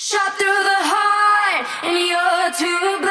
Shot through the heart, and you're too blame,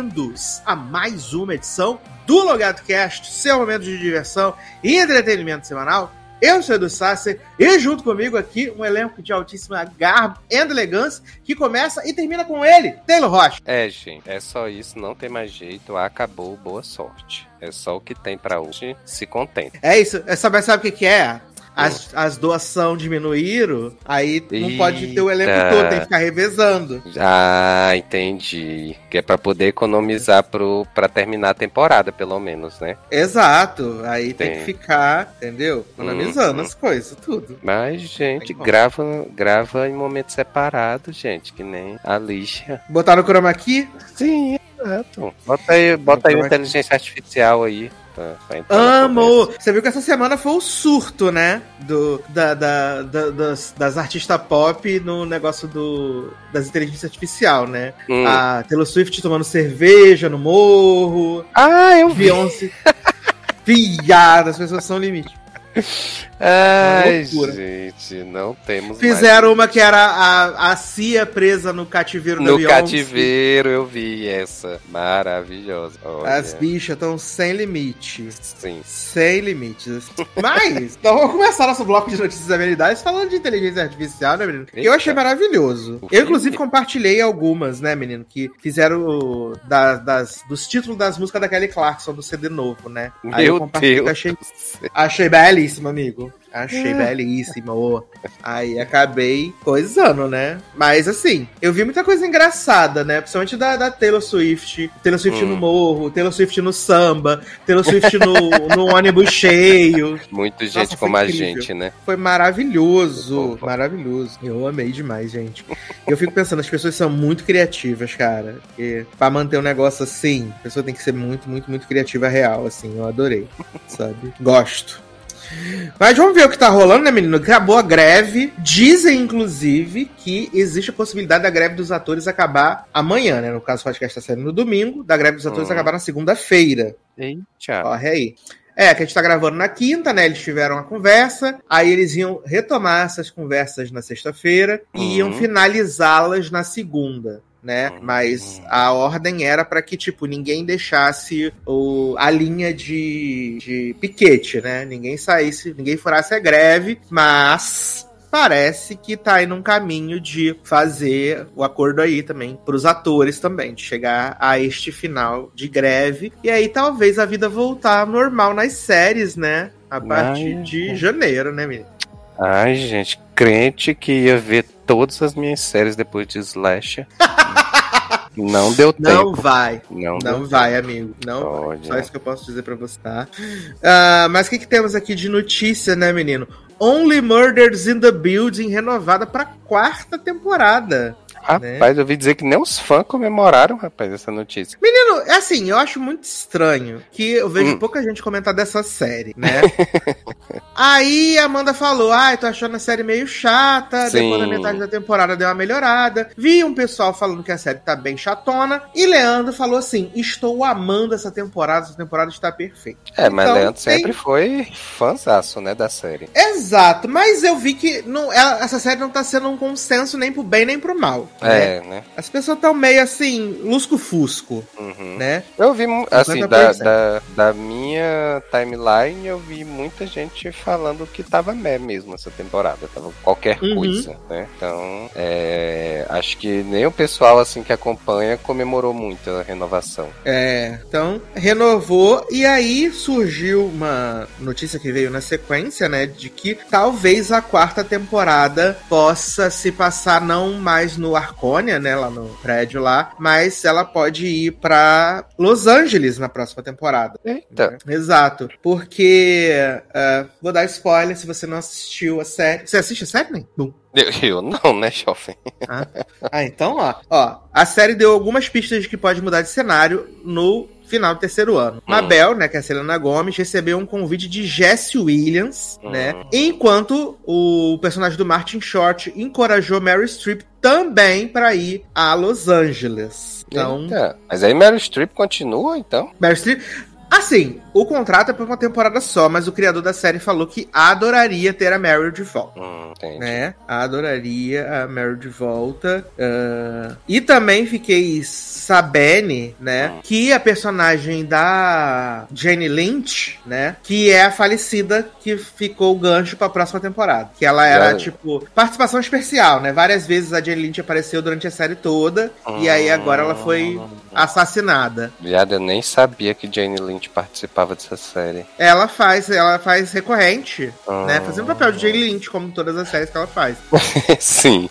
bem-vindos a mais uma edição do Logado Cast, seu momento de diversão e entretenimento semanal. Eu sou Edu Sasser e junto comigo aqui um elenco de altíssima garbo e elegância que começa e termina com ele, Taylor Rocha. É, gente, é só isso, não tem mais jeito, acabou, boa sorte. É só o que tem pra hoje, se contenta. É isso, é, sabe, sabe o que, que é? As, as doações diminuíram, aí não pode ter o elenco Eita. todo, tem que ficar revezando. Ah, entendi. Que é pra poder economizar pro, pra terminar a temporada, pelo menos, né? Exato, aí tem, Tem. que ficar, entendeu? Economizando Uhum. as coisas, tudo. Mas, gente, grava, grava em momentos separados, gente, que nem a lixa. Botaram o chroma aqui? Sim, exato. Bota aí, bota aí inteligência artificial aí. Entrar no Amo! Você viu que essa semana foi o surto, né? Do, da, da- da- das, das artistas pop no negócio do, das inteligências artificial, né? Hum. A Taylor Swift tomando cerveja no morro, Ah, eu vi. Beyoncé. Viada, as pessoas são limite. Ai, loucura. gente, não temos Fizeram mais uma que era a, a Cia presa no cativeiro da No cativeiro eu vi essa. Maravilhosa. Olha, As bichas estão sem limite. Sim. Sem limites. Mas, então vamos começar nosso bloco de notícias e habilidades falando de inteligência artificial, né, menino? Que eu achei Eita. maravilhoso. Eu, inclusive, compartilhei algumas, né, menino? Que fizeram da- das, dos títulos das músicas da Kelly Clarkson do CD novo, né? Aí eu Meu compartilhei, Deus. Achei, achei belíssimo, amigo. Achei É. belíssimo. ô. Aí acabei coisando, né? Mas assim, eu vi muita coisa engraçada, né? Principalmente da, da Taylor Swift. Taylor Swift Hum. no morro, Taylor Swift no samba, Taylor Swift no, no ônibus cheio. Muita gente Nossa, como a incrível. gente, né? Foi maravilhoso. Opa. Maravilhoso. Eu amei demais, gente. Eu fico pensando, as pessoas são muito criativas, cara. Porque pra manter um negócio assim, a pessoa tem que ser muito, muito, muito criativa real, assim. Eu adorei, sabe? Gosto. Mas vamos ver o que tá rolando, né, menino? Acabou a greve. Dizem, inclusive, que existe a possibilidade da greve dos atores acabar amanhã, né? No caso, o podcast tá saindo no domingo, da greve dos atores acabar na segunda-feira. Eita. Corre aí. É, que a gente tá gravando na quinta, né? Eles tiveram uma conversa, aí eles iam retomar essas conversas na sexta-feira e iam Uhum. finalizá-las na segunda. Né? Uhum. Mas a ordem era para que, tipo, ninguém deixasse o, a linha de, de piquete, né? Ninguém saísse, ninguém furasse a greve, mas parece que tá aí num caminho de fazer o acordo aí também pros atores também, de chegar a este final de greve. E aí talvez a vida voltar normal nas séries, né? A partir Ai, de é. janeiro, né, menino? Ai, gente, crente que ia ver todas as minhas séries depois de Slash. Não deu Não tempo. vai. Não, Não vai, amigo. Não. Olha. Só isso que eu posso dizer pra você, tá? Ah, mas o que, que temos aqui de notícia, né, menino? Only Murders in the Building renovada pra quarta temporada. Rapaz, eu ouvi dizer que nem os fãs comemoraram, rapaz, essa notícia. Menino, é assim, eu acho muito estranho que eu vejo Hum. pouca gente comentar dessa série, né? Aí a Amanda falou: ai, tô achando a série meio chata. Sim. Depois da metade da temporada deu uma melhorada. Vi um pessoal falando que a série tá bem chatona. E Leandro falou assim: estou amando essa temporada, essa temporada está perfeita. É, mas Então, Leandro tem- sempre foi fãzaço, né, da série. Exato, mas eu vi que não, ela- essa série não tá sendo um consenso nem pro bem nem pro mal. É, né? As pessoas estão meio assim, lusco-fusco, Uhum. né? Eu vi, assim, da, 50%. da, da minha timeline, eu vi muita gente falando que tava meh mesmo essa temporada. Tava qualquer Uhum. coisa, né? Então, é, acho que nem o pessoal, assim, que acompanha comemorou muito a renovação. É, então renovou e aí surgiu uma notícia que veio na sequência, né, de que talvez a quarta temporada possa se passar não mais no Arconia, né, lá no prédio lá, mas ela pode ir pra Los Angeles na próxima temporada. Eita. Exato, porque ah, vou dar spoiler se você não assistiu a série. Você assiste a série, né? Eu, não, né, jovem? Ah, então, ó. Ó, a série deu algumas pistas de que pode mudar de cenário no final do terceiro ano. Mabel, né, que é a Selena Gomes, recebeu um convite de Jesse Williams, Hum. né? Enquanto o personagem do Martin Short encorajou Mary Streep também para ir a Los Angeles. Então, Eita. Mas aí Meryl Streep continua, então? Mary Streep. Assim, o contrato é por uma temporada só, mas o criador da série falou que adoraria ter a Meryl de volta. Hum, né? Adoraria a Meryl de volta. Ah, e também fiquei sabendo, né? Hum. Que a personagem da Jane Lynch, né? Que é a falecida que ficou o gancho pra próxima temporada. Que ela era, Já- tipo, participação especial, né? Várias vezes a Jane Lynch apareceu durante a série toda. E aí agora ela foi Hum. assassinada. Viado, eu nem sabia que Jane Lynch participava dessa série. Ela faz, ela faz recorrente, né? Ah. Fazendo papel de Jane Lynch, como todas as séries que ela faz. Sim.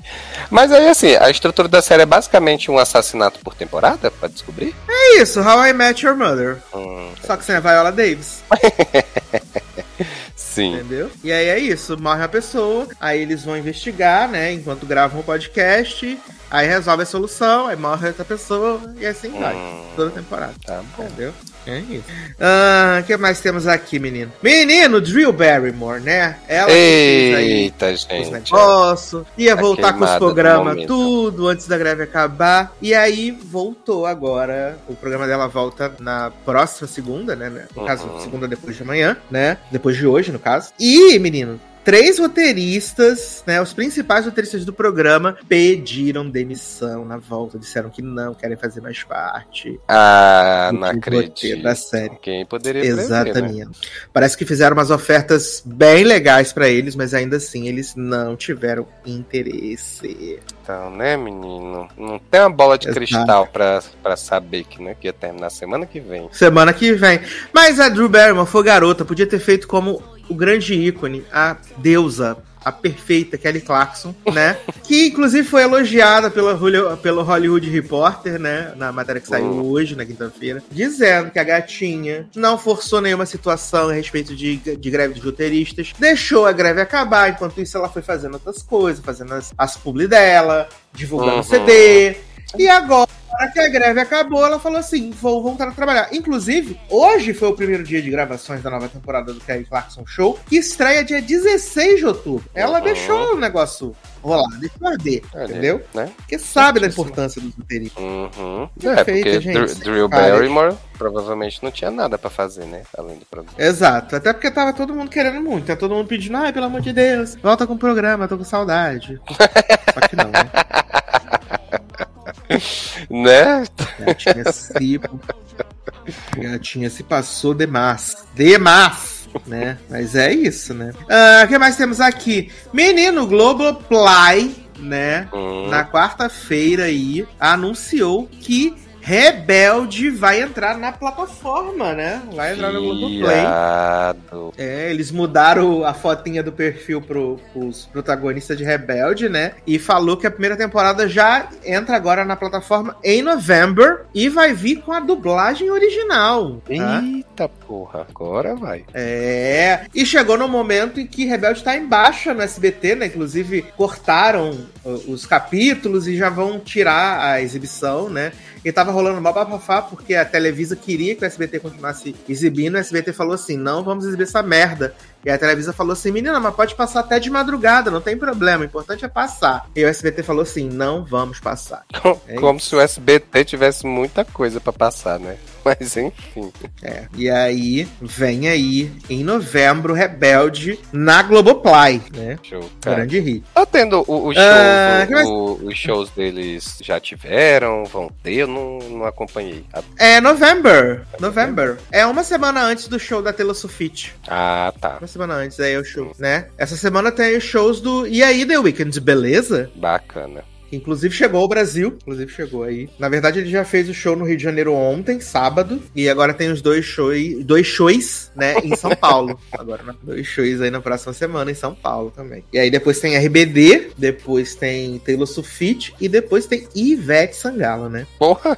Mas aí, assim, a estrutura da série é basicamente um assassinato por temporada, pra descobrir? É isso, How I Met Your Mother. Hum, Só que sem a Viola Davis, sim. entendeu? E aí é isso, morre a pessoa, aí eles vão investigar, né, enquanto gravam o podcast, aí resolve a solução, aí morre outra pessoa, e assim vai. Hum, Toda temporada. tá bom. Entendeu? É isso. Ah, O que mais temos aqui, menino? Menino, Drew Barrymore, né? Ela que fez aí Eita, os gente. negócios, ia Tá voltar com os programas, tudo antes da greve acabar. E aí voltou agora. O programa dela volta na próxima segunda, né? né? No caso, Uhum. segunda depois de amanhã, né? Depois de hoje, no caso. E, menino. Três roteiristas, né? Os principais roteiristas do programa pediram demissão na volta. Disseram que não querem fazer mais parte Ah, não acredito. da série. Quem poderia prever, né? Exatamente. Parece que fizeram umas ofertas bem legais pra eles, mas ainda assim eles não tiveram interesse. Então, né, menino? Não tem uma bola de Exato. cristal pra, pra saber que, né, que ia terminar semana que vem. Semana que vem. Mas a Drew Barrymore foi garota, podia ter feito como o grande ícone, a deusa, a perfeita Kelly Clarkson, né? que inclusive foi elogiada pela, pelo Hollywood Reporter, né? Na matéria que saiu hoje, na quinta-feira, dizendo que a gatinha não forçou nenhuma situação a respeito de, de greve de roteiristas, deixou a greve acabar, enquanto isso ela foi fazendo outras coisas, fazendo as, as publi dela, divulgando Uhum. CD. E agora que a greve acabou, ela falou assim: vou voltar a trabalhar. Inclusive, hoje foi o primeiro dia de gravações da nova temporada do Kelly Clarkson Show, que estreia dia 16 de outubro. Ela Uhum. deixou o negócio rolar, deixou arder, Olha, entendeu? Né? Porque sabe da importância dos roteiristas. Uhum. É, porque gente, Drew. Barrymore provavelmente não tinha nada pra fazer, né? Além do programa. Exato, até porque tava todo mundo querendo muito, tá todo mundo pedindo, ai, pelo amor de Deus, volta com o programa, tô com saudade. Só que não, né? Né? Gatinha se. Gatinha se passou demais. Demais! Né? Mas é isso, né? Ah, O que mais temos aqui? Menino Globoplay, né? Hum, Na quarta-feira aí, anunciou que Rebelde vai entrar na plataforma, né? Vai entrar no Globoplay. É, eles mudaram a fotinha do perfil pro, pros protagonistas de Rebelde, né? E falou que a primeira temporada já entra agora na plataforma em novembro e vai vir com a dublagem original. tá? Eita porra, agora vai. É, e chegou no momento em que Rebelde tá em baixa no SBT, né? Inclusive cortaram uh, os capítulos e já vão tirar a exibição, né? E tava rolando mó bafafá porque a Televisa queria que o SBT continuasse exibindo. O SBT falou assim: não vamos exibir essa merda. E a Televisa falou assim: menina, mas pode passar até de madrugada, não tem problema, o importante é passar. E o SBT falou assim: não vamos passar. É Como se o SBT tivesse muita coisa pra passar, né? Mas enfim. É. E aí, vem aí, em novembro, Rebelde na Globoplay, né? Show, cara. Grande hit. Tá tendo o- os shows, Ah, o- que mais- o- os shows deles já tiveram, vão ter, eu não, não acompanhei. É November. November. É uma semana antes do show da Taylor Swift. Ah, tá. Uma semana antes, aí é o show, né? Essa semana tem os shows do E aí, The Weeknd, beleza? Bacana. Que inclusive chegou ao Brasil. Inclusive chegou aí. Na verdade, ele já fez o show no Rio de Janeiro ontem, sábado. E agora tem os dois shows, dois shows, né, em São Paulo. agora, né? Dois shows aí na próxima semana em São Paulo também. E aí depois tem RBD, depois tem Taylor Swift e depois tem Ivete Sangalo, né? Porra,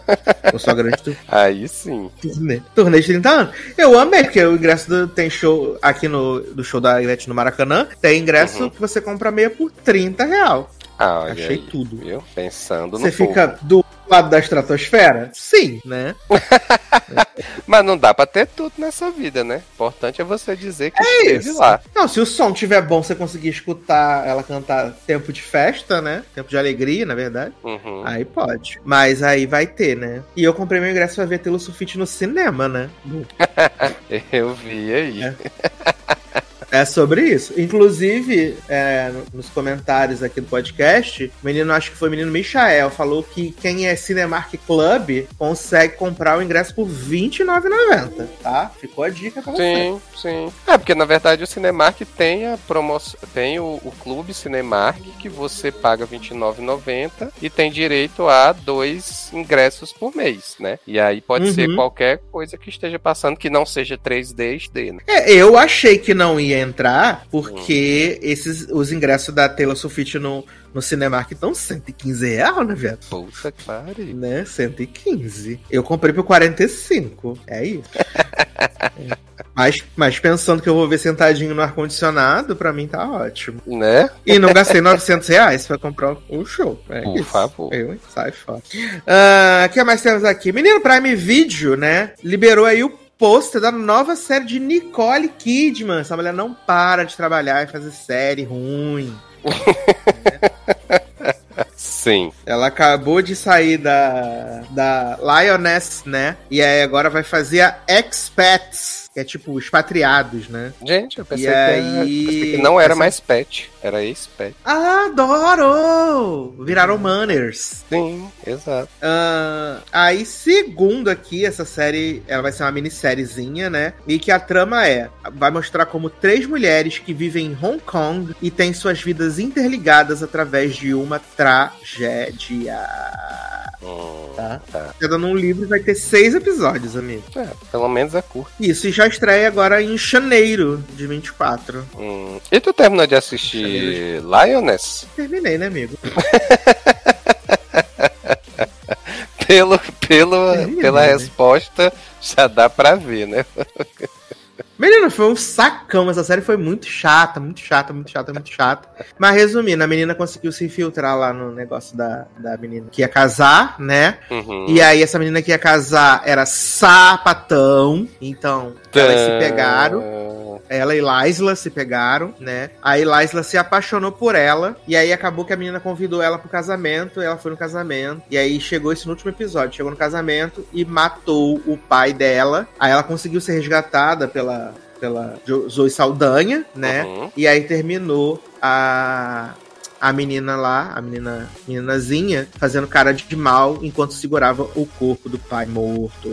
Com sua grande tu- aí sim. turnê. Turnê de 30 anos. Eu amei, porque o ingresso do, tem show aqui no do show da Ivete no Maracanã. Tem ingresso Uhum. que você compra meia por 30 real. Ah, Achei aí, tudo. Viu? Pensando Você no fica povo. do lado da estratosfera? Sim, né? Mas não dá pra ter tudo nessa vida, né? Importante é você dizer que esteve isso. lá. Não, se o som tiver bom, você conseguir escutar ela cantar tempo de festa, né? Tempo de alegria, na verdade. Uhum. Aí pode. Mas aí vai ter, né? E eu comprei meu ingresso pra ver Taylor Swift no cinema, né? Eu vi aí. É. É sobre isso. Inclusive, é, no- nos comentários aqui do podcast, o menino, acho que foi o menino Michael, falou que quem é Cinemark Club consegue comprar o ingresso por R$29,90, tá? Ficou a dica pra você. Sim, sim. É, porque na verdade o Cinemark tem a promoção. Tem o, o Clube Cinemark que você paga R$29,90 e tem direito a dois ingressos por mês, né? E aí pode Uhum. ser qualquer coisa que esteja passando que não seja 3D HD, né? É, eu achei que não ia entrar, porque esses, os ingressos da Taylor Swift no, no Cinemark estão 115 reais, né, velho? Puta que pariu. Né? 115. Eu comprei por 45. É isso. É. Mas, mas pensando que eu vou ver sentadinho no ar-condicionado, pra mim tá ótimo. Né? E não gastei 900 reais pra comprar um show. É Por isso. favor. Eu? Sai fora. Ah, O que mais temos aqui? Menino Prime Video, né? Liberou aí o pôster da nova série de Nicole Kidman. Essa mulher não para de trabalhar e fazer série ruim. Sim. Ela acabou de sair da, da Lioness, né? E aí agora vai fazer a Expats, é tipo expatriados, né? Gente, eu pensei, E que, aí- pensei que não era essa- mais pet, era ex-pet. Ah, adoro! Viraram manners. Sim, exato. Ah, aí, segundo aqui, essa série, ela vai ser uma minissériezinha, né? E que a trama é, vai mostrar como três mulheres que vivem em Hong Kong e têm suas vidas interligadas através de uma tragédia. Hum, Tá? tá. Cada num livro vai ter seis episódios, amigo. É, pelo menos é curto. Isso, e já estreia agora em janeiro de 24. Hum. E tu terminou de assistir Lioness? Terminei, né, amigo? Pelo, pelo, Terminei, pela né? resposta, já dá pra ver, né? Menino, foi um sacão. Essa série foi muito chata, muito chata, muito chata, muito chata. Mas resumindo, a menina conseguiu se infiltrar lá no negócio da, da menina que ia casar, né? Uhum. E aí, essa menina que ia casar era sapatão. Então, elas se pegaram. Ela e Laisla se pegaram, né? Aí Laisla se apaixonou por ela. E aí acabou que a menina convidou ela pro casamento. Ela foi no casamento. E aí chegou esse no último episódio. Chegou no casamento e matou o pai dela. Aí ela conseguiu ser resgatada pela, pela Zoe Saldanha, né? Uhum. E aí terminou a. A menina lá, a menina, meninazinha, fazendo cara de mal enquanto segurava o corpo do pai morto.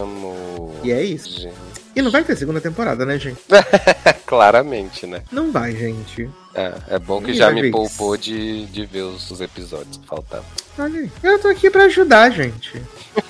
Amo. E é isso. Gente. E não vai ter segunda temporada, né, gente? Claramente, né? Não vai, gente. É, é bom que Ih, já me poupou isso. de, de ver os, os episódios que faltavam. Olha aí. Eu tô aqui pra ajudar, gente.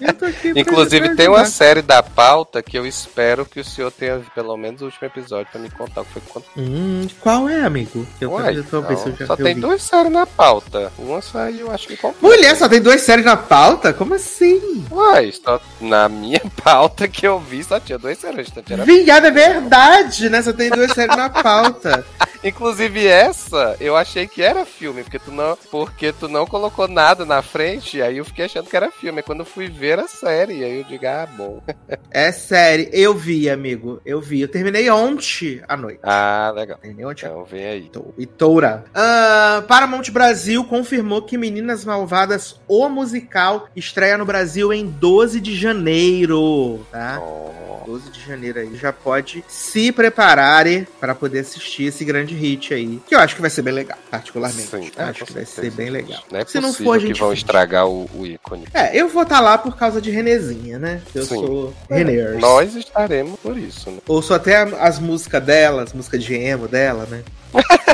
Eu tô aqui pra- Inclusive, tem uma série da pauta que eu espero que o senhor tenha pelo menos o último episódio pra me contar o que foi aconteceu. Hum, qual é, amigo? Eu eu tô se eu não, já só eu tem vi. duas séries na pauta. Uma saiu, acho que completa. Mulher, só tem duas séries na pauta? Como assim? Uai, só na minha pauta que eu vi só tinha duas séries. Tinha... Vingada é verdade, né? Só tem duas séries na pauta. Inclusive essa, eu achei que era filme, porque tu não, porque tu não colocou colocou nada na frente, aí eu fiquei achando que era filme. Aí quando eu fui ver a série, aí eu digo, ah, bom. É série. Eu vi, amigo. Eu vi. Eu terminei ontem à noite. Ah, legal. Terminei ontem Então vem aí. E Toura. Ah, Paramount Brasil confirmou que Meninas Malvadas, o musical, estreia no Brasil em 12 de janeiro, tá? Oh, 12 de janeiro aí. Já pode se preparar para poder assistir esse grande hit aí. Que eu acho que vai ser bem legal, particularmente. sim, Eu é, acho com que vai certeza, ser bem legal. Não é Se não for, a que gente vão finge. estragar o, o ícone. É, eu vou estar lá por causa de Renezinha, né? Eu Sim. sou Reners. Nós estaremos por isso, né? Ouço até as músicas dela, as músicas de emo dela, né?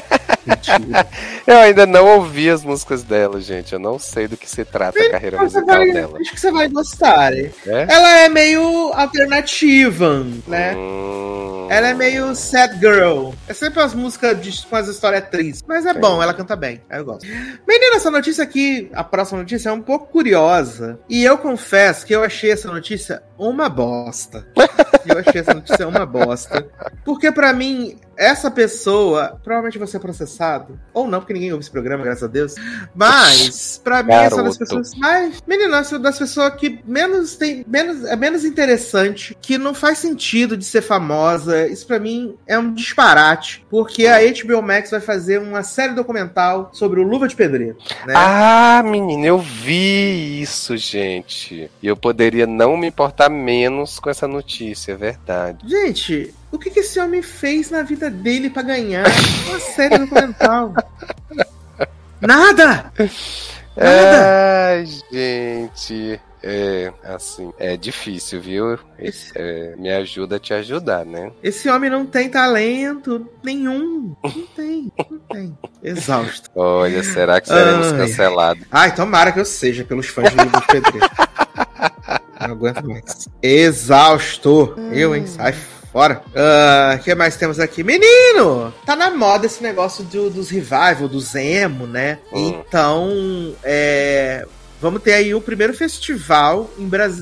Eu ainda não ouvi as músicas dela, gente. Eu não sei do que se trata a carreira musical vai- dela. acho que você vai gostar. É? Ela é meio alternativa, né? Hum, Ela é meio sad girl. É sempre as músicas de, com as histórias tristes. Mas é Sim. bom, ela canta bem. Aí eu gosto. Menina, essa notícia aqui, a próxima notícia, é um pouco curiosa. E eu confesso que eu achei essa notícia uma bosta. eu achei essa notícia uma bosta. Porque pra mim, essa pessoa provavelmente vai ser processado. Ou não, porque ninguém ouve esse programa, graças a Deus. Mas, pra mim, essa é uma das Garoto. pessoas mais. Menina, essa é uma das pessoas que menos tem. Menos, é menos interessante, que não faz sentido de ser famosa. Isso pra mim é um disparate. Porque a HBO Max vai fazer uma série documental sobre o Luva de Pedreiro. Né? Ah, menina, eu vi isso, gente. E eu poderia não me importar menos com essa notícia, é verdade. Gente, o que, que esse homem fez na vida dele pra ganhar uma série documental? Nada! Nada! Ai, gente. É, assim, é difícil, viu? Esse, É, me ajuda a te ajudar, né? esse homem não tem talento nenhum. Não tem, não tem. Exausto. Olha, será que seremos Ai. cancelados? Ai, tomara que eu seja pelos fãs do de Pedreiro. Não aguento mais. Exausto. Eu, hein? Sai fora. O que mais temos aqui? Menino! Tá na moda esse negócio do- dos revival, dos emo, né? Hum. Então, é. Vamos ter aí o primeiro festival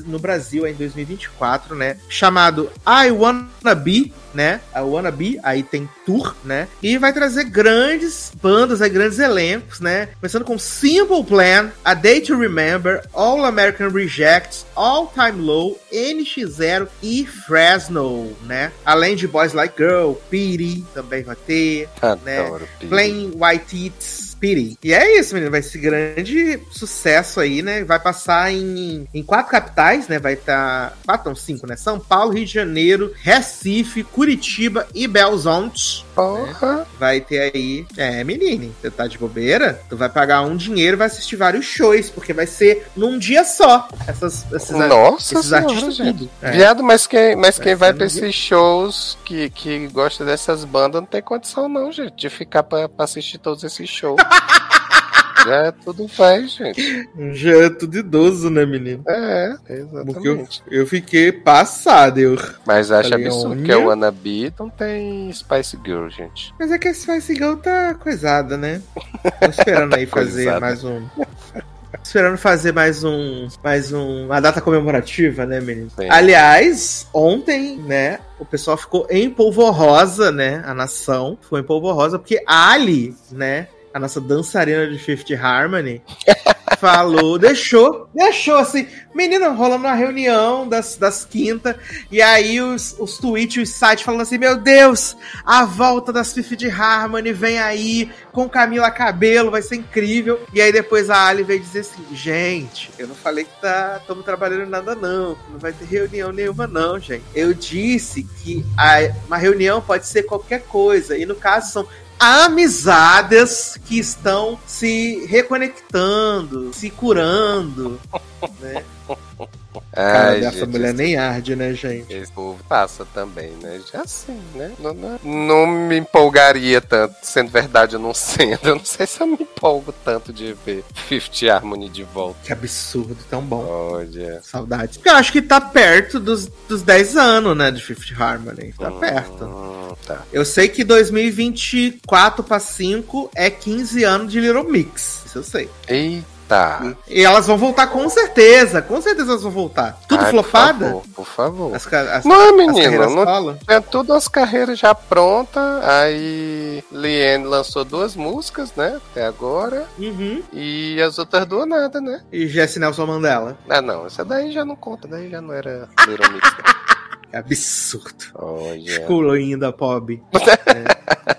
no Brasil em 2024, né? Chamado I Wanna Be, né? I Wanna Be, aí tem tour, né? E vai trazer grandes bandas, aí, grandes elencos, né? Começando com Simple Plan, A Day to Remember, All American Rejects, All Time Low, NX0 e Fresno, né? Além de Boys Like Girl, Pity também vai ter, Né? Adoro, Piri. Plain White Teats, Pity. E é isso, menino. Vai ser grande sucesso aí, né? Vai passar em, em quatro capitais, né? Vai estar. quatro, não, cinco, né? São Paulo, Rio de Janeiro, Recife, Curitiba e Belo Porra! Vai ter aí. É, menino, você tá de bobeira? Tu vai pagar um dinheiro e vai assistir vários shows, porque vai ser num dia só. Essas, esses, Nossa esses senhora, artistas gente. É. Viado, mas quem, mas quem vai pra dia. esses shows que, que gosta dessas bandas não tem condição, não, gente, de ficar pra, pra assistir todos esses shows. Já é tudo faz, gente. Já é tudo idoso, né, menino? É, Porque eu, exatamente. eu fiquei passado, eu. Mas acho Falei, absurdo que a Wannabe não tem Spice Girl, gente. Mas é que a Spice Girl tá coisada, né? Tô esperando aí fazer Coisada. mais um. Esperando fazer mais um. Mais um. Uma data comemorativa, né, menino? Sim. Aliás, ontem, né? O pessoal ficou em polvorosa, né? A nação ficou em polvorosa, porque Ali, né? A nossa dançarina de Fifth Harmony, falou, deixou, deixou assim, menina, rolando uma reunião das, das quintas, e aí os, os tweets os sites falando assim, meu Deus, a volta das Fifth Harmony vem aí, com Camila Cabelo, vai ser incrível. E aí depois a Ali veio dizer assim, gente, eu não falei que tá, estamos trabalhando nada não, não vai ter reunião nenhuma não, gente. Eu disse que a, uma reunião pode ser qualquer coisa, e no caso são amizades que estão se reconectando, se curando, né? Cara, Ai, essa gente, mulher nem arde, né, gente? Esse povo passa também, né? Já assim, né? Não, não, não me empolgaria tanto, sendo verdade ou não sendo. Eu não sei se eu me empolgo tanto de ver Fifth Harmony de volta. Que absurdo, tão bom. Olha. Saudades. Porque eu acho que tá perto dos, dos 10 anos, né, de Fifth Harmony. Tá perto. Hum, tá. Eu sei que 2024 pra 5 é 15 anos de Little Mix. Isso eu sei. Eita, Tá. E elas vão voltar com certeza. Com certeza elas vão voltar. Tudo Ai, flopada? Por favor, por favor. As, as, Não, as menino, carreiras não tinha tudo as carreiras já prontas. Aí Liane lançou duas músicas, né? Até agora. Uhum. E as outras duas nada, né? E Jesse Nelson Mandela. Ah, não, essa daí já não conta, daí já não era Little Mix. não. É absurdo. Olha. Excluindo a Pob. é.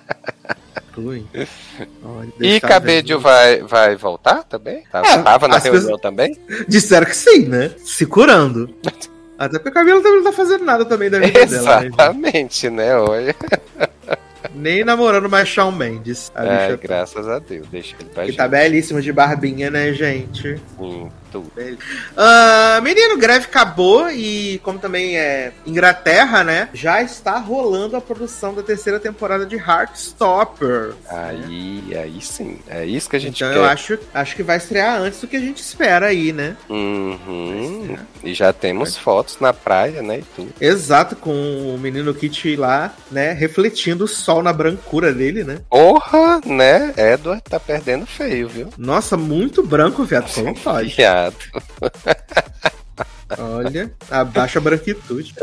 Olha, E Cabedio vai, vai voltar também? Tava, É, tava na reunião pessoas- também? Disseram que sim, né? Se curando. Até porque o Camila também não tá fazendo nada também da vida dela. né? Exatamente, né? Olha. Nem namorando mais Shawn Mendes. A bicha graças a Deus. Deixa ele pra que gente. tá belíssima de barbinha, né, gente? Sim, Ah, menino, greve acabou e como também é Inglaterra, né? Já está rolando a produção da terceira temporada de Heartstopper. Aí, aí sim. É isso que a gente Então quer. eu acho, acho que vai estrear antes do que a gente espera aí, né? Uhum. E já temos fotos na praia, né? E tudo. Exato, com o menino Kit lá, né? Refletindo o sol na brancura dele, né? Porra, né? Edward tá perdendo feio, viu? Nossa, muito branco, viado. Como pode? Olha, abaixa a branquitude.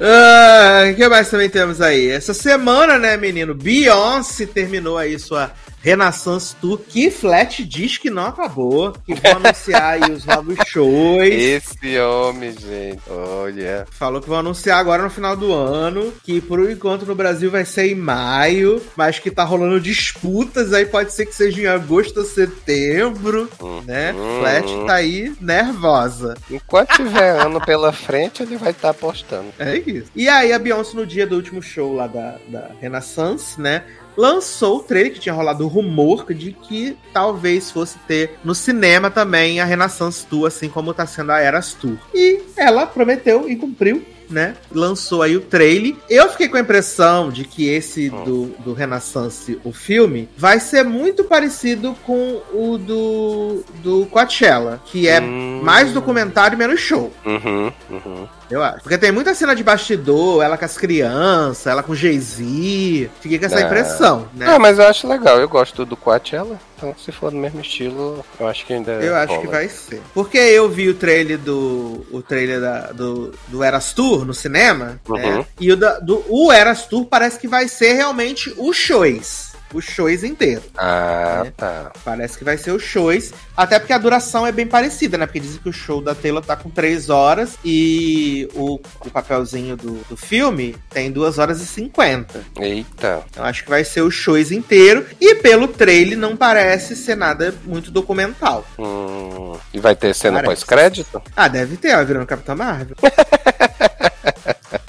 Ah, O que mais também temos aí? Essa semana, né, menino? Beyoncé terminou aí sua Renaissance Tour, que Flat diz que não acabou, que vão anunciar aí os novos shows. Esse homem, gente. Olha. Falou que vão anunciar agora no final do ano, que por enquanto no Brasil vai ser em maio, mas que tá rolando disputas, aí pode ser que seja em agosto ou setembro, né? Uhum. Flat tá aí nervosa. Enquanto tiver ano pela frente, ele vai estar apostando. É isso. E aí a Beyoncé, no dia do último show lá da, da Renaissance, né? Lançou o trailer que tinha rolado o rumor de que talvez fosse ter no cinema também a Renaissance Tour, assim como tá sendo a Eras Tour. E ela prometeu e cumpriu. Né? Lançou aí o trailer. Eu fiquei com a impressão de que esse do, do Renaissance, o filme, vai ser muito parecido com o do, do Coachella, que é Hum. mais documentário e menos show. Uhum, uhum. Eu acho. Porque tem muita cena de bastidor, ela com as crianças, ela com Jay-Z. Fiquei com essa Ah. impressão, né? Ah, mas eu acho legal. Eu gosto do Coachella. Então, se for do mesmo estilo, eu acho que ainda. Eu acho rola. que vai ser. Porque eu vi o trailer do. O trailer da, do, do Eras Tour no cinema, Uhum. né? E o, da, do, o Eras Tour parece que vai ser realmente o shows. O shows inteiro. Ah, É. tá. Parece que vai ser o shows. Até porque a duração é bem parecida, né? Porque dizem que o show da Taylor tá com 3 horas e o, o papelzinho do, do filme tem 2 horas e 50. Eita. Eu acho que vai ser o shows inteiro. E pelo trailer não parece ser nada muito documental. Hum, E vai ter cena pós-crédito? Ah, deve ter, ó, virando Capitão Marvel.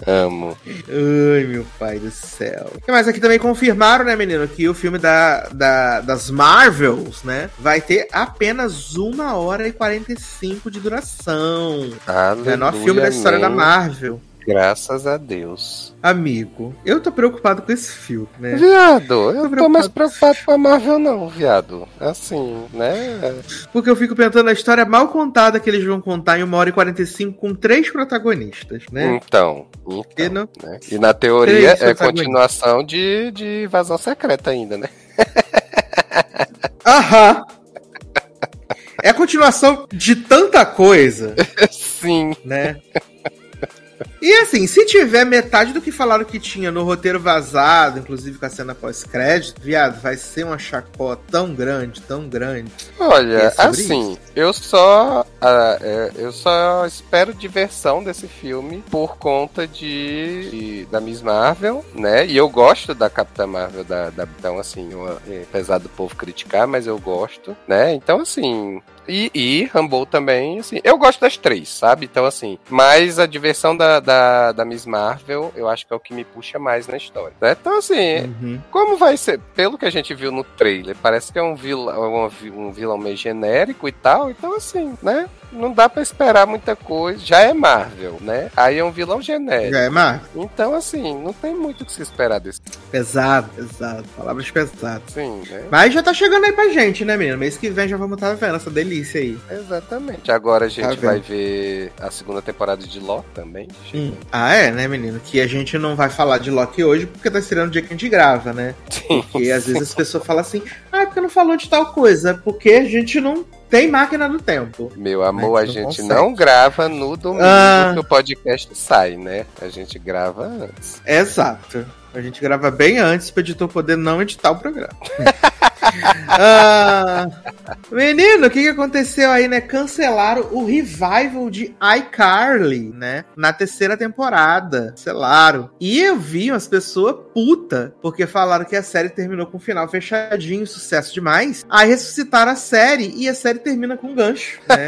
Amo. Ai, meu pai do céu. Mais aqui também confirmaram, né, menino, que o filme da, da- das Marvels, né, vai ter apenas uma hora e 45 de duração. Aleluia, Menor filme da história da amém. Marvel. Graças a Deus. Amigo, eu tô preocupado com esse filme, né? Viado, eu Tô tô mais preocupado com a Marvel, não, viado. Assim, né? Porque eu fico pensando na história mal contada que eles vão contar em uma hora e 45 com três protagonistas, né? Então, E então não- né? E na teoria Três é continuação de, de invasão secreta ainda, né? Aham! É a continuação de tanta coisa, Sim. né? E assim, se tiver metade do que falaram que tinha no roteiro vazado, inclusive com a cena pós-crédito, viado, vai ser uma chacota tão grande, tão grande. Olha, É assim, eu só é, eu só espero diversão desse filme por conta de, de- da Miss Marvel, né? E eu gosto da Capitã Marvel da, da então assim, eu- é, apesar do povo criticar, mas eu gosto, né? Então assim, e, e Rambo também, assim, eu gosto das três, sabe? Então, assim, mas a diversão da, da, da Miss Marvel, eu acho que é o que me puxa mais na história, né? Então, assim, Uhum. como vai ser? Pelo que a gente viu no trailer, parece que é um vilão, um vilão meio genérico e tal. Então, assim, né? Não dá pra esperar muita coisa. Já é Marvel, né? Aí é um vilão genérico. Já é Marvel. Então, assim, não tem muito o que se esperar desse. Pesado, pesado. Palavras pesadas. Sim, né? Mas já tá chegando aí pra gente, né, menino? Mês que vem já vamos estar vendo essa delícia aí. Exatamente. Agora a gente Tá vai ver a segunda temporada de Loki também. Hum. Ah, é, né, menino? Que a gente não vai falar de Loki hoje porque tá estreando o dia que a gente grava, né? Sim. Porque às vezes as pessoas falam assim, ah, porque não falou de tal coisa? Porque a gente não tem máquina do tempo. Meu amor, a gente consegue. não grava no domingo Ah. que o podcast sai, né? A gente grava antes. Exato. A gente grava bem antes pro editor poder não editar o programa. Ah, menino, o que, que aconteceu aí, né? Cancelaram o revival de iCarly, né? Na terceira temporada. Cancelaram. E eu vi umas pessoas puta, porque falaram que a série terminou com um final fechadinho, sucesso demais. Aí ressuscitaram a série e a série termina com um gancho, né?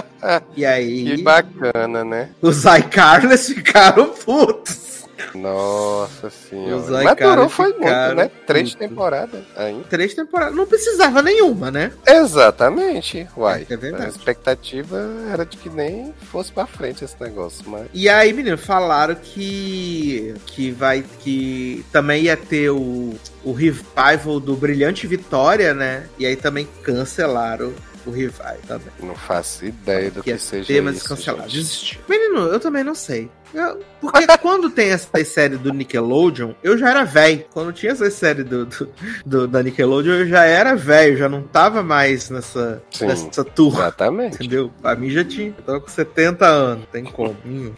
e aí, Que bacana, né? os iCarlys ficaram putos. Nossa Os senhora. Mas durou foi muito, né? Três putos. temporadas ainda. Três temporadas. Não precisava nenhuma, né? Exatamente. Uai. É, é. A expectativa era de que nem fosse pra frente esse negócio, mas. E aí, menino, falaram que que vai que também ia ter o, o revival do Brilhante Vitória, né? E aí também cancelaram o revival também. Não faço ideia do Que que, ia seja ter, mas isso. cancelaram. gente. Desistiu. Menino, eu também não sei. Eu- porque quando tem essa série do Nickelodeon, eu já era velho. Quando tinha essa série do, do- do- da Nickelodeon, eu já era velho, já não tava mais nessa, Sim. nessa turma. Exatamente. Entendeu? Pra mim já tinha. Eu tava com 70 anos, tem como. Hum.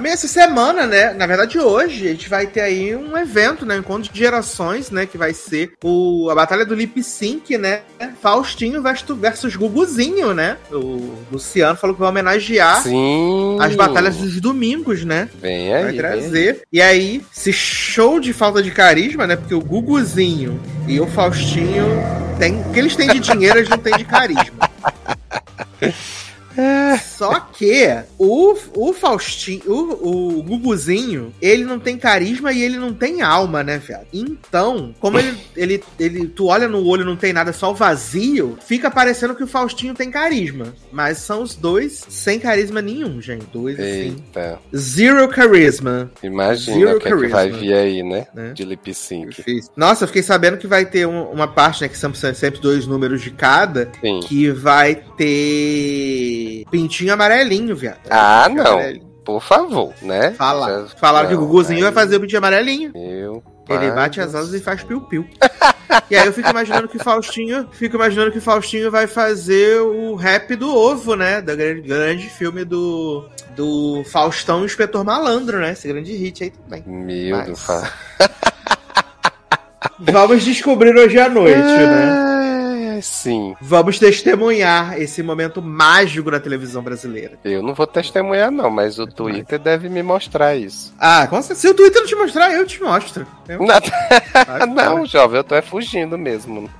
Mas essa semana, né? Na verdade, hoje, a gente vai ter aí um evento, né? Um encontro de gerações, né? Que vai ser o, a Batalha do Lip Sync, né? Faustinho versus, versus Guguzinho, né? O Luciano falou que vai homenagear Sim. as batalhas dos domingos, né? Vem Vai aí. aí. trazer. E aí, esse show de falta de carisma, né? Porque o Guguzinho e o Faustinho tem. O que eles têm de dinheiro, eles não têm de carisma. Só que o, o Faustinho, o, o Guguzinho, ele não tem carisma e ele não tem alma, né, velho? Então, como ele, ele, ele, tu olha no olho e não tem nada, só o vazio, fica parecendo que o Faustinho tem carisma. Mas são os dois sem carisma nenhum, gente. Dois, assim. Eita. Zero carisma. Imagina Zero o que, é que vai vir aí, né? Né? De lip sync. Difícil. Nossa, eu fiquei sabendo que vai ter um- uma parte, né? Que são sempre dois números de cada. Sim. Que vai ter pintinho amarelinho, viado. Ah, não. amarelinho. Por favor, né? Fala. Falaram que o não, Guguzinho vai fazer o pintinho amarelinho. Meu Ele bate do as asas e faz piu-piu. e aí eu fico imaginando que o Faustinho. Fico imaginando que o Faustinho vai fazer o rap do ovo, né? Da grande, grande filme do. Do Faustão e o Inspetor Malandro, né? Esse grande hit aí também. Meu Mas- Deus. fa- Vamos descobrir hoje à noite, né? É, sim. Vamos testemunhar esse momento mágico da televisão brasileira. Eu não vou testemunhar, não, mas o Twitter deve me mostrar isso. Ah, com certeza. se o Twitter não te mostrar, eu te mostro. Eu- Não, não, jovem, eu tô é fugindo mesmo.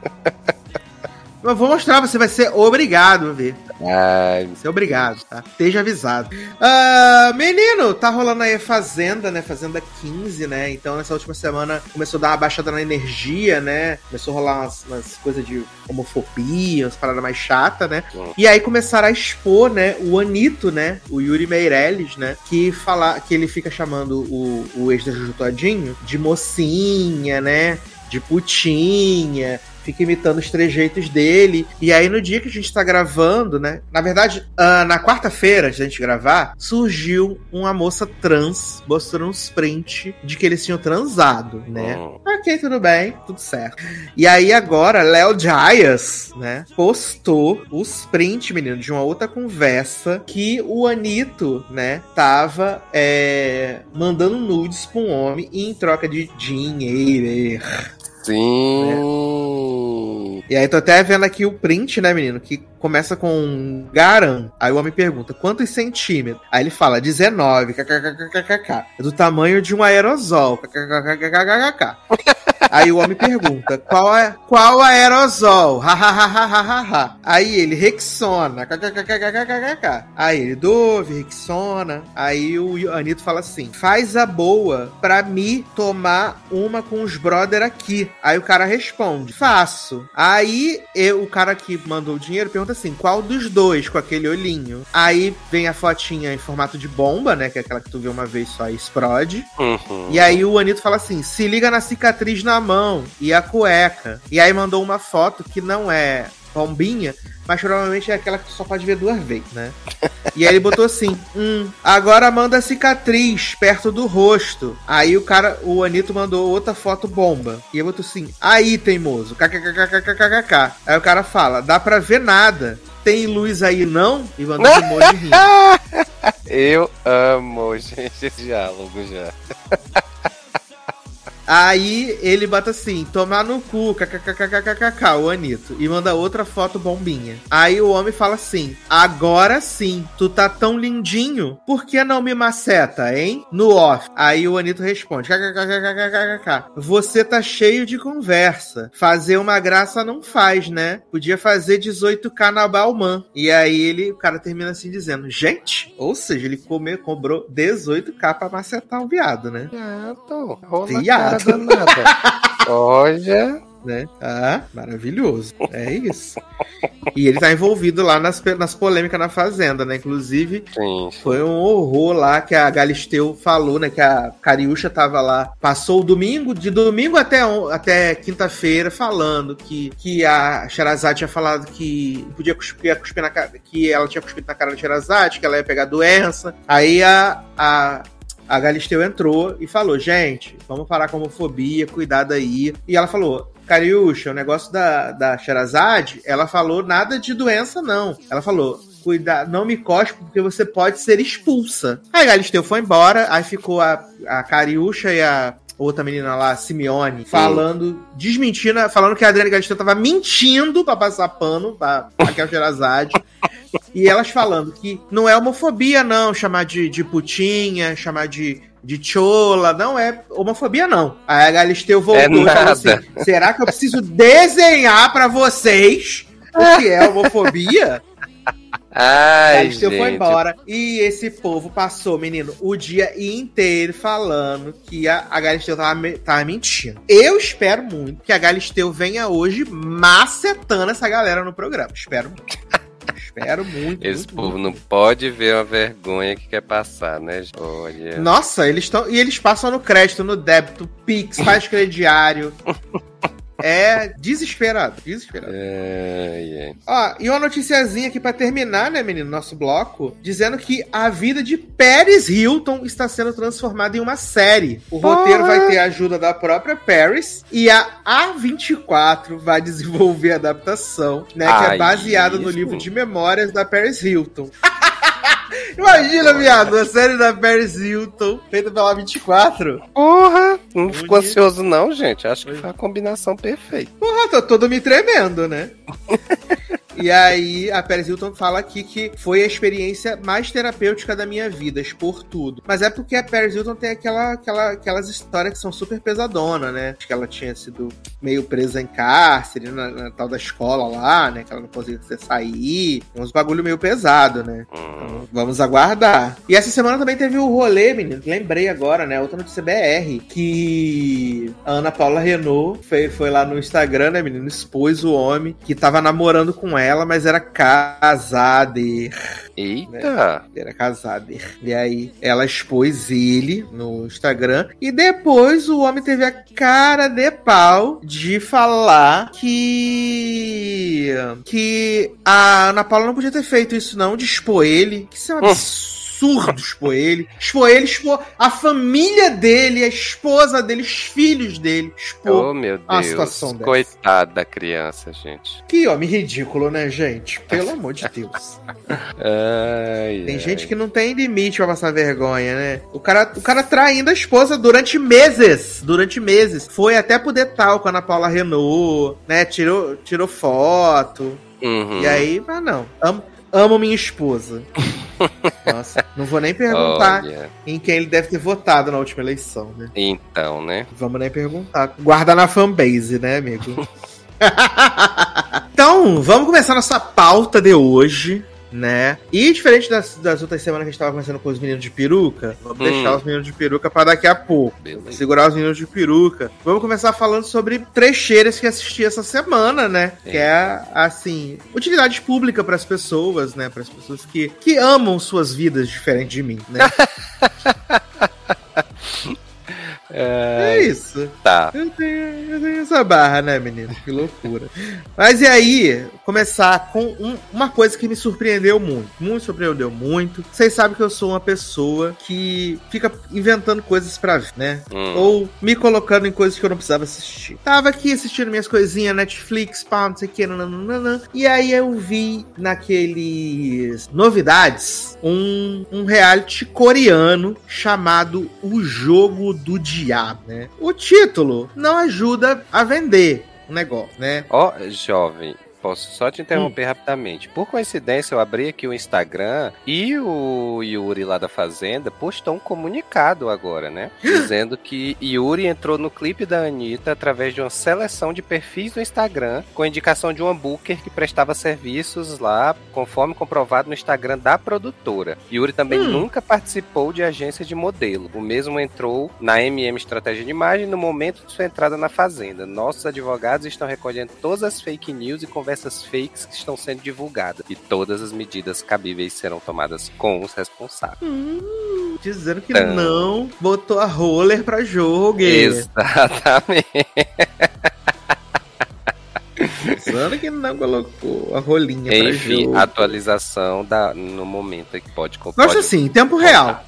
Eu vou mostrar, você vai ser obrigado a ver. Ai, Vai ser obrigado, tá? Esteja avisado. Ah, menino, tá rolando aí Fazenda, né? Fazenda 15, né? Então nessa última semana começou a dar uma baixada na energia, né? Começou a rolar umas, umas coisas de homofobia, umas paradas mais chatas, né? Hum. E aí começaram a expor, né? O Anito, né? O Yuri Meirelles, né? Que fala, que ele fica chamando o, o ex da Juju Todinho de mocinha, né? De putinha. Fica imitando os trejeitos dele. E aí, no dia que a gente tá gravando, né? Na verdade, ah, na quarta-feira, antes da gente gravar, surgiu uma moça trans mostrando uns print de que eles tinham transado, né? hum, Ok, tudo bem, tudo certo. E aí agora, Léo Dias, né, postou os prints, menino, de uma outra conversa que o Anito, né, tava é, mandando nudes pra um homem em troca de dinheiro. Sim. E aí tô até vendo aqui o print, né, menino? Que começa com Garan. Aí o homem pergunta, quantos centímetros? Aí ele fala, 19, kkkkkk. É do tamanho de um aerosol. Aí o homem pergunta, qual, é, qual aerosol? Aí ele, Rexona. Aí ele, Dove, Rexona. Aí o Anito fala assim, faz a boa pra me tomar uma com os brother aqui. Aí o cara responde: faço. Aí eu, o cara que mandou o dinheiro pergunta assim: qual dos dois com aquele olhinho? Aí vem a fotinha em formato de bomba, né? Que é aquela que tu vê uma vez só e explode. Uhum. E aí o Anito fala assim: se liga na cicatriz na mão e a cueca. E aí mandou uma foto que não é bombinha, mas provavelmente é aquela que tu só pode ver duas vezes, né? E aí ele botou assim: hum, agora manda cicatriz perto do rosto. Aí o cara, o Anito mandou outra foto bomba. E ele botou assim: aí, teimoso, KKKKKKKK. Aí o cara fala: dá pra ver nada. Tem luz aí não? E mandou um monte de rir. Eu amo, gente, esse diálogo já. Aí ele bota assim, tomar no cu, kkkkkk, o Anito. E manda outra foto bombinha. Aí o homem fala assim, agora sim, tu tá tão lindinho, por que não me maceta, hein? No off. Aí o Anito responde, kkkkkk, você tá cheio de conversa. Fazer uma graça não faz, né? Podia fazer 18k na Balman. E aí ele, o cara termina assim dizendo, gente, ou seja, ele cobrou 18k pra macetar o viado, né? Viado. Rola a Viado. Danada. Olha. né? Ah, maravilhoso. É isso. E ele tá envolvido lá nas, nas polêmicas na Fazenda, né? Inclusive, Sim. foi um horror lá que a Galisteu falou, né? Que a Cariúcha tava lá. Passou o domingo, de domingo até, até quinta-feira, falando que, que a Sherazade tinha falado que podia cuspir, cuspir na cara, que ela tinha cuspido na cara da Sherazade, que ela ia pegar doença. Aí a. a a Galisteu entrou e falou: gente, vamos parar com a homofobia, cuidado aí. E ela falou: Cariúcha, o negócio da, da Sherazade, ela falou nada de doença, não. Ela falou. Cuidado, não me cospe porque você pode ser expulsa. Aí a Galisteu foi embora, aí ficou a, a Cariúcha e a outra menina lá, Simeone, falando, desmentindo, falando que a Adriana Galisteu tava mentindo pra passar pano pra Raquel Sherazade. E elas falando que não é homofobia, não, chamar de, de putinha, chamar de, de chola, não é homofobia, não. Aí a Galisteu voltou É e falou assim: será que eu preciso desenhar pra vocês o que é homofobia? A Ai, Galisteu foi gente. embora. E esse povo passou, menino, o dia inteiro falando que a, a Galisteu tava, tava mentindo. Eu espero muito que a Galisteu venha hoje macetando essa galera no programa. Espero muito. Espero muito. Esse muito, povo muito. não pode ver uma vergonha que quer passar, né? Olha. Nossa, eles estão. E eles passam no crédito, no débito, Pix, faz crediário. É desesperado, desesperado. Ai, ai. Ó, e uma noticiazinha aqui pra terminar, né, menino, nosso bloco, dizendo que a vida de Paris Hilton está sendo transformada em uma série. O roteiro vai ter a ajuda da própria Paris e a A24 vai desenvolver a adaptação, né, que é Ai, baseada no livro de memórias da Paris Hilton. Imagina, viado, a série da Paris Hilton, feita pela 24. Porra! Não ficou Bonito. ansioso, não, gente. Acho que foi a combinação perfeita. Porra, tô todo me tremendo, né? E aí, a Paris Hilton fala aqui que foi a experiência mais terapêutica da minha vida, expor tudo. Mas é porque a Paris Hilton tem aquela, aquela, aquelas histórias que são super pesadonas, né? Acho que ela tinha sido meio presa em cárcere, na, na tal da escola lá, né? Que ela não conseguia sair. Uns bagulho meio pesado, né? Hum. Então, vamos aguardar. E essa semana também teve o rolê, menino. Lembrei agora, né? Outra notícia BR. Que a Ana Paula Renault foi, foi lá no Instagram, né, menino? Expôs o homem que tava namorando com ela, mas era casado. Eita! Era casado. E aí ela expôs ele no Instagram. E depois o homem teve a cara de pau de falar que. que a Ana Paula não podia ter feito isso, não, de expor ele. Que isso é um Hum. Absurdo expor ele. Expor ele, expor a família dele, a esposa dele, os filhos dele. Expor. Oh, meu a Deus. situação dessa. Coitada da criança, gente. Que homem ridículo, né, gente? Pelo amor de Deus. Ai, Tem ai. gente que não tem limite pra passar vergonha, né? O cara, o cara traindo a esposa durante meses. Durante meses. Foi até pro detal com a Ana Paula Renault, né? Tirou, tirou foto. Uhum. E aí, ah não. Amo, amo minha esposa. Nossa, não vou nem perguntar Olha, em quem ele deve ter votado na última eleição, né? então, né? Vamos nem perguntar. Guarda na fanbase, né, amigo? então, vamos começar nossa pauta de hoje, né? E diferente das, das outras semanas que a gente tava conversando com os meninos de peruca, vamos Hum. deixar os meninos de peruca pra daqui a pouco. Beleza. Segurar os meninos de peruca. Vamos começar falando sobre trecheiras que assisti essa semana, né? É. Que é, assim, utilidade pública pras pessoas, né? Para as pessoas que, que amam suas vidas diferente de mim, né? é isso. Tá. Eu tenho, eu tenho essa barra, né, menino? Que loucura. Mas e aí, começar com um- uma coisa que me surpreendeu muito. Muito surpreendeu muito. Vocês sabem que eu sou uma pessoa que fica inventando coisas pra ver, né? Hum. Ou me colocando em coisas que eu não precisava assistir. Tava aqui assistindo minhas coisinhas, Netflix, pá, não sei o que, nananana. E aí eu vi naqueles novidades um, um reality coreano chamado O Jogo do Né? O título não ajuda a vender o negócio, né? Ó, jovem, posso só te Hum. interromper rapidamente. Por coincidência, eu abri aqui o Instagram e o Yuri lá da Fazenda postou um comunicado agora, né? Dizendo que Yuri entrou no clipe da Anitta através de uma seleção de perfis do Instagram com indicação de um booker que prestava serviços lá, conforme comprovado no Instagram da produtora. Yuri também Hum. nunca participou de agência de modelo. O mesmo entrou na MM Estratégia de Imagem no momento de sua entrada na Fazenda. Nossos advogados estão recolhendo todas as fake news e conversas fakes que estão sendo divulgadas. E todas as medidas cabíveis serão tomadas com os responsáveis. Hum, dizendo que Então. não botou a roller pra jogo. Exatamente. Dizendo que não colocou a rolinha pra Enfim, jogo. atualização da, no momento que pode Gosto pode- assim, em tempo real.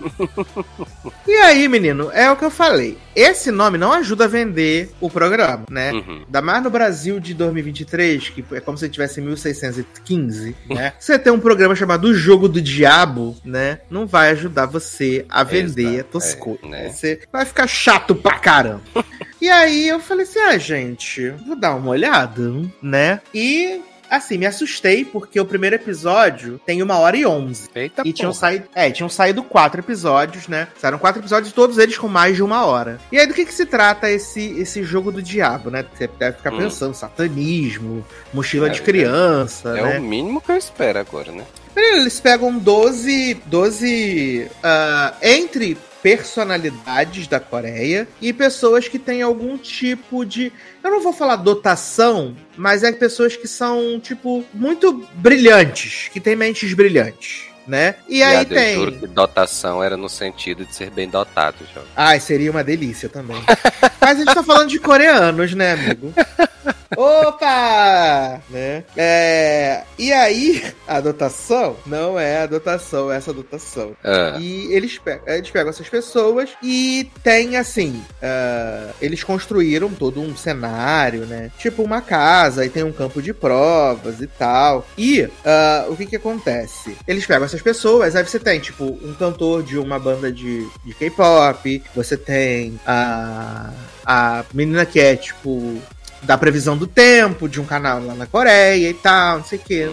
e aí, menino, é o que eu falei. Esse nome não ajuda a vender o programa, né? Uhum. Ainda mais no Brasil de 2023, que é como se tivesse 1615, né? Você tem um programa chamado O Jogo do Diabo, né? Não vai ajudar você a vender Exato, as é, coisas. né? Você vai ficar chato pra caramba. e aí eu falei assim: ah, gente, vou dar uma olhada, né? E. Assim, me assustei porque o primeiro episódio tem uma hora e onze. Eita, E tinham porra. saído, é, tinham saído quatro episódios, né? Saíram quatro episódios, todos eles com mais de uma hora. E aí, do que que se trata esse, esse jogo do diabo, né? Você deve ficar Hum. pensando, satanismo, mochila É, de criança, É né? o mínimo que eu espero agora, né? Eles pegam 12, 12 ah, entre personalidades da Coreia e pessoas que têm algum tipo de. Eu não vou falar dotação, mas é pessoas que são, tipo, muito brilhantes, que têm mentes brilhantes, né? E aí Viado, Eu juro tem. que dotação era no sentido de ser bem dotado, jovem. Ai, seria uma delícia também. Mas a gente tá falando de coreanos, né, amigo? Opa! Né? É, E aí, a dotação não é a dotação, é essa dotação. Ah, E eles pegam, eles pegam essas pessoas e tem assim. ah, eles construíram todo um cenário, né? Tipo uma casa, e tem um campo de provas e tal. E ah, o que que acontece? Eles pegam essas pessoas, aí você tem, tipo, um cantor de uma banda de, de K-pop, você tem a, a menina que é, tipo. Da previsão do tempo, de um canal lá na Coreia e tal, não sei o que.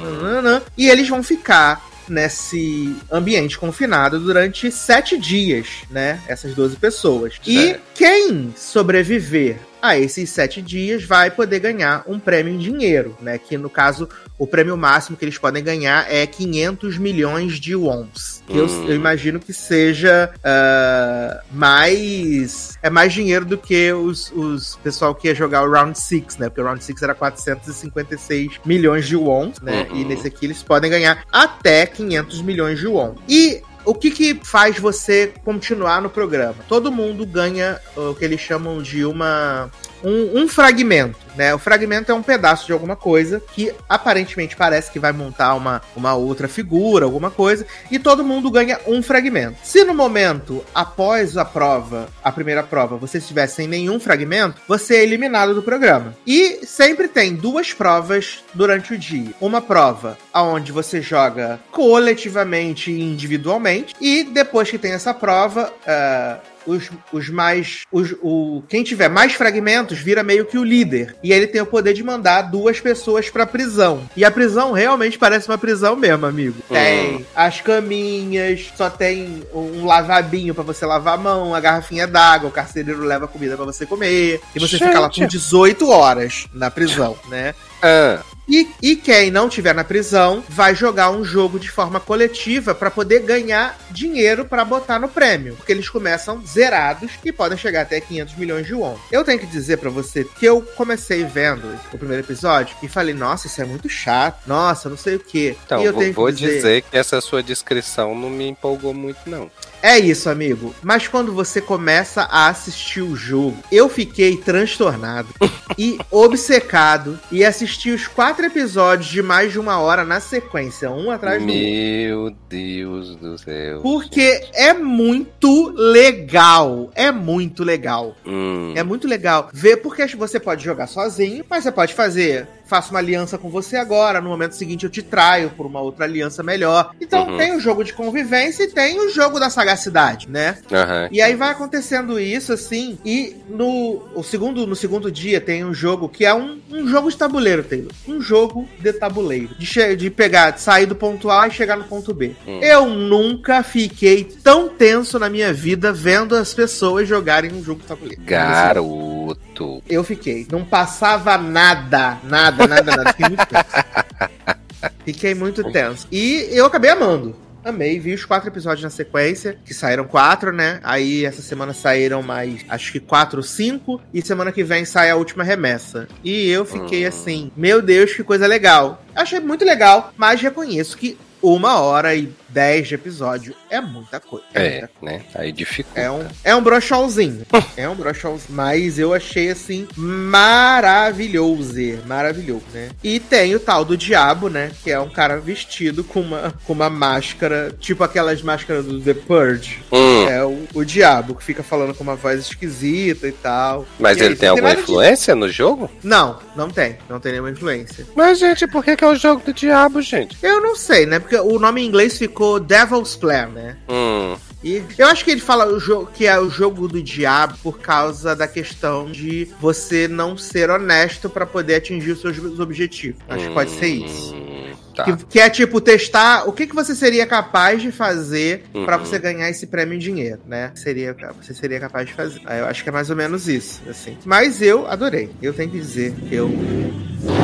E eles vão ficar nesse ambiente confinado durante sete dias, né? Essas 12 pessoas. E quem sobreviver a esses sete dias vai poder ganhar um prêmio em dinheiro, né? Que no caso, o prêmio máximo que eles podem ganhar é 500 milhões de wons. Que eu, Hum. eu imagino que seja ah, mais. É mais dinheiro do que os, os pessoal que ia jogar o Round 6, né? Porque o Round 6 era 456 milhões de wons, né? Uhum. E nesse aqui eles podem ganhar até 500 milhões de won. E o que, que faz você continuar no programa? Todo mundo ganha o que eles chamam de uma um, um fragmento, né? O fragmento é um pedaço de alguma coisa que aparentemente parece que vai montar uma, uma outra figura, alguma coisa, e todo mundo ganha um fragmento. Se no momento, após a prova, a primeira prova, você estiver sem nenhum fragmento, você é eliminado do programa. E sempre tem duas provas durante o dia. Uma prova onde você joga coletivamente e individualmente, e depois que tem essa prova, ah, os, os mais. Os, o, quem tiver mais fragmentos vira meio que o líder. E ele tem o poder de mandar duas pessoas pra prisão. E a prisão realmente parece uma prisão mesmo, amigo. Tem as caminhas, só tem um lavabinho pra você lavar a mão, a garrafinha d'água, o carcereiro leva comida pra você comer. E você fica lá por Gente. 18 horas na prisão, né? Ah, E, e quem não tiver na prisão vai jogar um jogo de forma coletiva pra poder ganhar dinheiro pra botar no prêmio, porque eles começam zerados e podem chegar até 500 milhões de won. Eu tenho que dizer pra você que eu comecei vendo o primeiro episódio e falei, nossa, isso é muito chato, nossa, não sei o quê. então, e eu vou, tenho que vou dizer que essa sua descrição não me empolgou muito, não. É isso, amigo. Mas quando você começa a assistir o jogo, eu fiquei transtornado e obcecado e assisti os quatro episódios de mais de uma hora na sequência, um atrás do outro. Meu Deus do céu. Porque é muito legal. É muito legal. Hum, É muito legal ver porque você pode jogar sozinho, mas você pode fazer. Faço uma aliança com você agora, no momento seguinte eu te traio por uma outra aliança melhor. Então Uhum. tem o jogo de convivência e tem o jogo da sagacidade, né? aham. E aí vai acontecendo isso, assim, e no, o segundo, no segundo dia tem um jogo que é um, um jogo de tabuleiro, Taylor. Um jogo de tabuleiro. De, de pegar, de sair do ponto A e chegar no ponto B. Hum. Eu nunca fiquei tão tenso na minha vida vendo as pessoas jogarem um jogo de tabuleiro. Garoto. Eu fiquei. Não passava nada, nada, nada, nada. Fiquei muito tenso. Fiquei muito tenso. E eu acabei amando. Amei, vi os quatro episódios na sequência, que saíram quatro, né? Aí essa semana saíram mais, acho que quatro ou cinco, e semana que vem sai a última remessa. E eu fiquei Hum. assim, meu Deus, que coisa legal. Achei muito legal, mas reconheço que uma hora e dez de episódio é muita coisa. É, muita É, né? Aí dificulta. é um, é um brochãozinho. é um brochãozinho. Mas eu achei assim maravilhoso. Maravilhoso, né? E tem o tal do diabo, né? Que é um cara vestido com uma, com uma máscara, tipo aquelas máscaras do The Purge. Hum, É o, o diabo que fica falando com uma voz esquisita e tal. mas E é ele isso, tem alguma de- influência no jogo? Não, não tem. Não tem nenhuma influência. Mas, gente, por que, que é o jogo do diabo, gente? Eu não sei, né? Porque o nome em inglês ficou Devil's Plan, né? Hum, E eu acho que ele fala o jogo que é o jogo do diabo por causa da questão de você não ser honesto pra poder atingir os seus objetivos. Acho que pode ser isso. hum, Tá. Que, que é tipo testar o que, que você seria capaz de fazer pra Uhum. você ganhar esse prêmio em dinheiro, né? Seria, você seria capaz de fazer. Eu acho que é mais ou menos isso, assim. Mas eu adorei. Eu tenho que dizer que eu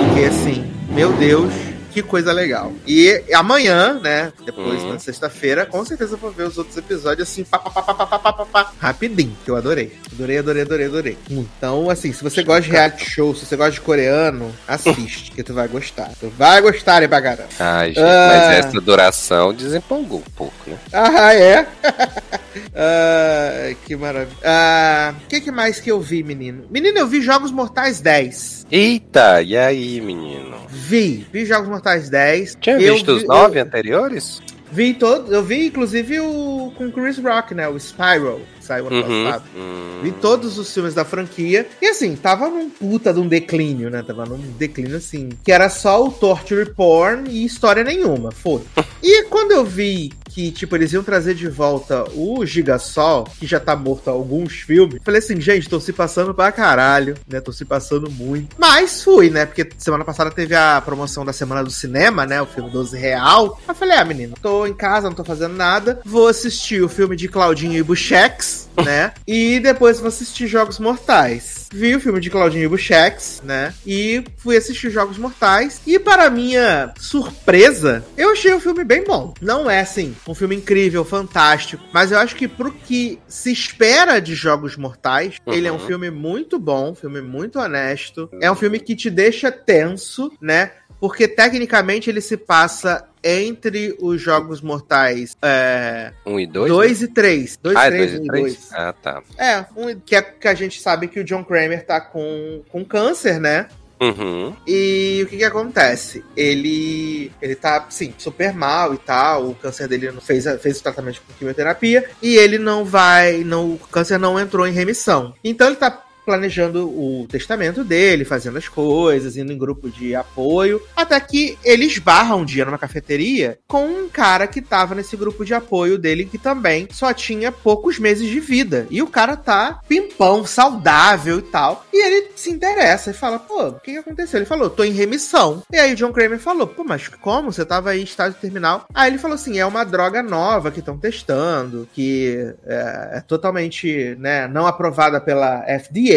fiquei assim, meu Deus, que coisa legal. E amanhã, né? Depois, Uhum. na sexta-feira, com certeza eu vou ver os outros episódios assim, pá, pá, pá, pá, pá, pá, pá, pá, rapidinho, que eu adorei. Adorei, adorei, adorei, adorei. Então, assim, se você gosta de reality show, se você gosta de coreano, assiste, que tu vai gostar. Tu vai gostar, hein, bagarão. Ai, gente, Ah. mas essa duração desempolgou um pouco, né? Ah, é? ah, que maravilha. Ah, O que, que mais que eu vi, menino? Menino, eu vi Jogos Mortais 10. Eita, e aí, menino? Vi, vi Jogos Mortais 10. Tinha Eu visto os vi- nove eu- anteriores? Vi todos, eu vi inclusive o com Chris Rock, né? O Spiral, que saiu ano Uhum. passado. Hum. Vi todos os filmes da franquia. E assim, tava num puta de um declínio, né? Tava num declínio assim. Que era só o torture porn e história nenhuma. Foda. e quando eu vi que, tipo, eles iam trazer de volta o Gigasol, que já tá morto há alguns filmes, falei assim, gente, tô se passando pra caralho, né? Tô se passando muito. Mas fui, né? Porque semana passada teve a promoção da Semana do Cinema, né? O filme 12 Real. Eu falei, ah, menino, tô em casa, não tô fazendo nada. Vou assistir o filme de Claudinho e Buchex, né? E depois vou assistir Jogos Mortais. Vi o filme de Claudinho Buchex, né? E fui assistir Jogos Mortais. E para minha surpresa, eu achei o filme bem bom. Não é assim, um filme incrível, fantástico. Mas eu acho que pro que se espera de Jogos Mortais, ele é um Uhum. filme muito bom, um filme muito honesto. É um filme que te deixa tenso, né? Porque tecnicamente ele se passa entre os Jogos Mortais é, Um e dois? 2 e 3. 2, ah, é 3, dois 1 e e três? 2. Ah, tá. É, um, que, é, que a gente sabe que o John Kramer tá com, com câncer, né? Uhum. E o que que acontece? Ele ele tá, sim, super mal e tal. O câncer dele não fez, fez o tratamento com quimioterapia e ele não vai, não, o câncer não entrou em remissão. Então ele tá planejando o testamento dele, fazendo as coisas, indo em grupo de apoio, até que ele esbarra um dia numa cafeteria com um cara que tava nesse grupo de apoio dele que também só tinha poucos meses de vida. E o cara tá pimpão, saudável e tal. E ele se interessa e fala: pô, o que, aconteceu? Ele falou: tô em remissão. E aí o John Kramer falou: pô, mas como? Você tava aí em estágio terminal? Aí ele falou assim: é uma droga nova que estão testando, que é, é, totalmente né, não aprovada pela FDA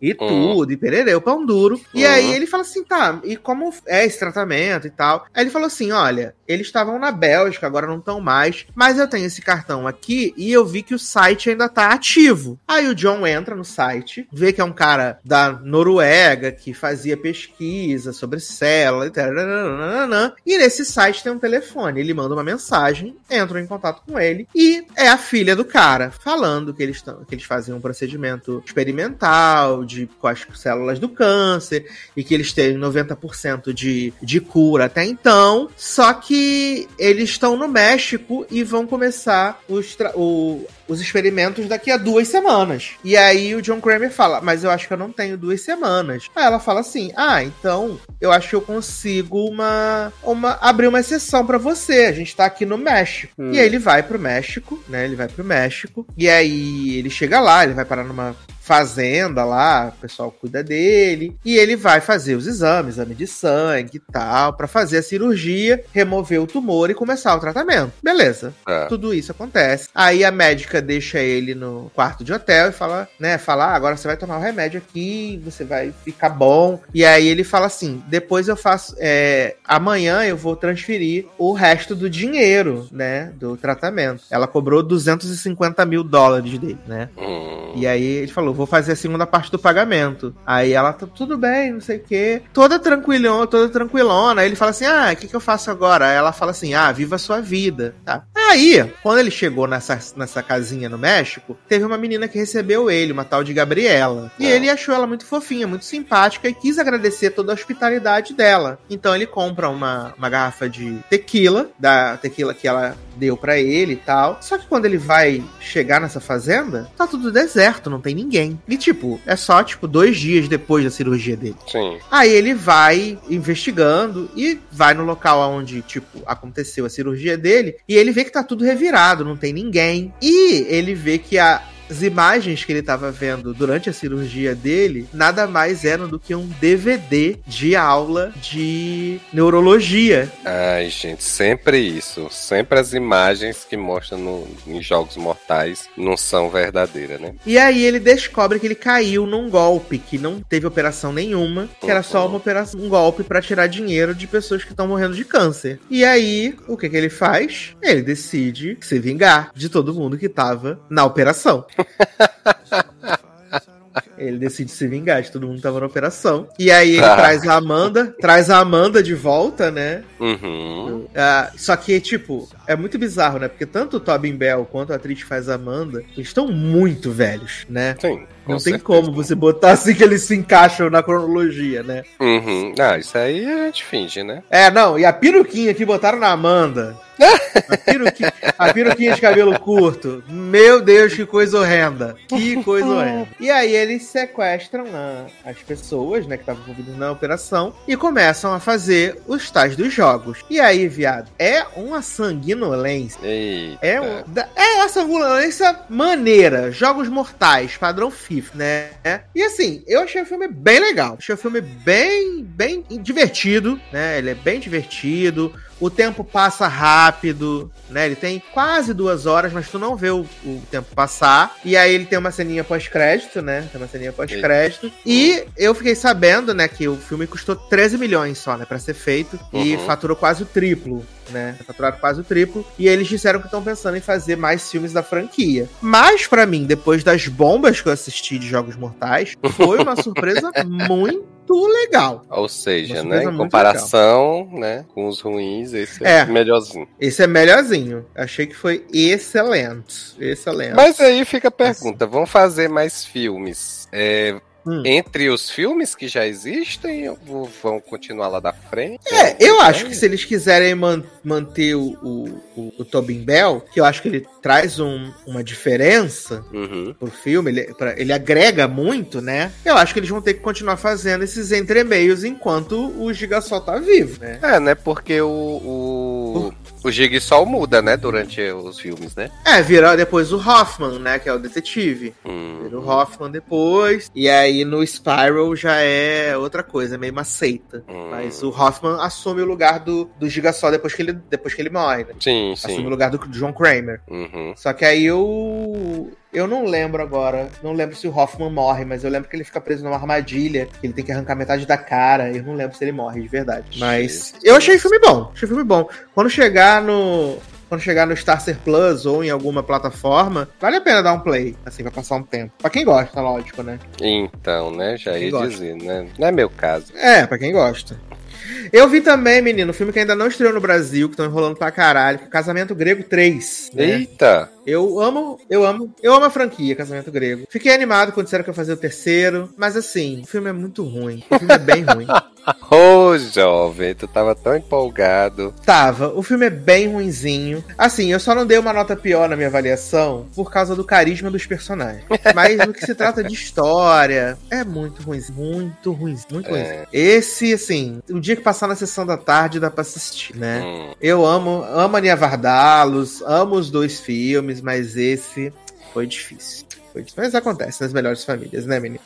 e Uhum. tudo, e perereu, pão duro. E aí ele fala assim: tá, e como é esse tratamento e tal? Aí ele falou assim: olha, eles estavam na Bélgica, agora não estão mais, mas eu tenho esse cartão aqui e eu vi que o site ainda tá ativo. Aí o John entra no site, vê que é um cara da Noruega que fazia pesquisa sobre célula e tal. E nesse site tem um telefone. Ele manda uma mensagem, entram em contato com ele e é a filha do cara falando que eles, tão, que eles faziam um procedimento experimental de com as células do câncer e que eles têm 90% de, de cura até então. Só que eles estão no México e vão começar os, o- os experimentos daqui a duas semanas. E aí o John Kramer fala, mas eu acho que eu não tenho duas semanas. Aí ela fala assim, ah, então eu acho que eu consigo uma, uma abrir uma exceção pra você. A gente tá aqui no México. Hum. E aí ele vai pro México, né? Ele vai pro México. E aí ele chega lá, ele vai parar numa fazenda lá, o pessoal cuida dele, e ele vai fazer os exames, exame de sangue e tal, pra fazer a cirurgia, remover o tumor e começar o tratamento. Beleza. Tá. Tudo isso acontece. Aí a médica deixa ele no quarto de hotel e fala, né, fala, ah, agora você vai tomar o remédio aqui, você vai ficar bom. E aí ele fala assim, depois eu faço, é, amanhã eu vou transferir o resto do dinheiro, né, do tratamento. Ela cobrou 250 mil dólares dele, né? Hum. E aí ele falou, vou fazer a segunda parte do pagamento. Aí ela, tá tudo bem, não sei o quê. Toda tranquilona, toda tranquilona. Aí ele fala assim, ah, o que, que eu faço agora? Aí ela fala assim, ah, viva a sua vida, tá? Aí, quando ele chegou nessa, nessa casinha no México, teve uma menina que recebeu ele, uma tal de Gabriela. E É. ele achou ela muito fofinha, muito simpática e quis agradecer toda a hospitalidade dela. Então ele compra uma, uma garrafa de tequila, da tequila que ela deu pra ele e tal. Só que quando ele vai chegar nessa fazenda, tá tudo deserto, não tem ninguém. E tipo, é só tipo dois dias depois da cirurgia dele. Sim. Aí ele vai investigando e vai no local onde, tipo, aconteceu a cirurgia dele e ele vê que tá tudo revirado, não tem ninguém. E ele vê que a- as imagens que ele tava vendo durante a cirurgia dele nada mais eram do que um DVD de aula de neurologia. Ai, gente, sempre isso. Sempre as imagens que mostram no- em Jogos Mortais não são verdadeiras, né? E aí ele descobre que ele caiu num golpe, que não teve operação nenhuma, que era só uma operação, um golpe pra tirar dinheiro de pessoas que estão morrendo de câncer. E aí, o que que ele faz? Ele decide se vingar de todo mundo que tava na operação. Ele decide se vingar de todo mundo que tava na operação. E aí ele Ah. traz a Amanda, traz a Amanda de volta, né? Uhum. Ah, só que, tipo, é muito bizarro, né? Porque tanto o Tobin Bell quanto a atriz que faz a Amanda, eles estão muito velhos, né? Sim. Com Não tem certeza. como você botar assim que eles se encaixam na cronologia, né? Uhum. Ah, isso aí a gente finge, né? É, não, e a peruquinha que botaram na Amanda. A peruquinha, a peruquinha de cabelo curto. Meu Deus, que coisa horrenda. Que coisa horrenda. E aí eles sequestram a- as pessoas, né, que estavam envolvidas na operação e começam a fazer os tais dos jogos. E aí, viado, é uma sanguinolência. Eita. É, um- é uma sanguinolência maneira. Jogos mortais, padrão FIF, né? E assim, eu achei o filme bem legal. Achei o filme bem, bem divertido, né? Ele é bem divertido. O tempo passa rápido, né? Ele tem quase duas horas, mas tu não vê o, o tempo passar. E aí ele tem uma ceninha pós-crédito, né? Tem uma ceninha pós-crédito. E eu fiquei sabendo, né, que o filme custou 13 milhões só, né, pra ser feito. E Uhum. faturou quase o triplo, né? Faturaram quase o triplo. E eles disseram que estão pensando em fazer mais filmes da franquia. Mas, pra mim, depois das bombas que eu assisti de Jogos Mortais, foi uma surpresa muito legal. Ou seja, né? Em muito comparação, né? Com os ruins, esse é, É. melhorzinho. Esse é melhorzinho. Achei que foi excelente. Excelente. Mas aí fica a pergunta: vão fazer mais filmes? É, Hum. Entre os filmes que já existem, vão continuar lá da frente? É, eu acho que se eles quiserem man- manter o, o, o, o Tobin Bell, que eu acho que ele traz um- uma diferença Uhum. pro filme, ele, pra- ele agrega muito, né? Eu acho que eles vão ter que continuar fazendo esses entremeios enquanto o Gigasol tá vivo, né? É, né? Porque o, o, o Jigsaw muda, né? Durante os filmes, né? É, vira depois o Hoffman, né? Que é o detetive. Hum. Vira o Hoffman depois. E aí no Spiral já é outra coisa, meio uma seita. Hum. Mas o Hoffman assume o lugar do, do Gigasol depois que ele, depois que ele morre, né? Sim, Assume o sim. lugar do John Kramer. Uhum. Só que aí eu. Eu não lembro agora. Não lembro se o Hoffman morre, mas eu lembro que ele fica preso numa armadilha. Que ele tem que arrancar metade da cara. Eu não lembro se ele morre de verdade. Mas eu achei filme bom. Achei filme bom. Quando chegar no. Quando chegar no Starcer Plus ou em alguma plataforma, vale a pena dar um play, assim, pra passar um tempo. Pra quem gosta, lógico, né? Então, né? Já ia dizer, né? Não é meu caso. É, pra quem gosta. Eu vi também, menino, um filme que ainda não estreou no Brasil, que estão enrolando pra caralho, que é Casamento Grego 3. né? Eita! Eu amo, eu amo, eu amo a franquia Casamento Grego. Fiquei animado quando disseram que ia fazer o terceiro, mas assim, o filme é muito ruim. O filme é bem ruim. Ô, jovem, tu tava tão empolgado. Tava, o filme é bem ruinzinho. Assim, eu só não dei uma nota pior na minha avaliação por causa do carisma dos personagens. Mas no que se trata de história, é muito ruim, muito ruim, muito ruim. É. Esse, assim, o dia que passar na sessão da tarde dá pra assistir, né? Hum. Eu amo, amo a Nia Vardalos, amo os dois filmes, mas esse foi difícil. Mas acontece nas melhores famílias, né, menino?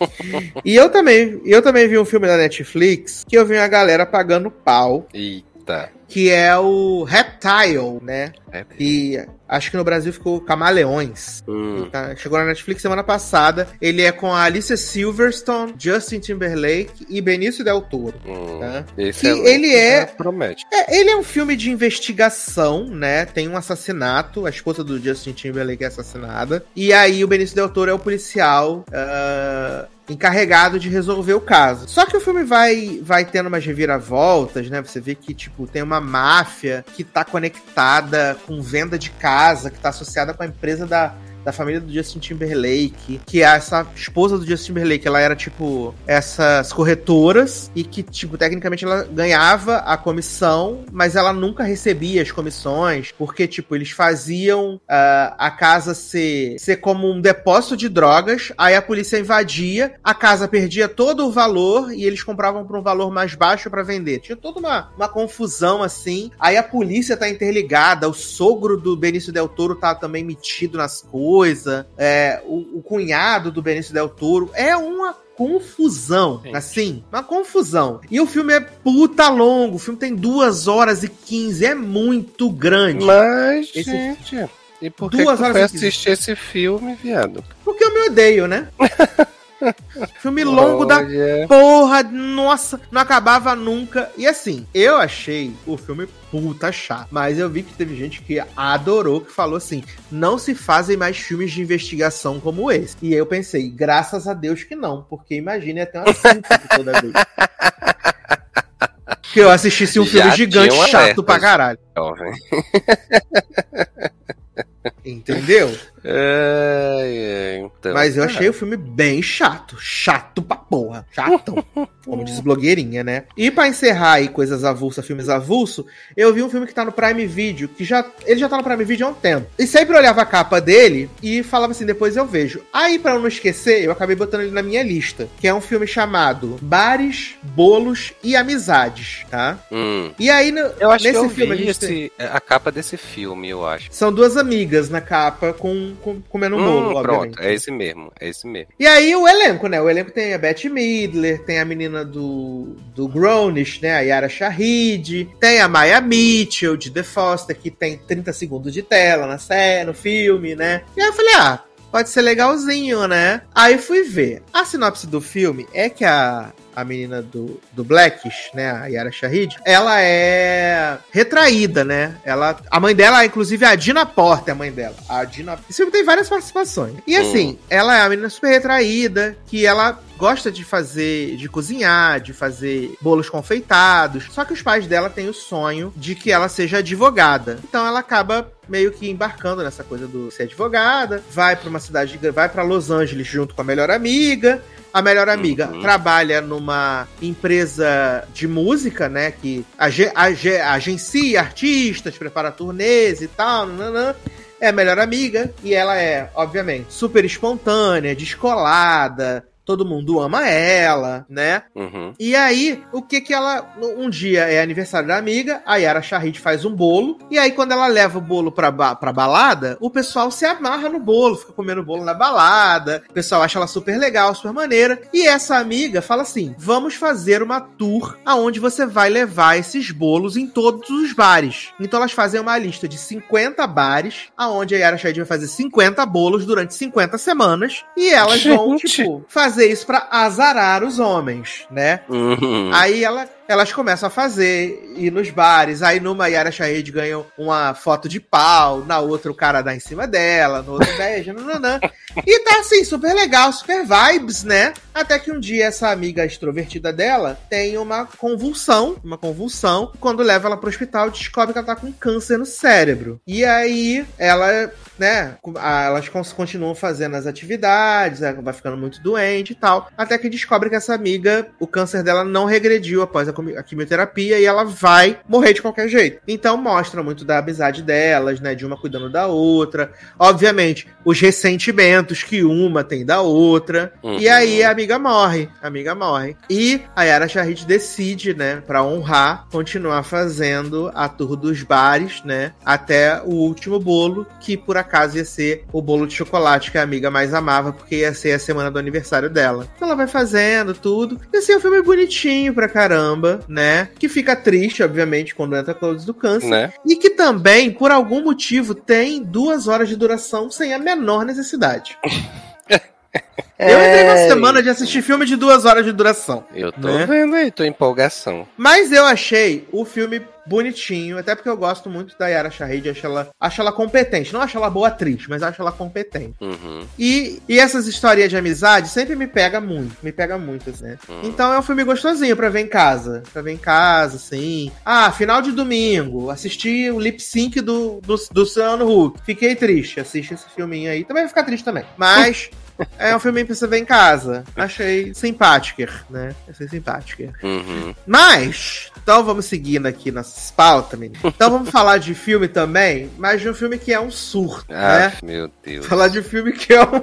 e eu também, eu também vi um filme da Netflix que eu vi uma galera pagando pau, Eita. que é o Reptile, né? É. E acho que no Brasil ficou Camaleões. Hum. Tá? Chegou na Netflix semana passada. Ele é com a Alicia Silverstone, Justin Timberlake e Benício Del Toro. Hum. Tá? Esse Que é, ele é- Promete. É, ele é um filme de investigação, né? Tem um assassinato, a esposa do Justin Timberlake é assassinada. E aí o Benício Del Toro é o policial ah, encarregado de resolver o caso. Só que o filme vai, vai tendo umas reviravoltas, né? Você vê que, tipo, tem uma máfia que tá conectada com venda de casa, que tá associada com a empresa da, da família do Justin Timberlake, que é essa esposa do Justin Timberlake, ela era tipo essas corretoras e que tipo tecnicamente ela ganhava a comissão, mas ela nunca recebia as comissões, porque tipo eles faziam ah, a casa ser ser como um depósito de drogas, aí a polícia invadia, a casa perdia todo o valor e eles compravam por um valor mais baixo pra vender. Tinha toda uma, uma confusão assim. Aí a polícia tá interligada, o sogro do Benício Del Toro tá também metido nas coisas, é, o, o cunhado do Benício Del Toro. É uma confusão, Gente. assim, uma confusão. E o filme é puta longo, o filme tem duas horas e 15, é muito grande. Mas, Esse- gente. E por que, Duas que tu foi assistir esse filme, viado? Porque eu me odeio, né? filme longo da Olha, Porra, nossa, não acabava nunca. E assim, eu achei o filme puta chato. Mas eu vi que teve gente que adorou, que falou assim: não se fazem mais filmes de investigação como esse. E aí eu pensei, graças a Deus que não, porque imagina ter uma síntese toda vez. Que eu assistisse um Já filme gigante um chato alerta. pra caralho. jovem. Entendeu? Ai, ai, então, Mas eu achei o filme bem chato. Chato pra porra. Chatão. Como diz blogueirinha, né? E pra encerrar aí coisas avulsas, filmes avulso, eu vi um filme que tá no Prime Video, que já. Ele já tá no Prime Video há um tempo. E sempre olhava a capa dele e falava assim, depois eu vejo. Aí, pra eu não esquecer, eu acabei botando ele na minha lista. Que é um filme chamado Bares, Bolos e Amizades, tá? Hum. E aí, no- Eu acho nesse que eu filme, a vi gente tem- esse, a capa desse filme, eu acho. são duas amigas na capa com- comendo um bolo, Hum, obviamente. pronto, é esse mesmo, é esse mesmo. E aí o elenco, né? O elenco tem a Beth Midler, tem a menina do, do Grownish, né? A Yara Shahid, tem a Maya Mitchell de The Foster, que tem 30 segundos de tela na série, no filme, né? E aí eu falei, ah, pode ser legalzinho, né? Aí fui ver. A sinopse do filme é que a, a menina do, do Blackish, né? A Yara Shahid, ela é retraída, né? Ela, a mãe dela, inclusive, é a Dina Porter, a mãe dela. A Dina... Filme tem várias participações. E assim, ela é uma menina super retraída, que ela gosta de fazer, de cozinhar, de fazer bolos confeitados. Só que os pais dela têm o sonho de que ela seja advogada. Então ela acaba meio que embarcando nessa coisa do ser advogada, vai pra uma cidade, vai pra Los Angeles junto com a melhor amiga. A melhor amiga Uhum. trabalha numa empresa de música, né? Que age- age- agencia artistas, prepara turnês e tal. nananã. É a melhor amiga e ela é, obviamente, super espontânea, descolada. Todo mundo ama ela, né? Uhum. E aí, o que que ela. Um dia é aniversário da amiga, a Yara Shahid faz um bolo. E aí, quando ela leva o bolo pra, ba- pra balada, o pessoal se amarra no bolo, fica comendo bolo na balada. O pessoal acha ela super legal, super maneira. E essa amiga fala assim: vamos fazer uma tour aonde você vai levar esses bolos em todos os bares. Então elas fazem uma lista de 50 bares, aonde a Yara Shahid vai fazer 50 bolos durante 50 semanas. E elas vão, Gente. tipo, fazer isso pra azarar os homens, né? Uhum. Aí ela, elas começam a fazer, ir nos bares. Aí numa Yara Shahid ganha uma foto de pau, na outra o cara dá em cima dela, no outro beija, nananã. E tá assim, super legal, super vibes, né? Até que um dia essa amiga extrovertida dela tem uma convulsão, uma convulsão. Quando leva ela pro hospital, descobre que ela tá com câncer no cérebro. E aí ela, né, elas continuam fazendo as atividades, ela vai ficando muito doente e tal. Até que descobre que essa amiga, o câncer dela não regrediu após a, a quimioterapia e ela vai morrer de qualquer jeito. Então mostra muito da amizade delas, né, de uma cuidando da outra. Obviamente, os ressentimentos que uma tem da outra. Uhum. E aí a amiga morre. A amiga morre. E a Yara Shahid decide, né, pra honrar, continuar fazendo a tour dos bares, né, até o último bolo, que por acaso ia ser o bolo de chocolate que a amiga mais amava, porque ia ser a semana do aniversário dela. Então ela vai fazendo tudo. E assim, é um filme bonitinho pra caramba, né? Que fica triste, obviamente, quando entra a Close do Câncer. Né? E que também, por algum motivo, tem duas horas de duração sem a menor necessidade. Eu entrei uma É. semana de assistir filme de duas horas de duração. Eu tô Né? vendo aí, tô em empolgação. Mas eu achei o filme bonitinho, até porque eu gosto muito da Yara Shahid, acho ela, acho ela competente. Não acho ela boa atriz, mas acho ela competente. Uhum. E, e essas histórias de amizade sempre me pega muito, me pega muito, assim, né? Hum. Então é um filme gostosinho pra ver em casa. Pra ver em casa, assim. Ah, final de domingo, assisti o lip sync do, do, do Luciano Huck. Fiquei triste, assiste esse filminho aí. Também vai ficar triste também. Mas. É um filme pra você ver em casa. Achei simpático, né? Achei simpático. Uhum. Mas, então vamos seguindo aqui nossas pautas, menino. Então vamos falar de filme também, mas de um filme que é um surto, né? Ah, meu Deus. Falar de filme que é um.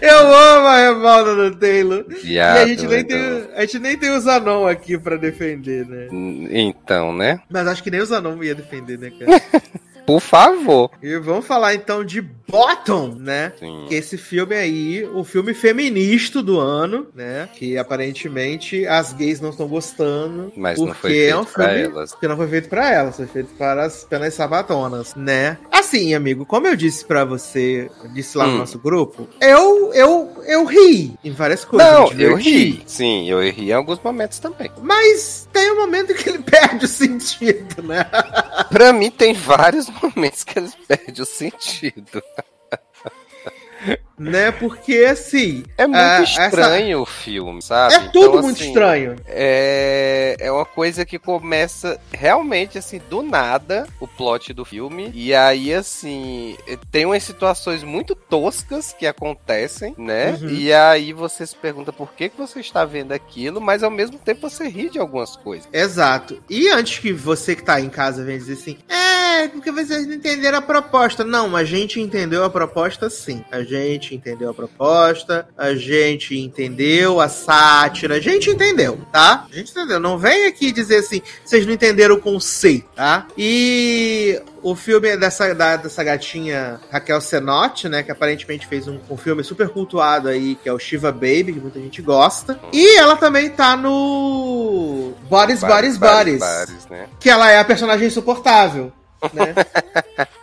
Eu amo a revolta do Taylor. e a Viado, gente, nem então. tem, a gente nem tem o Zanon aqui pra defender, né? Então, né? Mas acho que nem o Zanon ia defender, né, cara? Por favor. e vamos falar então de Bottom, né? Sim. Que esse filme aí, o filme feminista do ano, né? Que aparentemente as gays não estão gostando. Mas não porque foi feito é um pra filme elas. Porque não foi feito pra elas, foi feito para as, pelas sabatonas, né? Assim, amigo, como eu disse pra você, disse lá no Hum. nosso grupo, eu, eu, eu ri em várias coisas. Não, eu ri. Sim, eu ri em alguns momentos também. Mas tem um momento que ele perde o sentido, né? Pra mim, tem vários momentos que eles perdem o sentido. né? Porque, assim... É muito essa- estranho o filme, sabe? É tudo Então, muito assim, estranho. É, é uma coisa que começa realmente assim do nada o plot do filme e aí assim tem umas situações muito toscas que acontecem, né? Uhum. E aí você se pergunta por que que você está vendo aquilo, mas ao mesmo tempo você ri de algumas coisas. Exato. E antes que você que tá em casa venha dizer assim, é, porque vocês não entenderam a proposta. Não, a gente entendeu a proposta sim. A gente entendeu a proposta, a gente entendeu a sátira, a gente entendeu, tá? A gente entendeu. Não vem aqui dizer assim, vocês não entenderam o conceito, tá? E o filme é dessa, da- dessa gatinha Raquel Senotti, né? Que aparentemente fez um, um filme super cultuado aí, que é o Shiva Baby, que muita gente gosta. E ela também tá no Bodies, Bodies, Bodies. Bodies, né? Que ela é a personagem insuportável, né?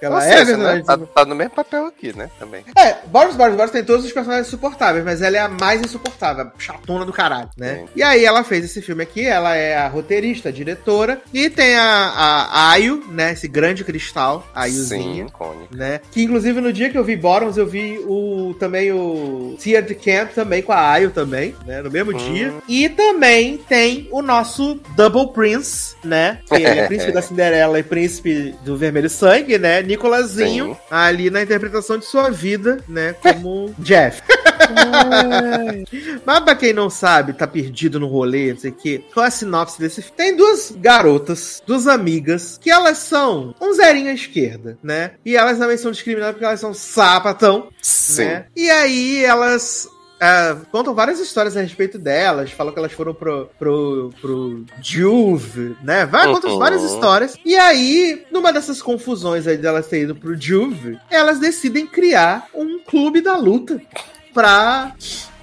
Ela Ou é personagem né, tá, tá no mesmo papel aqui, né? Também. é, Boris Boris Boris tem todos os personagens insuportáveis, mas ela é a mais insuportável, a chatona do caralho, né? Sim. E aí ela fez esse filme aqui, ela é a roteirista, a diretora, e tem a, a Ayu, né? Esse grande cristal, a Sim, Ayuzinha. icônico. Né? Que inclusive no dia que eu vi Bottoms, eu vi o também o the Camp também com a Ayo também, né? No mesmo dia. E também tem o nosso Double Prince, né? Que ele é príncipe da Cinderela e príncipe do Vermelho Sangue, né? Nicolazinho ali na interpretação de sua vida, né? Como Jeff. Mas pra quem não sabe, tá perdido no rolê, não sei o quê, qual é a sinopse desse filme? Tem duas garotas, duas amigas, que elas são um zerinho à esquerda, né? E elas também são discriminadas porque elas são sapatão, Sim. né? E aí elas ah, contam várias histórias a respeito delas, falam que elas foram pro, pro, pro Juve, né? Vai, contam Uhum. várias histórias. E aí, numa dessas confusões aí delas terem ido pro Juve, elas decidem criar um clube da luta pra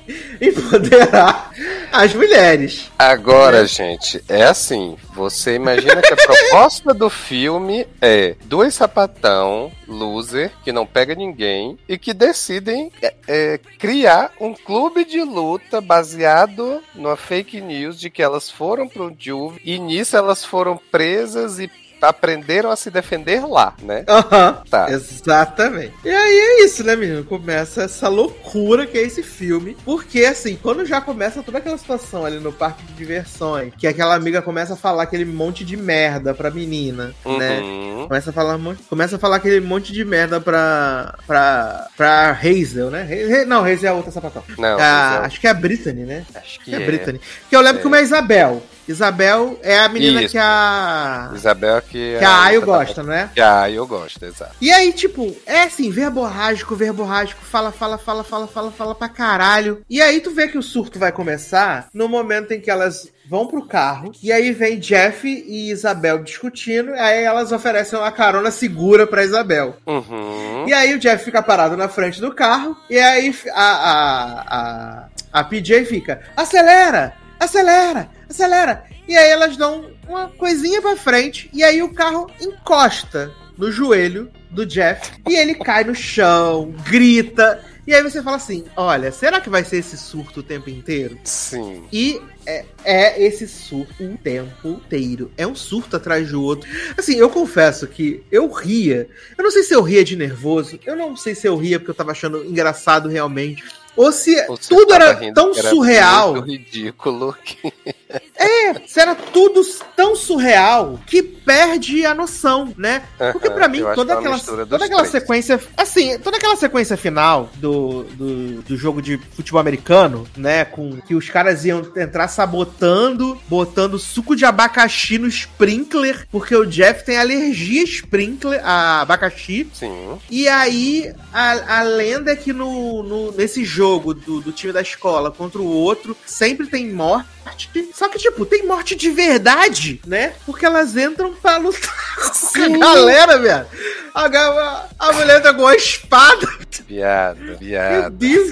empoderar as mulheres. Agora, gente, é assim. Você imagina que a proposta do filme é dois sapatão, loser, que não pega ninguém, e que decidem é, é, criar um clube de luta baseado numa fake news de que elas foram pro Juve e nisso elas foram presas e aprenderam a se defender lá, né? Aham. Tá. Exatamente. E aí é isso, né, menino? Começa essa loucura que é esse filme. Porque, assim, quando já começa toda aquela situação ali no parque de diversões, que aquela amiga começa a falar aquele monte de merda pra menina, né? Uhum. Começa a falar, começa a falar aquele monte de merda pra. pra. pra Hazel, né? Não, Hazel é a outra sapatão. Não, Ah, mas eu- acho que é a Brittany, né? acho Acho que que é, Brittany. Que eu lembro É. que uma é Isabel. Isabel é a menina Isso. que a. Isabel que, que a Ayo gosta, né? Que a Ayo gosta, exato. E aí, tipo, é assim, verborrágico, verborrágico, fala, fala, fala, fala, fala, fala pra caralho. E aí tu vê que o surto vai começar no momento em que elas vão pro carro, e aí vem Jeff e Isabel discutindo, aí elas oferecem uma carona segura pra Isabel. Uhum. E aí o Jeff fica parado na frente do carro, e aí a, a, a, a PJ fica, acelera, acelera, acelera. E aí elas dão uma coisinha pra frente, e aí o carro encosta no joelho do Jeff, e ele cai no chão, grita, e aí você fala assim, olha, será que vai ser esse surto o tempo inteiro? Sim. E é, é esse surto o tempo inteiro. É um surto atrás do outro. Assim, eu confesso que eu ria. Eu não sei se eu ria de nervoso. Eu não sei se eu ria porque eu tava achando engraçado realmente. Ou se Você tudo era tão era surreal. ridículo que Se era tudo tão surreal que perde a noção, né? Porque pra mim, toda é aquela, toda aquela três. sequência. Assim, toda aquela sequência final do, do, do jogo de futebol americano, né? Com que os caras iam entrar sabotando, botando suco de abacaxi no sprinkler, porque o Jeff tem alergia a sprinkler, a abacaxi. Sim. E aí, a, a lenda é que no, no- nesse jogo do, do time da escola contra o outro, sempre tem morte. Só que, tipo, tem morte de verdade, né? Porque elas entram pra lutar com a galera, velho. A, a mulher tá com uma espada. Piada, Meu piada. Deus.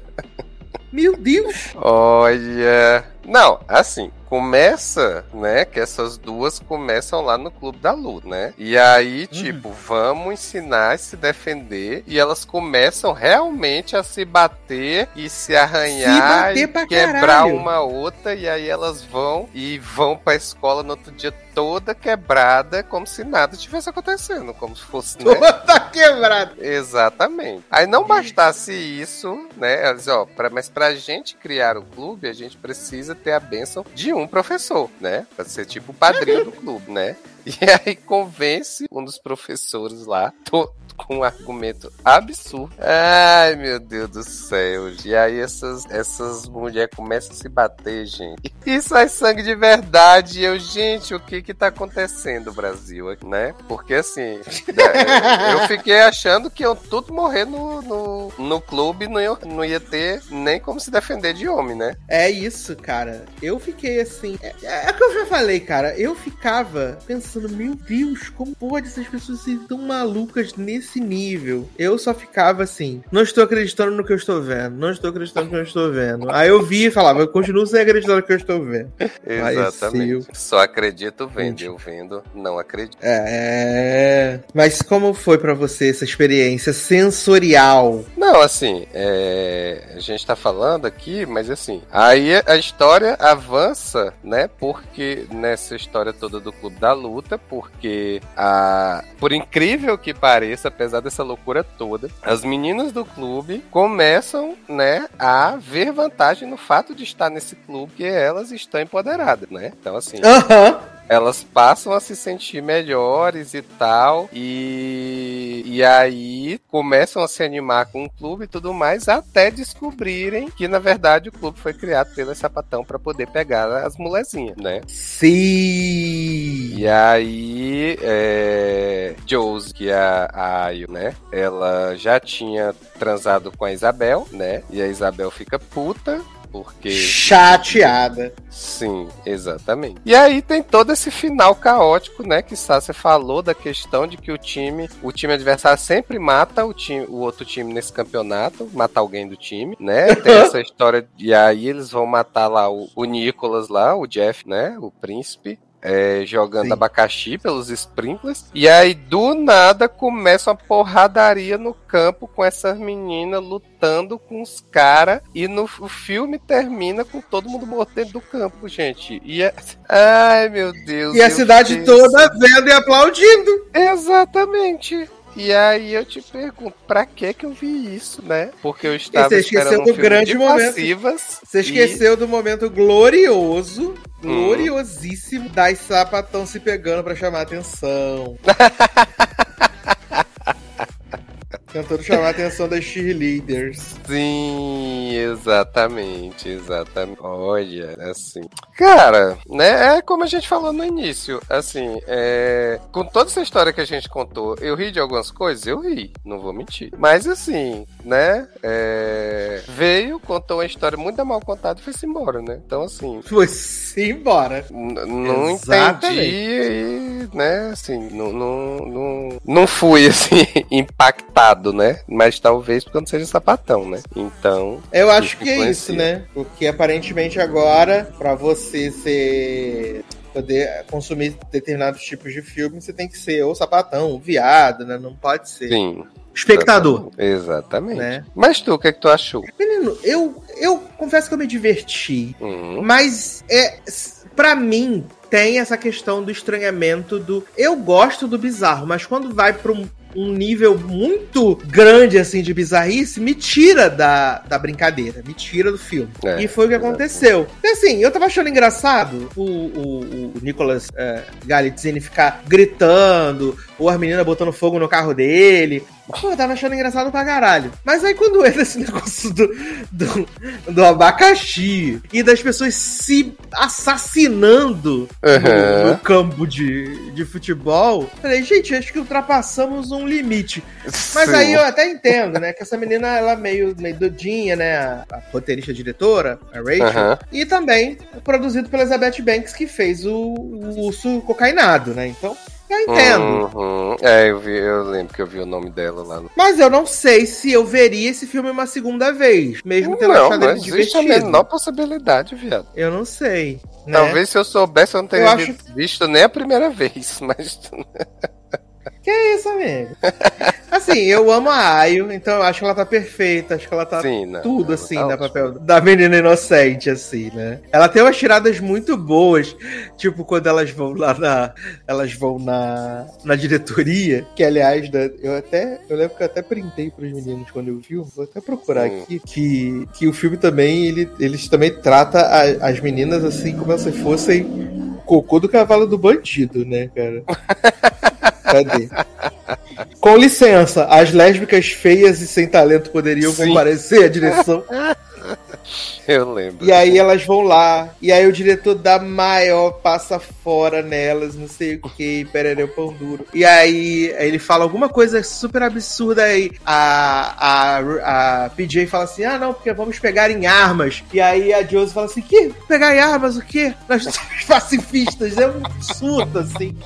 Meu Deus. Olha. Não, assim, começa, né? Que essas duas começam lá no Clube da Luta, né? E aí, tipo, vamos ensinar a se defender. E elas começam realmente a se bater e se arranhar bater e quebrar caralho. uma outra. E aí elas vão e vão pra escola no outro dia toda quebrada, como se nada tivesse acontecendo. Como se fosse, né? Tá quebrado. Exatamente. Aí não bastasse isso, né? Elas, ó, pra, mas pra gente criar o clube, a gente precisa ter a bênção de um professor, né? Pra ser tipo o padrinho do clube, né? E aí convence um dos professores lá, to- com um argumento absurdo. Ai, meu Deus do céu. E aí essas, essas mulheres começam a se bater, gente. E sai sangue de verdade. E eu, gente, o que que tá acontecendo, Brasil, né? Porque assim, né, eu fiquei achando que iam tudo morrer no, no, no clube, não ia, não ia ter nem como se defender de homem, né? É isso, cara. Eu fiquei assim. É, é o que eu já falei, cara. Eu ficava pensando, meu Deus, como pode essas pessoas serem tão malucas nesse nível? Eu só ficava assim, não estou acreditando no que eu estou vendo. Não estou acreditando no que eu estou vendo. Aí eu vi e falava, eu continuo sem acreditar no que eu estou vendo. Exatamente. Só acredito vendo. Eu vendo, não acredito. É. Mas como foi pra você essa experiência sensorial? Não, assim, é, a gente tá falando aqui, mas assim, aí a história avança, né? Porque nessa história toda do Clube da Luta, porque a, por incrível que pareça, apesar dessa loucura toda, as meninas do clube começam, né, a ver vantagem no fato de estar nesse clube, que elas estão empoderadas, né? Então, assim, Aham. Elas passam a se sentir melhores e tal. E, e aí começam a se animar com o clube e tudo mais, até descobrirem que, na verdade, o clube foi criado pelo sapatão para poder pegar as molezinhas, né? Sim! E aí, é, Josie, que é a Ayo, né? Ela já tinha transado com a Isabel, né? E a Isabel fica puta porque. Chateada. Sim, exatamente. E aí tem todo esse final caótico, né? Que Sácia falou da questão de que o time, o time adversário sempre mata o, time, o outro time nesse campeonato, mata alguém do time, né? Tem essa história. E aí eles vão matar lá o, o Nicholas lá, o Jeff, né? O príncipe é, jogando Sim. abacaxi pelos sprinklers. E aí, do nada, começa uma porradaria no campo com essas meninas lutando com os caras. E no, o filme termina com todo mundo morto dentro do campo, gente. E é... Ai, meu Deus. E a cidade toda vendo e aplaudindo. Exatamente. E aí eu te pergunto, pra que que eu vi isso, né? Porque eu estava Você esqueceu do grande momento. Você esqueceu e... do momento glorioso, hum. gloriosíssimo hum. das sapatão se pegando para chamar atenção. Tentando chamar a atenção das cheerleaders. Sim, exatamente, exatamente. Olha, assim. Cara, né? É como a gente falou no início. Assim, é... com toda essa história que a gente contou, eu ri de algumas coisas? Eu ri, não vou mentir. Mas assim, né? É... Veio, contou uma história muito mal contada e foi-se embora, né? Então, assim. Foi-se embora. Não entendi, e, né? Assim, não, não, não, não fui, assim, impactado né? Mas talvez porque não seja sapatão, né? Então. Eu acho que é isso, né? Porque aparentemente agora, para você ser poder consumir determinados tipos de filme, você tem que ser ou sapatão, ou viado, né? Não pode ser. Sim. Espectador. Exatamente. Né? Mas tu, o que é que tu achou? Menino, eu, eu confesso que eu me diverti. Uhum. Mas é para mim tem essa questão do estranhamento do eu gosto do bizarro, mas quando vai para um um nível muito grande, assim, de bizarrice, me tira da, da brincadeira, me tira do filme. É, e foi o que aconteceu. E assim, eu tava achando engraçado o, o, o Nicolas é, Galitzini ficar gritando, ou as meninas botando fogo no carro dele. Pô, eu tava achando engraçado pra caralho. Mas aí quando entra esse negócio do, do, do abacaxi e das pessoas se assassinando uhum. no, no, campo de, de futebol, falei, gente, acho que ultrapassamos um limite. Mas Sim. aí eu até entendo, né? Que essa menina, ela é meio, meio doidinha, né? A, a roteirista diretora, a Rachel. Uhum. E também produzido pela Elizabeth Banks, que fez o, o urso cocainado, né? Então, eu entendo. Uhum. É, eu, vi, eu lembro que eu vi o nome dela lá. No... Mas eu não sei se eu veria esse filme uma segunda vez, mesmo tendo não, achado ele divertido. Existe a menor possibilidade, viado. Eu não sei. Né? Talvez se eu soubesse eu não teria eu acho... visto nem a primeira vez, mas... Que isso, amigo? assim, eu amo a Ayo, então eu acho que ela tá perfeita. Acho que ela tá Sim, não, tudo, assim, tá papel da menina inocente, assim, né? Ela tem umas tiradas muito boas. Tipo, quando elas vão lá na. Elas vão na, na diretoria. Que, aliás, né, eu até. Eu lembro que eu até printei pros meninos quando eu vi. Vou até procurar hum. aqui. Que, que o filme também. Ele, eles também trata a, as meninas assim como se fossem cocô do cavalo do bandido, né, cara? Cadê? Com licença, as lésbicas feias e sem talento poderiam Sim. comparecer à direção. Eu lembro. E aí elas vão lá. E aí o diretor dá maior, passa fora nelas, não sei o que, perereu pão duro. E aí ele fala alguma coisa super absurda aí. A, a, a PJ fala assim: ah, não, porque vamos pegar em armas. E aí a Josie fala assim: que? Pegar em armas o quê? Nós somos pacifistas. É um absurdo, assim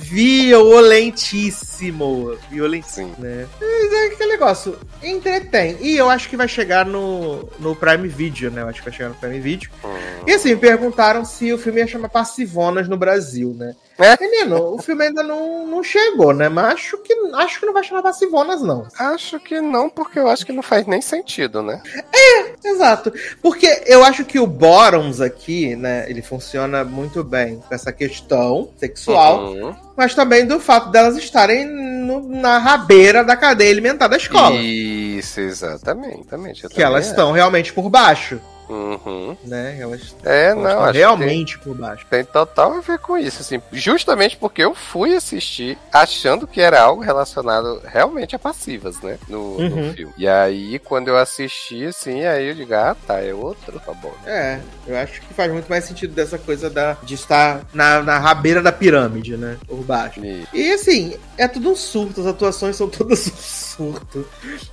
violentíssimo. Violentíssimo, né? Mas é aquele negócio. Entretém. E eu acho que vai chegar no, no Prime Video, né? Eu acho que vai chegar no Prime Video. Hum. E assim, perguntaram se o filme ia chamar Passivonas no Brasil, né? É? Menino, o filme ainda não, não chegou, né? Mas acho que, acho que não vai chamar Passivonas, não. Acho que não, porque eu acho que não faz nem sentido, né? É, exato. Porque eu acho que o Bottoms aqui, né? Ele funciona muito bem com essa questão sexual. Uhum. Mas também do fato delas estarem no, na rabeira da cadeia alimentar da escola. Isso, exatamente. exatamente que elas é. estão realmente por baixo. Uhum. né? Elas, É, não, realmente por baixo. tem, tem total a ver com isso, assim. Justamente porque eu fui assistir achando que era algo relacionado realmente a passivas, né? No, no Uhum. filme. E aí, quando eu assisti, assim, aí eu digo, ah, tá, é outro, tá bom. É, eu acho que faz muito mais sentido dessa coisa da, de estar na, na rabeira da pirâmide, né? Por baixo. E- E assim, é tudo um surto, as atuações são todas um surto.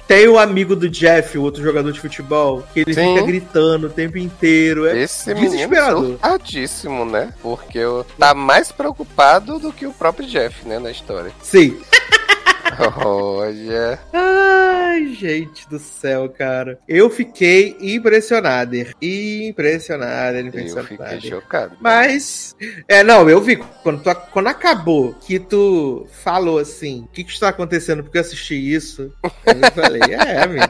Tem o amigo do Jeff, o outro jogador de futebol, que ele Sim. fica gritando o tempo inteiro. É Esse desesperador. surtadíssimo, né? Porque eu tá mais preocupado do que o próprio Jeff, né, na história. Sim. Olha. Ai, gente do céu, cara. Eu fiquei impressionado. Impressionado, Eu impressionado. fiquei chocado. Mas, é, não, eu vi. Quando, tu- quando acabou, que tu falou assim: o que, que está acontecendo porque eu assisti isso? Eu falei: é, amigo.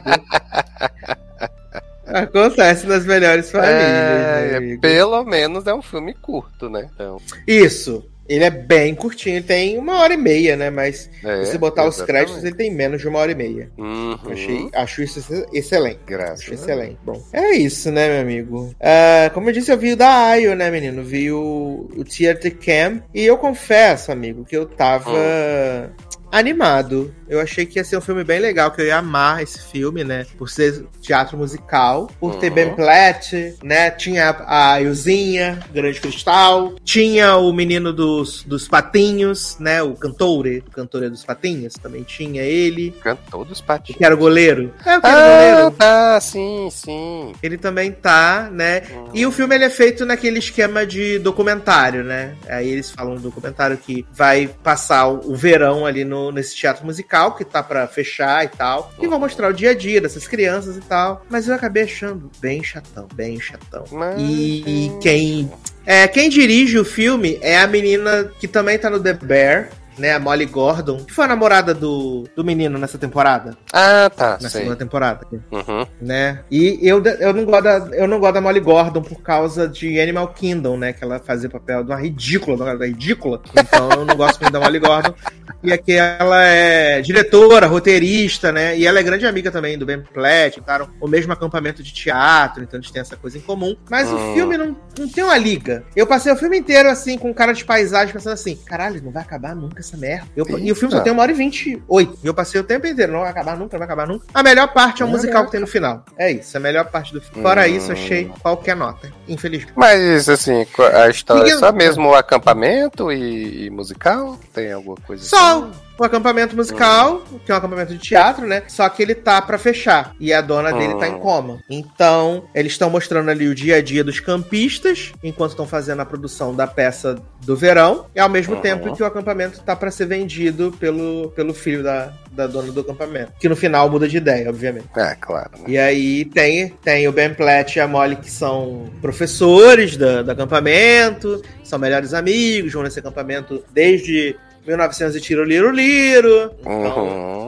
Acontece nas melhores famílias, É, né, amigo? pelo menos é um filme curto, né? Então, Isso. Ele é bem curtinho, ele tem uma hora e meia, né? Mas é, se botar os exatamente. créditos, ele tem menos de uma hora e meia. Uhum. Achei, acho isso ex- excelente. Graças. Acho excelente. Bom, é isso, né, meu amigo? Ah, como eu disse, eu vi o da Ayo, né, menino? Vi o, o Theater Camp. E eu confesso, amigo, que eu tava animado. Eu achei que ia ser um filme bem legal, que eu ia amar esse filme, né? Por ser teatro musical, por ter Uhum. Ben Platt, né? Tinha a Ayozinha, Grande Cristal. Tinha o menino dos, dos patinhos, né? O Cantore, o Cantore dos patinhos, também tinha ele. Cantou dos patinhos. Que era o goleiro. É, o que era Ah, goleiro. tá, sim, sim. Ele também tá, né? Uhum. E o filme ele é feito naquele esquema de documentário, né? Aí eles falam no documentário que vai passar o verão ali no, nesse teatro musical, que tá pra fechar e tal. E vão mostrar o dia a dia dessas crianças e tal. Mas eu acabei achando bem chatão, bem chatão. Mas- E, e quem. É, quem dirige o filme é a menina que também tá no The Bear. Né, a Molly Gordon, que foi a namorada do, do menino nessa temporada, Ah, tá, na sei. segunda temporada Uhum. né? E eu, eu, não gosto da, eu não gosto da Molly Gordon por causa de Animal Kingdom, né? Que ela fazia papel de uma ridícula, de uma ridícula. Então eu não gosto muito da Molly Gordon. E aqui ela é diretora, roteirista, né? E ela é grande amiga também do Ben Platt, ficaram o mesmo acampamento de teatro, então eles têm essa coisa em comum. Mas o Hum. filme não, não tem uma liga. Eu passei o filme inteiro assim, com cara de paisagem, pensando assim: caralho, não vai acabar nunca essa merda. Eu- e o filme só Eita. tem uma hora e vinte e oito. E eu passei o tempo inteiro, não vai acabar nunca, não vai acabar nunca. A melhor parte é o É musical que tem no final. É isso, a melhor parte do filme. Fora Hum. isso, achei qualquer nota. Infelizmente. Mas, assim, co- a história é Ninguém- só mesmo o acampamento e, e musical? Tem alguma coisa Só assim? O acampamento musical, que é um acampamento de teatro, né? Só que ele tá pra fechar. E a dona dele tá em Hum. coma. Então, eles estão mostrando ali o dia a dia dos campistas, enquanto estão fazendo a produção da peça do verão. E ao mesmo Uhum. tempo que o acampamento tá pra ser vendido pelo, pelo filho da, da dona do acampamento. Que no final muda de ideia, obviamente. É, claro. Né? E aí tem, tem o Ben Platt e a Molly, que são professores da, do acampamento, são melhores amigos, vão nesse acampamento desde 1900 e tiro liro liro. Então,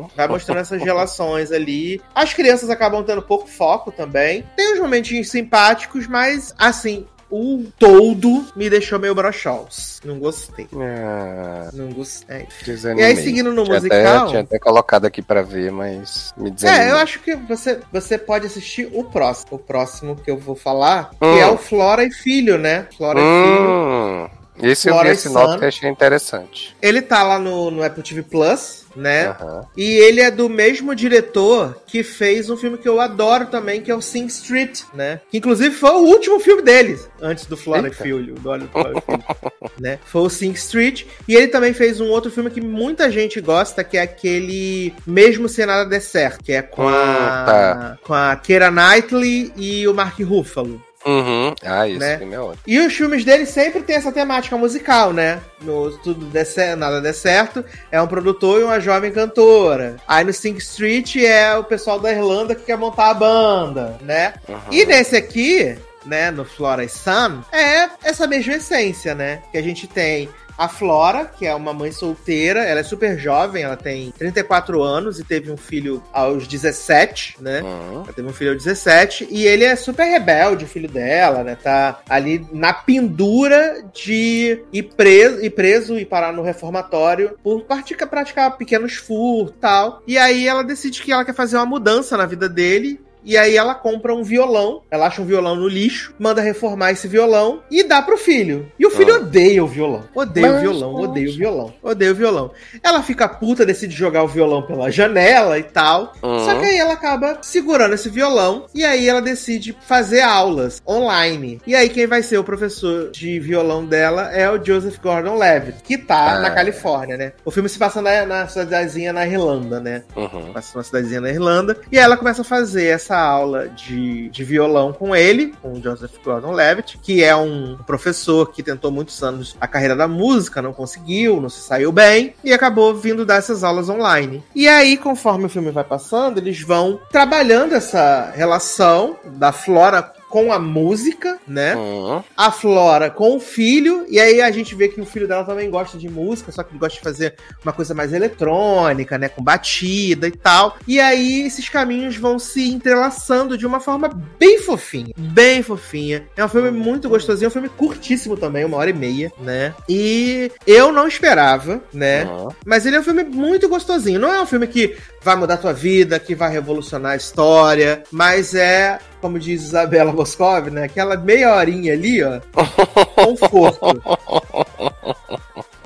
Uhum. vai mostrando essas relações ali. As crianças acabam tendo pouco foco também. Tem uns momentinhos simpáticos, mas assim. O todo me deixou meio broxols. Não gostei. Ah, Não gostei. desanimei. E aí, seguindo no Tinha musical. Até, tinha até colocado aqui pra ver, mas me desanimei. É, eu acho que você, você pode assistir o próximo. O próximo que eu vou falar, Hum. que é o Flora e Filho, né? Flora e Filho. Esse eu vi esse Sun. que eu achei interessante. Ele tá lá no, no Apple TV Plus, né? Aham. E ele é do mesmo diretor que fez um filme que eu adoro também, que é o Sing Street, né? Que inclusive foi o último filme deles, antes do Flora Eita. Filho, do Olho do Flora Filho, né? Foi o Sing Street. E ele também fez um outro filme que muita gente gosta, que é aquele Mesmo Se Nada Der Certo, que é com a, com a Keira Knightley e o Mark Ruffalo. Uhum. Ah, esse Né? filme é ótimo. E os filmes dele sempre tem essa temática musical, né? No Tudo Der Certo, Nada Der Certo, é um produtor e uma jovem cantora. Aí no Sing Street é o pessoal da Irlanda que quer montar a banda, né? Uhum. E nesse aqui, né, no Flora e Sun, é essa mesma essência, né? Que a gente tem a Flora, que é uma mãe solteira, ela é super jovem, ela tem 34 anos e teve um filho aos 17, né? Uhum. Ela teve um filho aos 17 e ele é super rebelde, o filho dela, né? Tá ali na pendura de ir preso, ir preso e parar no reformatório por praticar, praticar pequenos furtos e tal. E aí ela decide que ela quer fazer uma mudança na vida dele E aí ela compra um violão, ela acha um violão no lixo, manda reformar esse violão e dá pro filho. E o filho Ah. odeia o violão. Odeia o Mas, violão, poxa. odeia o violão. Odeia o violão. Ela fica puta, decide jogar o violão pela janela e tal. Uhum. Só que aí ela acaba segurando esse violão e aí ela decide fazer aulas online. E aí quem vai ser o professor de violão dela é o Joseph Gordon-Levitt, que tá Ah. na Califórnia, né? O filme se passa na, na cidadezinha na Irlanda, né? Uhum. Passa numa cidadezinha na Irlanda. E aí ela começa a fazer essa aula de, de violão com ele, com o Joseph Gordon-Levitt, que é um professor que tentou muitos anos a carreira da música, não conseguiu, não se saiu bem, e acabou vindo dar essas aulas online. E aí, conforme o filme vai passando, eles vão trabalhando essa relação da Flora com a música, né? Uhum. a Flora com o filho, e aí a gente vê que o filho dela também gosta de música, só que ele gosta de fazer uma coisa mais eletrônica, né, com batida e tal. E aí esses caminhos vão se entrelaçando de uma forma bem fofinha, bem fofinha. É um filme muito gostosinho, é um filme curtíssimo também, uma hora e meia, né? E eu não esperava, né? Uhum. Mas ele é um filme muito gostosinho. Não é um filme que vai mudar a tua vida, que vai revolucionar a história, mas é, como diz Isabela Boscov, né? Aquela meia horinha ali, ó. Conforto.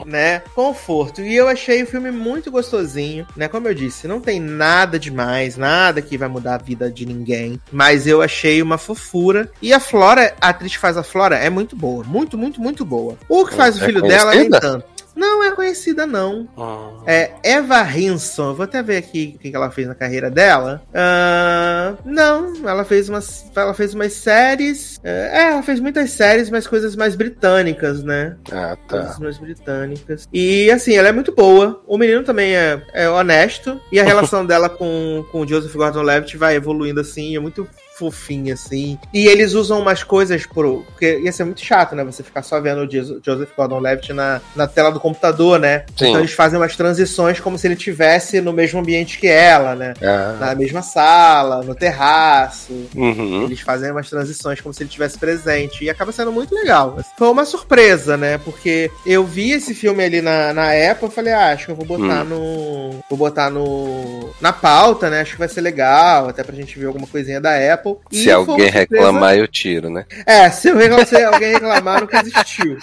né? Conforto. E eu achei o filme muito gostosinho, né? Como eu disse, não tem nada demais, nada que vai mudar a vida de ninguém. Mas eu achei uma fofura. E a Flora, a atriz que faz a Flora, é muito boa. Muito, muito, muito boa. O que faz o É filho dela, nem tanto. Não é conhecida, não. Uhum. É Eva Hinson. Eu Vou até ver aqui o que ela fez na carreira dela. Ah, não, ela fez umas. Ela fez umas séries. É, ela fez muitas séries, mas coisas mais britânicas, né? Ah, Coisas tá. mais britânicas. E assim, ela é muito boa. O menino também é, é honesto. E a relação dela com, com o Joseph Gordon-Levitt vai evoluindo assim. É muito fofinha, assim. E eles usam umas coisas pro. Porque ia ser muito chato, né? Você ficar só vendo o Jo- Joseph Gordon-Levitt na, na tela do computador, né? Sim. Então eles fazem umas transições como se ele tivesse no mesmo ambiente que ela, né? Ah. Na mesma sala, no terraço. Uhum. Eles fazem umas transições como se ele tivesse presente. E acaba sendo muito legal. Foi uma surpresa, né? Porque eu vi esse filme ali na, na Apple, eu falei, ah, acho que eu vou botar no. Vou botar no. Na pauta, né? Acho que vai ser legal, até pra gente ver alguma coisinha da Apple. E Se alguém reclamar, eu tiro, né? É, se, eu reclamar, se alguém reclamar, nunca existiu.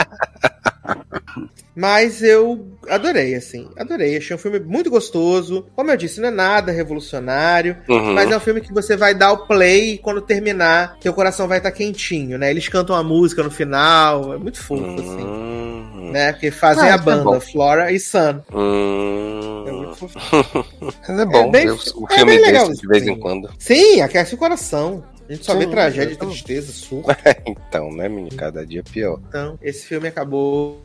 Mas eu adorei, assim. Adorei. Achei um filme muito gostoso. Como eu disse, não é nada revolucionário. Uhum. Mas é um filme que você vai dar o play e quando terminar, teu coração vai estar quentinho, né? Eles cantam a música no final, é muito fofo, assim. Uhum. Né? Porque fazem Ah, a é banda, bom. Flora e Sun. Hum. É muito fofo. Mas é bom bem- ver o é filme bem desse legal, de vez em quando. Sim, aquece o coração. A gente só vê tragédia, então. tristeza, surto. Então, né, menino? Cada dia pior. Então, esse filme acabou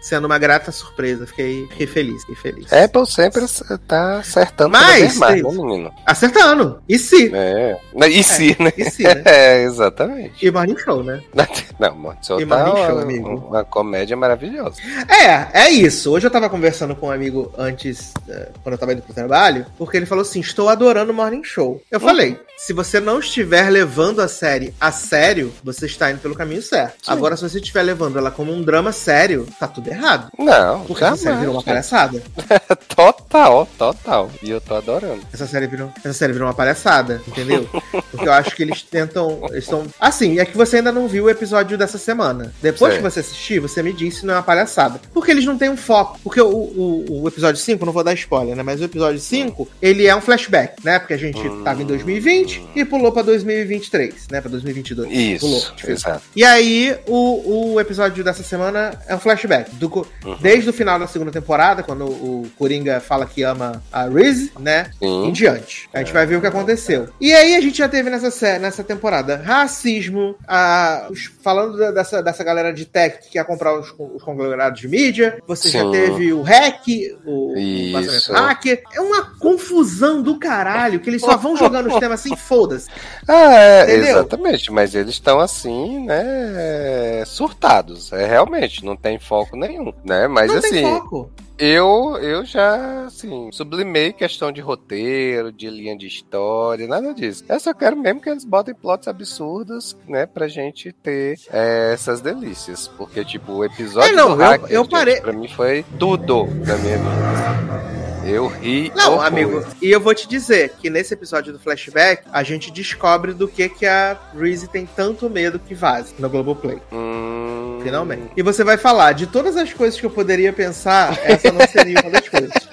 sendo uma grata surpresa. Fiquei, fiquei feliz, fiquei feliz. Apple sempre tá acertando Mas, mais, né, menino? Acertando. E se? É. E se, né? E se, né? É, exatamente. E Morning Show, né? Não, Morning Show E tá Morning Show, uma, amigo. uma comédia maravilhosa. É, é isso. Hoje eu tava conversando com um amigo antes, eh, quando eu tava indo pro trabalho, porque ele falou assim: estou adorando o Morning Show. Eu falei. Se você não estiver levando a série a sério, você está indo pelo caminho certo. Sim. Agora, se você estiver levando ela como um drama sério, tá tudo errado. Não, Porque essa jamais. série virou uma palhaçada. Total, total. E eu tô adorando. Essa série virou, essa série virou uma palhaçada, entendeu? Porque eu acho que eles tentam. Eles estão. Assim, é que você ainda não viu o episódio dessa semana. Depois Sei. que você assistir, você me diz se não é uma palhaçada. Porque eles não têm um foco. Porque o, o, o episódio 5, não vou dar spoiler, né? Mas o episódio 5, ele é um flashback, né? Porque a gente tava em 2020 e pulou pra 2023, né? Pra 2022. Pulou. Isso, exato. E aí, o, o episódio dessa semana é um flashback. Do, Uhum. Desde o final da segunda temporada, quando o Coringa fala que ama a Reese, né? Sim. Em diante. A gente vai ver o que aconteceu. E aí, a gente já teve nessa, nessa temporada racismo, a, os- falando da- dessa, dessa galera de tech que quer comprar os, os conglomerados de mídia. Você já Sim. teve o hack, o, o Isso. hacker. É uma confusão do caralho, que eles só vão jogando os temas assim, foda-se. Ah, é, Entendeu? exatamente. Mas eles estão assim, né? Surtados. É realmente, não tem foco nenhum, né? Mas Não assim, tem foco. Eu eu já assim sublimei questão de roteiro, de linha de história, nada disso. Eu só quero mesmo que eles botem plots absurdos, né, pra gente ter é, essas delícias, porque tipo o episódio É, não, do eu- hacker, eu gente, parei- pra mim foi tudo na minha vida. Eu ri. Não, amigo, e eu vou te dizer que nesse episódio do flashback, a gente descobre do que que a Reese tem tanto medo que vaze no Globoplay. Hum, Finalmente. E você vai falar, de todas as coisas que eu poderia pensar, essa não seria uma das coisas.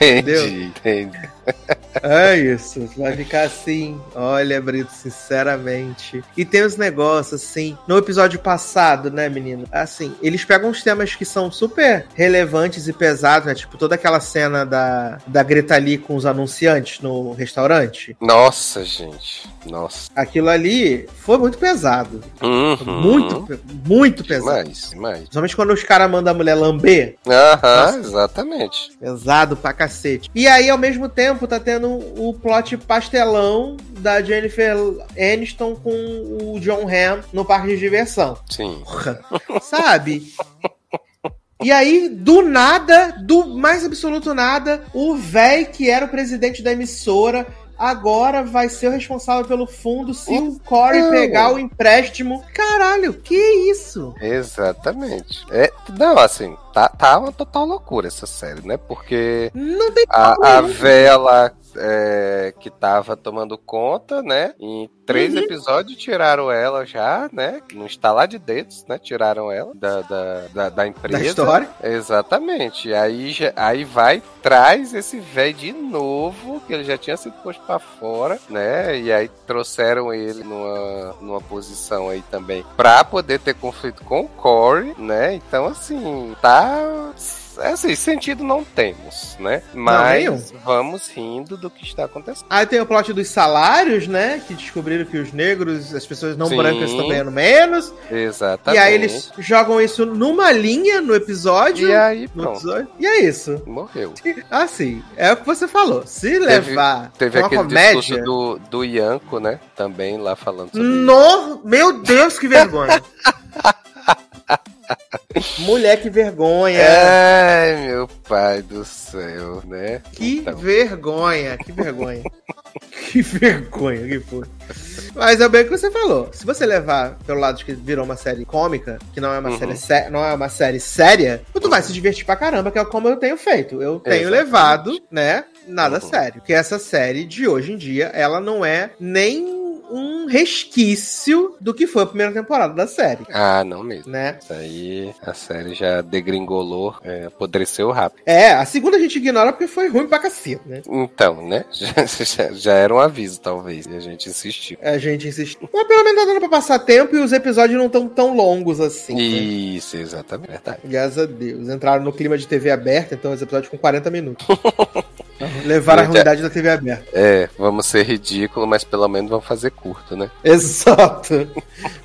Entendeu? Entendi, entendi. É isso, vai ficar assim. Olha, Brito, sinceramente. E tem os negócios, assim. No episódio passado, né, menino? Assim, eles pegam uns temas que são super relevantes e pesados, né? Tipo, toda aquela cena da, da Greta ali com os anunciantes no restaurante. Nossa, gente. Nossa. Aquilo ali foi muito pesado. Uhum. Muito, muito pesado. Demais, demais. Principalmente quando os caras mandam a mulher lamber. Aham, Nossa. exatamente. Pesado pra cacete. E aí, ao mesmo tempo, tá tendo o plot pastelão da Jennifer Aniston com o John Hamm no parque de diversão. Sim. Porra, Sabe? E aí, do nada, do mais absoluto nada, o véi que era o presidente da emissora agora vai ser o responsável pelo fundo se o Corey Não. pegar o empréstimo. Caralho, que isso? Exatamente. É, não, assim, tá, tá uma total loucura essa série, né? Porque Não tem a, a véia lá é, que tava tomando conta, né? Em três Uhum. episódios tiraram ela já, né? No instalar de dedos, né? Tiraram ela da, da, da, da empresa. da história. Exatamente. Aí, já- aí vai, traz esse velho de novo, que ele já tinha sido posto pra fora, né? E aí trouxeram ele numa, numa posição aí também pra poder ter conflito com o Corey, né? Então, assim, tá. Assim, sentido não temos, né? Mas vamos rindo do que está acontecendo. Aí tem o plot dos salários, né? Que descobriram que os negros, as pessoas não Sim. brancas estão ganhando menos. Exatamente. E aí eles jogam isso numa linha no episódio. E aí, pronto. episódio. E é isso. Morreu. Assim, é o que você falou. Se levar Teve aquele comédia. discurso do, do Ianco, né? Também lá falando sobre No... Meu Deus, que vergonha. Mulher, que vergonha. Ai, meu pai do céu, né? Que Então, vergonha, que vergonha. que vergonha que foi. Mas é bem o que você falou. Se você levar pelo lado de que virou uma série cômica, que não é uma, Uhum. série, sé- não é uma série séria, tu vai se divertir pra caramba, que é como eu tenho feito. Eu tenho Exatamente. levado, né, nada Uhum. sério. Que essa série de hoje em dia, ela não é nem um resquício do que foi a primeira temporada da série, Ah, não mesmo. né? Isso aí, a série já degringolou, é, apodreceu rápido. É, a segunda a gente ignora porque foi ruim pra cacete, né? Então, né? Já, já, já era um aviso, talvez, e a gente insistiu. A gente insistiu. Mas pelo menos tá dando pra passar tempo e os episódios não estão tão longos assim. né? Isso, exatamente. Verdade. Graças a Deus. Entraram no clima de TV aberta, então os episódios com 40 minutos. Levaram a Muita- ruindade da TV aberta. É, vamos ser ridículo, mas pelo menos vamos fazer curto, né? Exato.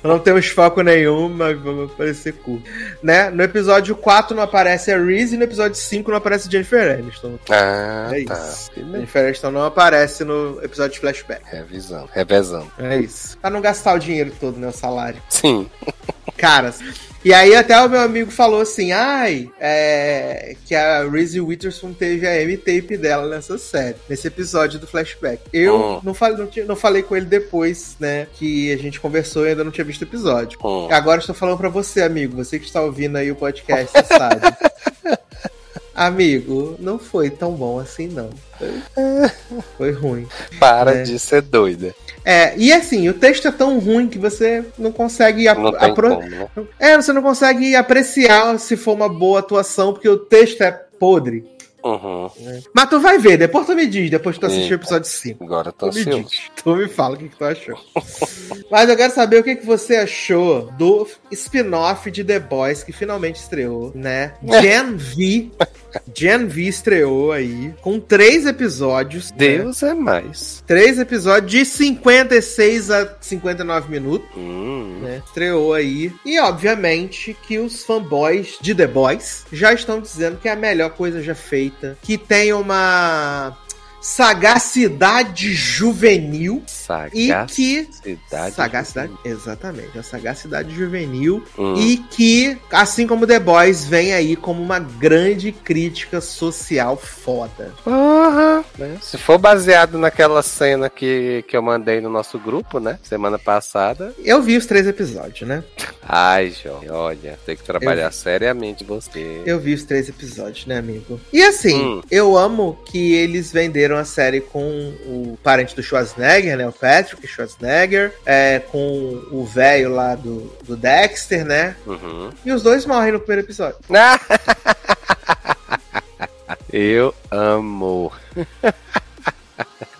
não temos foco nenhum, mas vamos parecer curto. Né? No episódio 4 não aparece a Reese e no episódio 5 não aparece Jennifer Aniston. Ah, É tá. isso. Jennifer Aniston não aparece no episódio de flashback. Revisando, revezando. É isso. Pra não gastar o dinheiro todo, né? O salário. Sim. Caras. E aí até o meu amigo falou assim, ai, é, que a Reese Witherspoon teve a M-tape dela nessa série, nesse episódio do flashback. Eu Hum. não, falei, não, não falei com ele depois, né, que a gente conversou e ainda não tinha visto o episódio. Hum. Agora estou falando pra você, amigo, você que está ouvindo aí o podcast, sabe. Amigo, não foi tão bom assim, não. Foi ruim. Para É. de ser doida. É, e assim, o texto é tão ruim que você não consegue Não apro- como, né? É, você não consegue apreciar se for uma boa atuação, porque o texto é podre. Uhum. Mas tu vai ver, depois tu me diz, depois que tu assistir o Eita. episódio 5. Agora tô Tu me ansioso. diz, tu me fala o que, que tu achou. Mas eu quero saber o que, que você achou do spin-off de The Boys que finalmente estreou, né? Gen V. Gen V estreou aí, com três episódios. né? Deus é mais. Três episódios de 56 a 59 minutos. Hum. né? Estreou aí. E obviamente que os fanboys de The Boys já estão dizendo que é a melhor coisa já feita. Que tem uma sagacidade juvenil e que Sagacidade. sagacidade, exatamente, a sagacidade juvenil Hum. e que, assim como The Boys, vem aí como uma grande crítica social foda. Né? Se for baseado naquela cena que, que eu mandei no nosso grupo, né? Semana passada. Eu vi os três episódios, né? Ai, João, olha, tem que trabalhar seriamente você. Eu vi os três episódios, né, amigo? E assim, Hum. eu amo que eles venderam a série com o parente do Schwarzenegger, né? O Patrick Schwarzenegger, é, com o velho lá do, do Dexter, né? Uhum. E os dois morrem no primeiro episódio. Eu amo.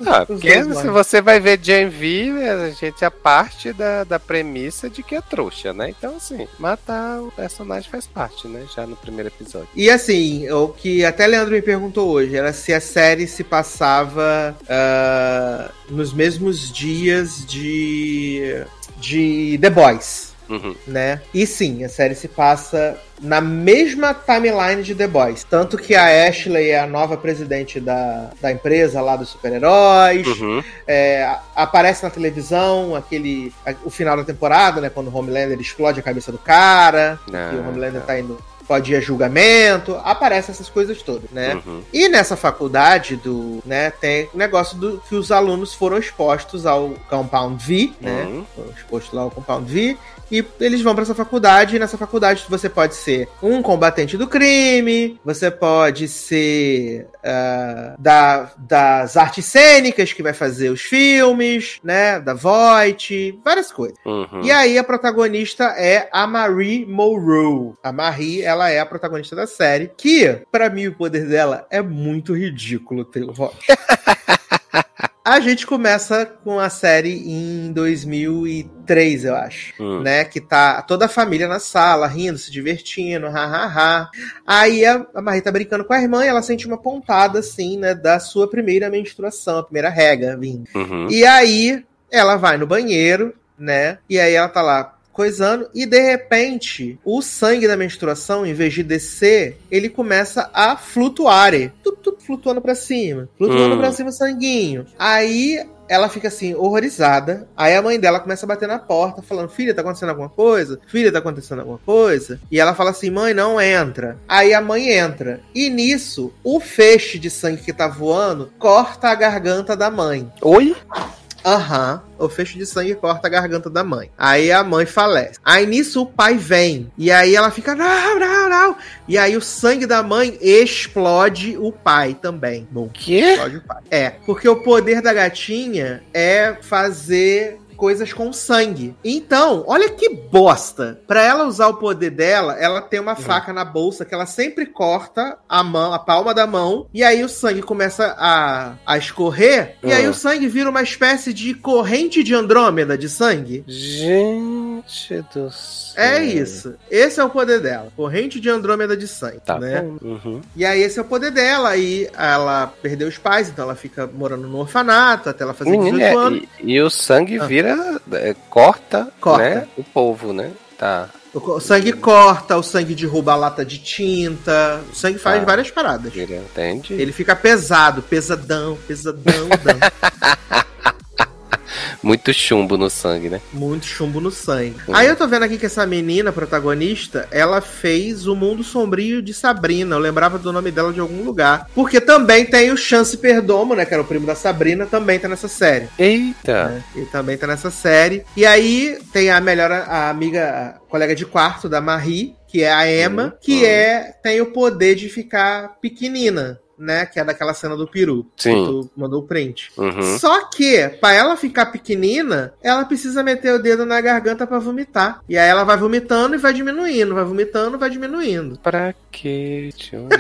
Ah, porque se você vai ver Gen V, a gente é parte da, da premissa de que é trouxa, né? Então, assim, matar o personagem faz parte, né? Já no primeiro episódio. E assim, o que até Leandro me perguntou hoje era se a série se passava ah, nos mesmos dias de, de The Boys. Uhum. né? E sim, a série se passa na mesma timeline de The Boys. Tanto que a Ashley é a nova presidente da, da empresa lá dos super-heróis. Uhum. É, aparece na televisão aquele o final da temporada, né? Quando o Homelander explode a cabeça do cara. Ah, que o Homelander tá. tá indo. Pode ir a julgamento, aparece essas coisas todas, né? Uhum. E nessa faculdade do, né, tem o negócio do que os alunos foram expostos ao Compound V, né? Uhum. Foram expostos lá ao Compound V e eles vão pra essa faculdade e nessa faculdade você pode ser um combatente do crime, você pode ser ah, da, das artes cênicas que vai fazer os filmes, né? Da Voight, várias coisas. Uhum. E aí a protagonista é a Marie Monroe. A Marie, ela é a protagonista da série, que, pra mim, o poder dela é muito ridículo, Taylor Rock. A gente começa com a série em 2003, eu acho. Hum. Né? Que tá toda a família na sala, rindo, se divertindo, ha, ha, ha. Aí a, a Marie tá brincando com a irmã e ela sente uma pontada, assim, né? Da sua primeira menstruação, a primeira rega vindo. Uhum. E aí ela vai no banheiro, né? E aí ela tá lá coisando e de repente o sangue da menstruação, em vez de descer, ele começa a flutuar, tudo, tudo flutuando pra cima, flutuando Hum. pra cima o sanguinho. Aí ela fica assim, horrorizada. Aí a mãe dela começa a bater na porta, falando: Filha, tá acontecendo alguma coisa? Filha, tá acontecendo alguma coisa? E ela fala assim: Mãe, não entra. Aí a mãe entra. E nisso, o feixe de sangue que tá voando corta a garganta da mãe. Oi? Aham. O fecho de sangue corta a garganta da mãe. Aí a mãe falece. Aí nisso o pai vem. E aí ela fica, não, não, não. E aí o sangue da mãe explode o pai também. Bom, quê? Explode o pai. É, porque o poder da gatinha é fazer coisas com sangue. Então, olha que bosta. Pra ela usar o poder dela, ela tem uma faca na bolsa que ela sempre corta a mão, a palma da mão, e aí o sangue começa a, a escorrer, e aí Uhum. o sangue vira uma espécie de corrente de Andrômeda de sangue. Gente do céu. É isso. Esse é o poder dela. Corrente de Andrômeda de sangue, Tá né? Uhum. E aí esse é o poder dela. E ela perdeu os pais, então ela fica morando no orfanato até ela fazer Menina, 18 é, anos. e, e o sangue Ah. vira. É, corta, Corta. né? O povo, né? Tá. O sangue corta, o sangue derruba a lata de tinta, o sangue faz Ah. várias paradas. Entende? Ele fica pesado, pesadão, pesadão, dão. Muito chumbo no sangue, né? muito chumbo no sangue. Uhum. Aí eu tô vendo aqui que essa menina protagonista, ela fez o Mundo Sombrio de Sabrina. Eu lembrava do nome dela de algum lugar. Porque também tem o Chance Perdomo, né? Que era o primo da Sabrina, também tá nessa série. Eita! né? Ele também tá nessa série. E aí tem a melhor a amiga, a colega de quarto da Marie, que é a Emma, Uhum. que Uhum. é tem o poder de ficar pequenina, né? Que é daquela cena do peru. Sim. Que tu mandou o print. Uhum. Só que, pra ela ficar pequenina, ela precisa meter o dedo na garganta pra vomitar. E aí ela vai vomitando e vai diminuindo, vai vomitando e vai diminuindo. Pra quê, tio?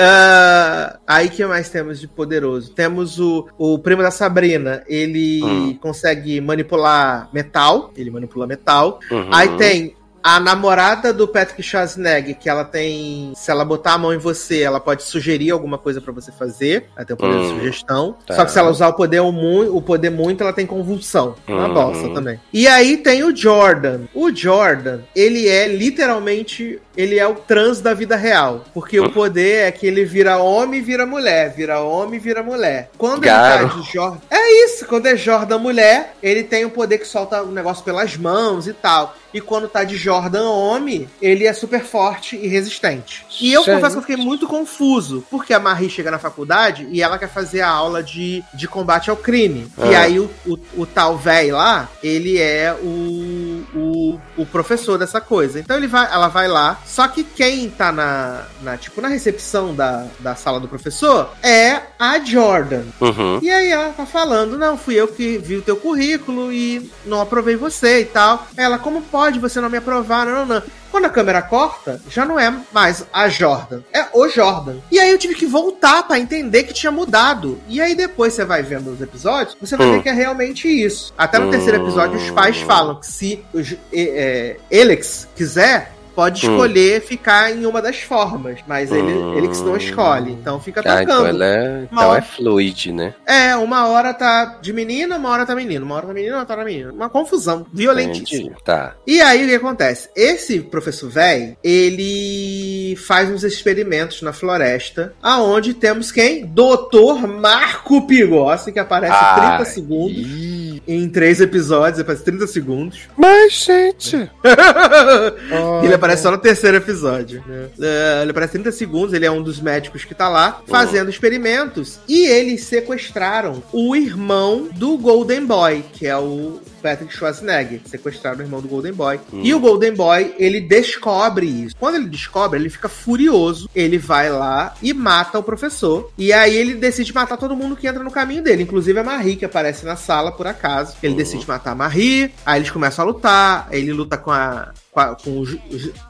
Ah, aí que mais temos de poderoso? Temos o, o primo da Sabrina, ele Hum. consegue manipular metal, ele manipula metal. Uhum. Aí tem a namorada do Patrick Schwarzenegger, que ela tem, se ela botar a mão em você, ela pode sugerir alguma coisa pra você fazer, ela tem o poder de Hum, sugestão. tá. Só que se ela usar o poder, o poder muito, ela tem convulsão. Uma Uhum. bosta também. E aí tem o Jordan. O Jordan, ele é literalmente ele é o trans da vida real. Porque o poder é que ele vira homem e vira mulher, vira homem e vira mulher. Quando Garo. ele tá de Jordan. É isso, quando é Jordan mulher, ele tem o poder que solta o negócio pelas mãos e tal. E quando tá de Jordan homem, ele é super forte e resistente. E eu Gente. confesso que eu fiquei muito confuso, porque a Marie chega na faculdade e ela quer fazer a aula de, de combate ao crime. E Ah. aí o, o, o tal véi lá, ele é o, o, o professor dessa coisa. Então ele vai, ela vai lá, só que quem tá na, na tipo, na recepção da, da sala do professor é a Jordan. Uhum. E aí ela tá falando, não, fui eu que vi o teu currículo e não aprovei você e tal. Ela, como pode você não me aprovar? Não, não, não. Quando a câmera corta, já não é mais a Jordan, é o Jordan. E aí eu tive que voltar pra entender que tinha mudado. E aí depois você vai vendo os episódios, você vai Hum. ver que é realmente isso. Até no terceiro episódio os pais Hum. falam que se o J- é, Alex quiser, pode Hum. escolher ficar em uma das formas, mas ele, Hum. Alex não escolhe. Então fica Ah, então tocando. ela é, então hora- é fluid, né? É, uma hora tá de menina, uma hora tá menino, uma hora tá menina, uma hora tá menina. Uma confusão violentíssima. Tá. E aí o que acontece? Esse professor velho, ele faz uns experimentos na floresta, aonde temos quem? Doutor Marco Pigossi, que aparece 30 Ai. segundos. Ih, Em três episódios, aparece 30 segundos. Mas, gente. ele aparece só no terceiro episódio. né? É, ele aparece 30 segundos, ele é um dos médicos que tá lá fazendo experimentos. E eles sequestraram o irmão do Golden Boy, que é o Patrick Schwarzenegger. Sequestraram o irmão do Golden Boy. Hum. E o Golden Boy, ele descobre isso. Quando ele descobre, ele fica furioso. Ele vai lá e mata o professor. E aí ele decide matar todo mundo que entra no caminho dele, inclusive a Marie, que aparece na sala por acaso. Ele decide matar a Marie. Aí eles começam a lutar. Aí ele luta com a. Com,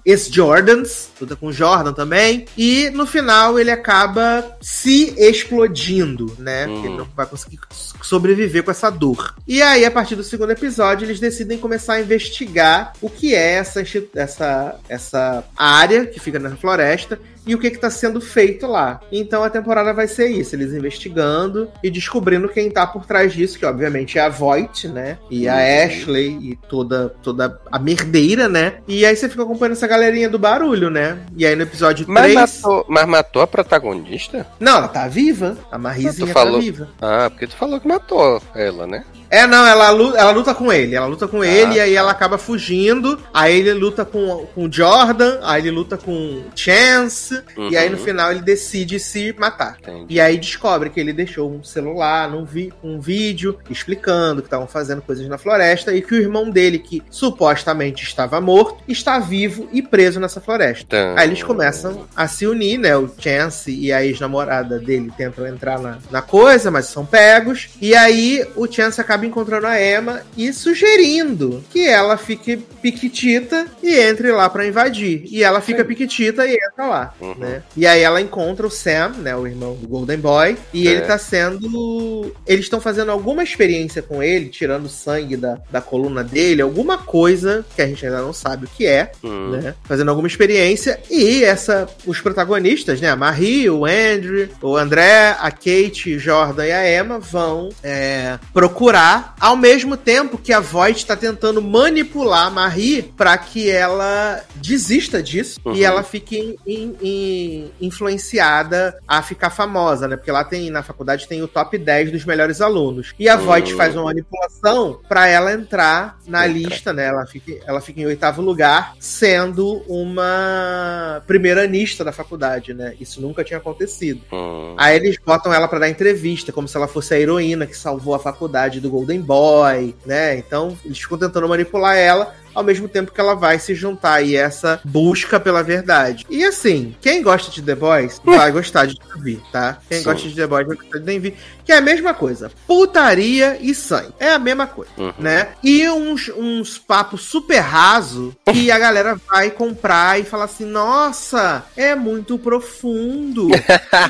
ex-Jordans, luta com o Jordan também, e no final ele acaba se explodindo, né? Hum. Ele não vai conseguir sobreviver com essa dor. E aí, a partir do segundo episódio, eles decidem começar a investigar o que é essa, essa, essa área que fica na floresta e o que está sendo feito lá. Então a temporada vai ser isso, eles investigando e descobrindo quem tá por trás disso, que obviamente é a Voight, né? E a Uhum. Ashley e toda, toda a merdeira, né? E aí você fica acompanhando essa galerinha do barulho, né? E aí no episódio Mas 3. matou, mas matou a protagonista? Não, ela tá viva. A Marizinha Tu tá falou- viva. Ah, porque tu falou que matou ela, né? É, não, ela luta, ela luta com ele. Ela luta com ele e aí tá. ela acaba fugindo. Aí ele luta com, com o Jordan, aí ele luta com Chance. E aí no Uhum. final ele decide se matar. Entendi. E aí descobre que ele deixou um celular, num vi um vídeo, explicando que estavam fazendo coisas na floresta e que o irmão dele, que supostamente estava morto, está vivo e preso nessa floresta. Então, Aí eles começam a se unir, né? O Chance e a ex-namorada dele tentam entrar na, na coisa, mas são pegos. E aí o Chance acaba encontrando a Emma e sugerindo que ela fique piquitita e entre lá pra invadir. E ela fica piquitita e entra lá, Uhum. né? E aí ela encontra o Sam, né? O irmão do Golden Boy. E É. ele tá sendo. Eles estão fazendo alguma experiência com ele, tirando sangue da, da coluna dele, alguma coisa que a gente ainda não sabe o que é Hum. né? Fazendo alguma experiência. E essa, os protagonistas, né? A Marie, o Andrew, o André, a Kate, o Jordan e a Emma vão é, procurar, ao mesmo tempo que a Voight está tentando manipular a Marie para que ela desista disso Uhum. e ela fique in- in- influenciada a ficar famosa, né? Porque lá tem, na faculdade, tem o top 10 dos melhores alunos. E a Uhum. Voight faz uma manipulação para ela entrar na Entra. lista, né? Ela fica, ela fica em oitavo lugar, sendo uma primeiranista da faculdade, né? Isso nunca tinha acontecido. Hum. Aí eles botam ela pra dar entrevista, como se ela fosse a heroína que salvou a faculdade do Golden Boy, né? Então eles ficam tentando manipular ela. Ao mesmo tempo que ela vai se juntar aí a essa busca pela verdade. E assim, quem gosta de The Boys vai gostar de ouvir, tá? Quem Sim. gosta de The Boys vai gostar de The Que é a mesma coisa. Putaria e sangue. É a mesma coisa Uhum. né? E uns, uns papos super raso que a galera vai comprar e fala assim: nossa, é muito profundo.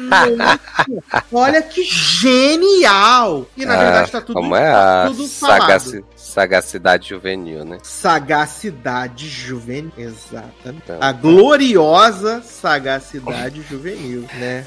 Nossa, olha que genial! E na Ah, verdade tá tudo, Como é a tudo falado. sagaci- sagacidade juvenil, né? Sagacidade juvenil. Exatamente. Então, A gloriosa sagacidade juvenil, né?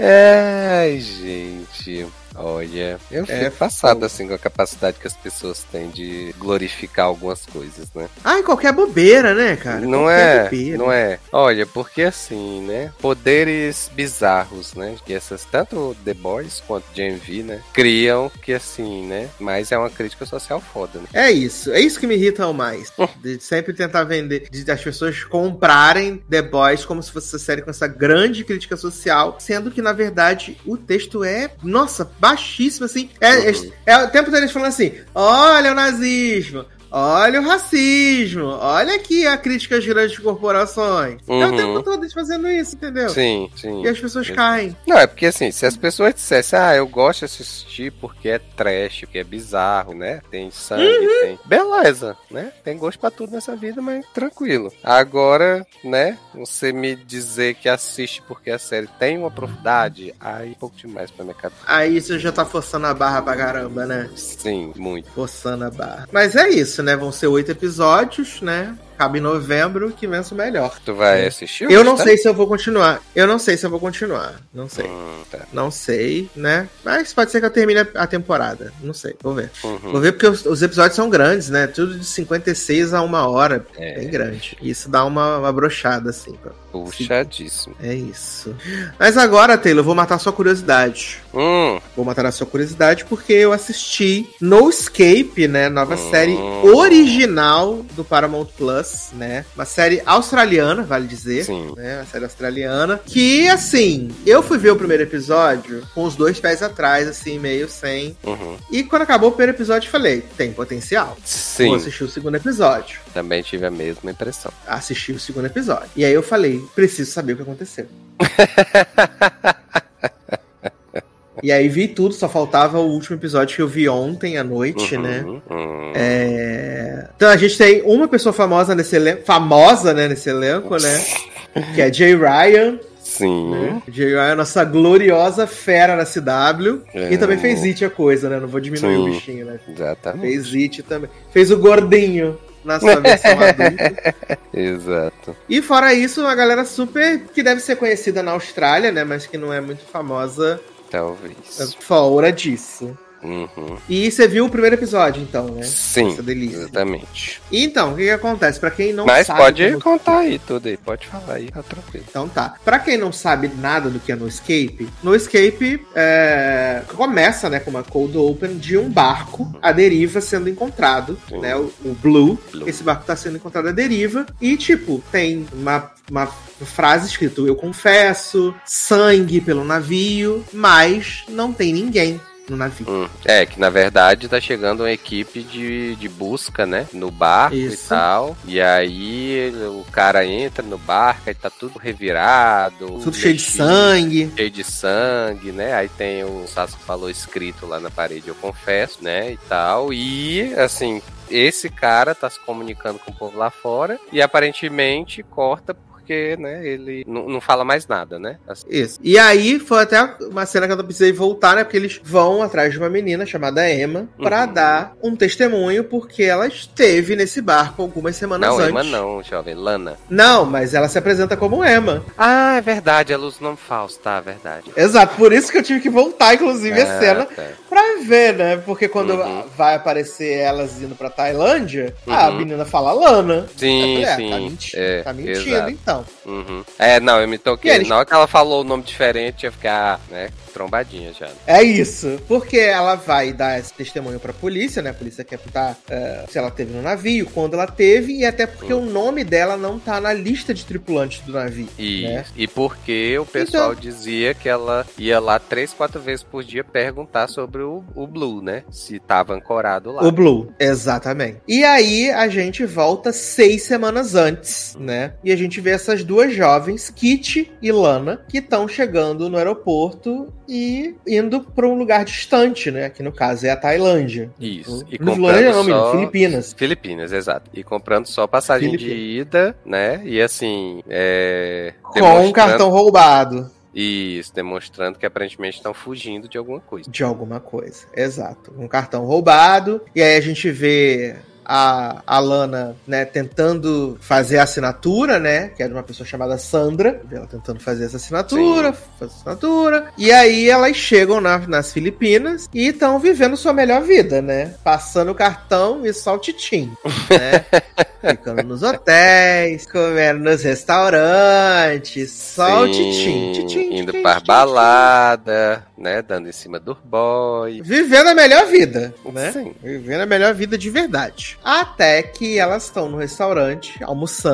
Ai, gente. Olha, eu fico É passado assim com a capacidade que as pessoas têm de glorificar algumas coisas, né? Ai, qualquer bobeira, né, cara? não Qualquer é, bobeira. não é. Olha, porque assim, né? Poderes bizarros, né? Que essas tanto The Boys quanto GMV, né? Criam que assim, né? Mas é uma crítica social foda, né? É isso, é isso que me irrita o mais. De sempre tentar vender, de as pessoas comprarem The Boys como se fosse essa série com essa grande crítica social, sendo que, na verdade, o texto é, nossa, baixíssimo, assim. É, Uhum. é, é o tempo deles falando assim: olha o nazismo. Olha o racismo, olha aqui a crítica às grandes corporações. É o Uhum. tempo todo eles fazendo isso, entendeu? Sim, sim. E as pessoas caem. Não, é porque assim, se as pessoas dissessem, ah, eu gosto de assistir porque é trash, porque é bizarro, né? Tem sangue, Uhum. tem. Beleza, né? Tem gosto pra tudo nessa vida, mas tranquilo. Agora, né? Você me dizer que assiste porque a série tem uma profundidade, aí é um pouco demais pra minha cabeça. Aí você já tá forçando a barra pra caramba, né? Sim, muito. Forçando a barra. Mas é isso, né? Vão ser oito episódios, né? Acaba em novembro, que vença o melhor. Tu vai assistir? Eu não tá? sei se eu vou continuar. Eu não sei se eu vou continuar. Não sei. Hum, tá. Não sei, né? Mas pode ser que eu termine a temporada. Não sei. Vou ver. Uhum. Vou ver porque os, os episódios são grandes, né? Tudo de 56 a uma hora. É. Bem grande. E isso dá uma, uma brochada, assim. Puxadíssimo. É isso. Mas agora, Taylor, eu vou matar sua curiosidade. Hum, Vou matar a sua curiosidade porque eu assisti No Escape, né? Nova Hum. série original do Paramount Plus, né? Uma série australiana, vale dizer. sim. Né, uma série australiana. Que, assim, eu fui ver o primeiro episódio com os dois pés atrás, assim, meio sem. Uhum. E quando acabou o primeiro episódio, eu falei: tem potencial. Vou Sim, assistir o segundo episódio. também tive a mesma impressão. Assisti o segundo episódio. E aí eu falei: preciso saber o que aconteceu. E aí vi tudo, só faltava o último episódio que eu vi ontem à noite, Uhum, né? uhum. É... Então a gente tem uma pessoa famosa nesse elenco, famosa, né, nesse elenco, né? Que é Jay Ryan, Sim. né? Jay Ryan, nossa gloriosa fera na CW. É. E também fez It a coisa, né? Não vou diminuir Sim. o bichinho, né? Exatamente. Fez It também. Fez o gordinho na sua versão adulta. Exato. E fora isso, uma galera super que deve ser conhecida na Austrália, né? Mas que não é muito famosa Talvez. fora disso. Uhum. E você viu o primeiro episódio, então, né? Sim, Essa delícia. exatamente. E Então, o que, que acontece? Pra quem não Mas sabe. pode como- contar aí tudo aí, pode falar aí, tá tranquilo. Então tá. Pra quem não sabe nada do que é No Escape, No Escape é, começa né, com uma cold open de um barco à deriva sendo encontrado, Sim. né? O, o Blue. Blue. Esse barco tá sendo encontrado à deriva. E, tipo, tem uma, uma frase escrito: Eu confesso, sangue pelo navio, mas não tem ninguém no navio. Hum, É, que na verdade tá chegando uma equipe de, de busca, né? No barco Isso. e tal. E aí o cara entra no barco e tá tudo revirado. Tudo cheio de mexido, sangue. Cheio de sangue, né? Aí tem o Sasco falou escrito lá na parede, eu confesso, né? E tal. E assim, esse cara tá se comunicando com o povo lá fora e aparentemente corta porque, né, ele não, não fala mais nada, né? Assim, Isso. E aí foi até uma cena que eu não precisei voltar, né? Porque eles vão atrás de uma menina chamada Emma pra Uhum. dar um testemunho, porque ela esteve nesse barco algumas semanas não, antes. Emma não, jovem, Lana. Não, mas ela se apresenta como Emma. Ah, é verdade, ela usa o nome falso, tá, é verdade. Exato, por isso que eu tive que voltar, inclusive, a Ah, cena tá. pra ver, né? Porque quando Uhum. vai aparecer elas indo pra Tailândia, a Uhum. menina fala Lana. Sim, falei, ah, sim. Tá, é, tá mentindo, exato. Então. Uhum. É, não, eu me toquei. Eles- Na hora que ela falou o nome diferente, eu fiquei, ah, né, trombadinha já. É isso, porque ela vai dar esse testemunho pra polícia, né? A polícia quer perguntar eh, se ela teve no navio, quando ela teve, e até porque o nome dela não tá na lista de tripulantes do navio. E, né? e porque o pessoal dizia que ela ia lá três, quatro vezes por dia perguntar sobre o, o Blue, né? Se tava ancorado lá. O Blue, exatamente. E aí a gente volta seis semanas antes, né? E a gente vê essas duas jovens, Kitty e Lana, que estão chegando no aeroporto e indo pra um lugar distante, né? Que no caso é a Tailândia. Isso. E comprando não, só... Filipinas. Filipinas, exato. E comprando só passagem de Filipinas. ida, né? E assim, é... Com um demonstrando- cartão roubado. Isso, demonstrando que aparentemente estão fugindo de alguma coisa. De alguma coisa. Exato. Um cartão roubado. E aí a gente vê a, a Lana, né, tentando fazer a assinatura, né? Que era uma pessoa chamada Sandra. Ela tentando fazer essa assinatura, fazer assinatura. E aí elas chegam na, nas Filipinas e estão vivendo sua melhor vida, né? Passando cartão e só o titim, né? Ficando nos hotéis, comendo nos restaurantes, só o titim, titim, Indo titim, balada, né? Dando em cima do boy. Vivendo a melhor vida, né? Sim. Vivendo a melhor vida de verdade. Até que elas estão no restaurante, almoçando,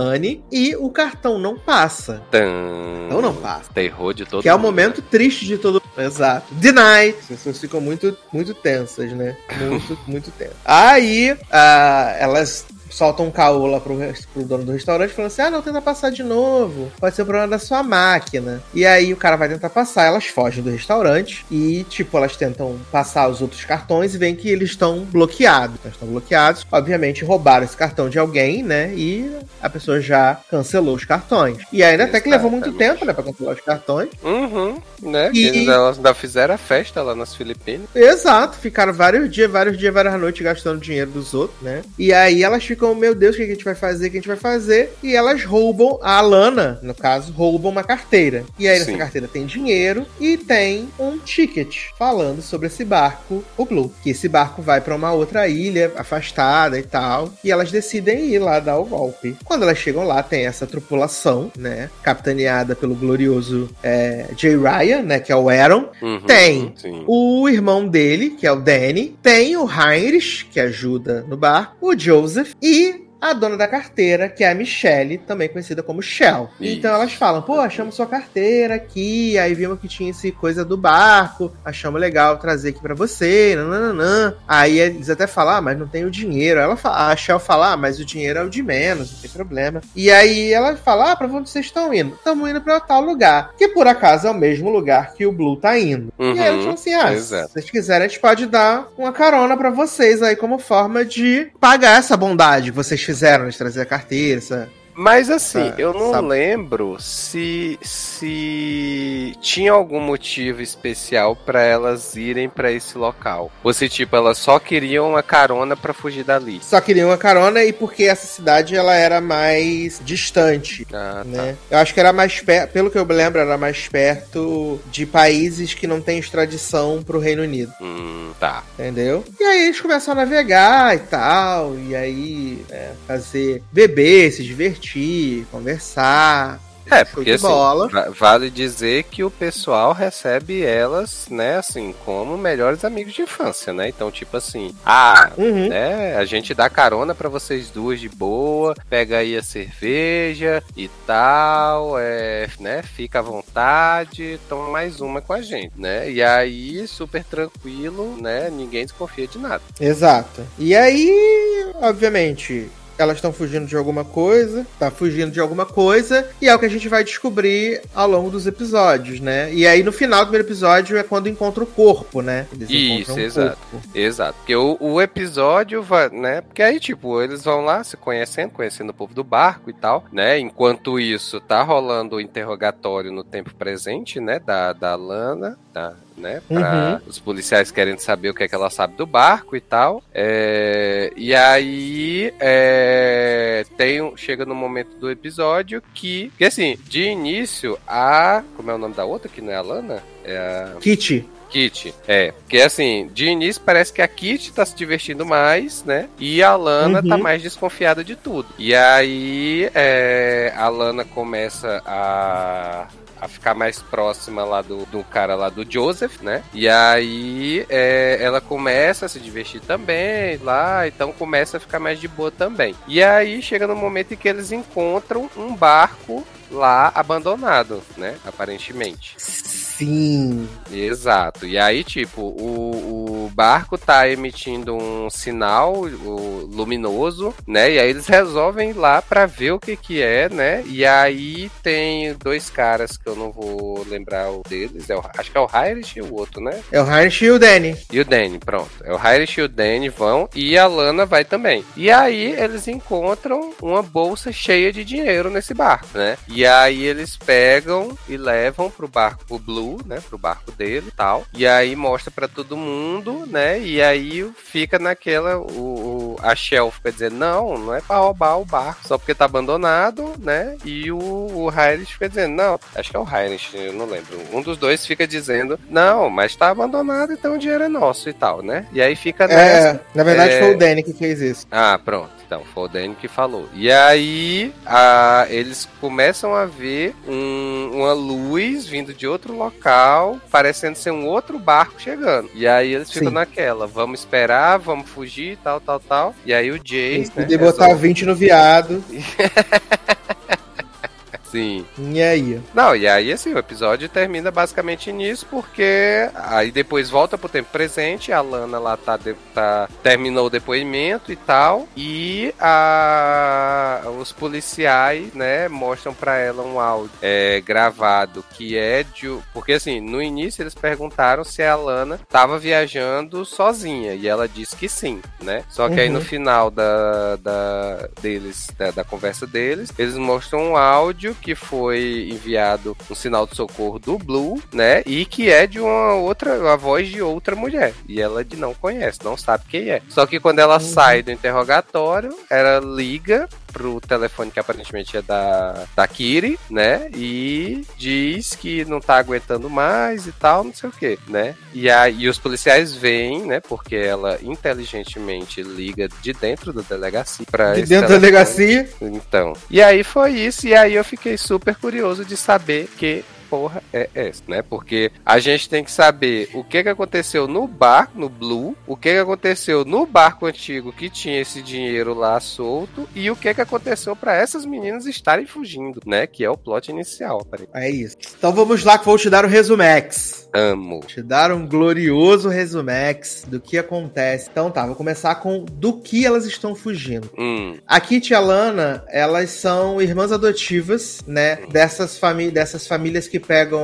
e o cartão não passa. Então não passa. Terror de todo que é o mundo, momento triste de todo Exato. Deny. As pessoas ficam muito, muito tensas, né? Muito, muito tensas. Aí, ah, elas soltam um caô lá pro, pro dono do restaurante falando assim: ah, não, tenta passar de novo. Pode ser o problema da sua máquina. E aí o cara vai tentar passar, elas fogem do restaurante e, tipo, elas tentam passar os outros cartões e veem que eles estão bloqueados. Eles estão bloqueados. Obviamente, roubaram esse cartão de alguém, né? E a pessoa já cancelou os cartões. E ainda até que levou muito tempo, né, pra cancelar os cartões. Uhum, né? E- ainda fizeram a festa lá nas Filipinas. Exato, ficaram vários dias, vários dias, várias noites gastando dinheiro dos outros, né? E aí elas ficam, meu Deus, o que a gente vai fazer? O que a gente vai fazer? E elas roubam, a Alana, no caso, roubam uma carteira. E aí nessa Sim. carteira tem dinheiro e tem um ticket falando sobre esse barco, o Blue. Que esse barco vai pra uma outra ilha afastada e tal. E elas decidem ir lá dar o golpe. Quando elas chegam lá, tem essa tripulação, né? Capitaneada pelo glorioso é, Jay Ryan, né? Que é o Aaron. Uhum, Tem. Sim. O irmão dele, que é o Danny, tem o Heinrich, que ajuda no bar, o Joseph e e a dona da carteira, que é a Michelle, também conhecida como Shell. Isso. Então elas falam, pô, achamos sua carteira aqui, aí vimos que tinha esse coisa do barco, achamos legal trazer aqui pra você, nananã. Aí eles até falam, ah, mas não tem o dinheiro. Ela fala, a Shell fala, ah, mas o dinheiro é o de menos, não tem problema. E aí ela fala, ah, pra onde vocês estão indo? Estamos indo pra tal lugar, que por acaso é o mesmo lugar que o Blue tá indo. E aí elas Uhum, falam assim, ah, exato. se vocês quiserem, a gente pode dar uma carona pra vocês aí como forma de pagar essa bondade que vocês fizeram de trazer a carteira, essa... Mas assim, Ah, eu não sabe- lembro se se tinha algum motivo especial pra elas irem pra esse local. Ou se tipo elas só queriam uma carona pra fugir dali. Só queriam uma carona e porque essa cidade ela era mais distante. Ah, tá. Né? Eu acho que era mais perto, pelo que eu me lembro, era mais perto de países que não têm extradição pro Reino Unido, Hum, tá. entendeu? E aí eles começam a navegar e tal, e aí é, fazer beber, se divertir, conversar. É, porque assim, vale dizer que o pessoal recebe elas, né, assim, como melhores amigos de infância, né? Então, tipo assim, ah, Uhum. né, a gente dá carona pra vocês duas de boa, pega aí a cerveja e tal, é, né, fica à vontade, toma mais uma com a gente, né? E aí, super tranquilo, né, ninguém desconfia de nada. Exato. E aí, obviamente, elas estão fugindo de alguma coisa, tá fugindo de alguma coisa, e é o que a gente vai descobrir ao longo dos episódios, né? E aí no final do primeiro episódio é quando encontra o corpo, né? Eles Isso, o exato. corpo. Exato. Porque o, o episódio vai, né? Porque aí, tipo, eles vão lá se conhecendo, conhecendo o povo do barco e tal, né? Enquanto isso, tá rolando o interrogatório no tempo presente, né? Da, da Lana, da, né? Pra os policiais querem saber o que é que ela sabe do barco e tal. É, e aí é, tem chega no momento do episódio que. Porque assim, de início, a. Como é o nome da outra que não é a Lana? É a. Kitty. Kit, é. Porque assim, de início parece que a Kit tá se divertindo mais, né? E a Lana tá Uhum. mais desconfiada de tudo. E aí é, a Lana começa a. A ficar mais próxima lá do, do cara lá do Joseph, né? E aí é, ela começa a se divertir também lá, então começa a ficar mais de boa também. E aí chega no momento em que eles encontram um barco lá abandonado, né? Aparentemente. Sim. Exato. E aí, tipo, o, o barco tá emitindo um sinal o, luminoso, né? E aí eles resolvem ir lá pra ver o que que é, né? E aí tem dois caras que eu não vou lembrar o deles. É o, acho que é o Heinrich e o outro, né? É o Heinrich e o Danny. E o Danny, pronto. É o Heinrich e o Danny vão e a Lana vai também. E aí eles encontram uma bolsa cheia de dinheiro nesse barco, né? E aí eles pegam e levam pro barco pro Blue, né? Pro barco dele e tal. E aí mostra pra todo mundo né? E aí fica naquela. O, o- a Shell fica dizendo, não, não é pra roubar o barco, só porque tá abandonado, né? E o, o Heinrich fica dizendo, não, acho que é o Heinrich, eu não lembro. Um dos dois fica dizendo, não, mas tá abandonado, então o dinheiro é nosso e tal, né? E aí fica nessa. É, na verdade É. foi o Danny que fez isso. Ah, pronto. Então, foi o Danny que falou. E aí, a- eles começam a ver um- uma luz vindo de outro local, parecendo ser um outro barco chegando. E aí eles ficam Sim. naquela, vamos esperar, vamos fugir, tal, tal, tal. E aí o Jay, né, podem botar resolve- 20 no viado. Sim. E aí? Não, e aí assim, o episódio termina basicamente nisso, porque aí depois volta pro tempo presente, a Lana lá tá, de- tá terminou o depoimento e tal, e a, os policiais, né, mostram pra ela um áudio é, gravado que é de. Porque assim, no início eles perguntaram se a Lana tava viajando sozinha, e ela disse que sim, né? Só que aí Uhum. no final da, da deles, da, da conversa deles, eles mostram um áudio que foi enviado um sinal de socorro do Blue, né? E que é de uma outra, a voz de outra mulher. E ela de não conhece, não sabe quem é. Só que quando ela sai do interrogatório, ela liga pro telefone que aparentemente é da, da Kiri, né? E diz que não tá aguentando mais e tal, não sei o que, né? E aí os policiais vêm, né? Porque ela inteligentemente liga de dentro da delegacia pra De dentro da telefone. delegacia. Então. E aí foi isso, e aí eu fiquei super curioso de saber que porra é essa, né? Porque a gente tem que saber o que que aconteceu no bar, no Blue, o que que aconteceu no barco antigo que tinha esse dinheiro lá solto e o que que aconteceu pra essas meninas estarem fugindo, né? Que é o plot inicial, aparentemente. É isso. Então vamos lá que vou te dar o resumex. Amo. Te dar um glorioso resumex do que acontece. Então tá, vou começar com do que elas estão fugindo. Hum, A Kitty e a Lana, elas são irmãs adotivas, né? Dessas, famí dessas famílias que pegam.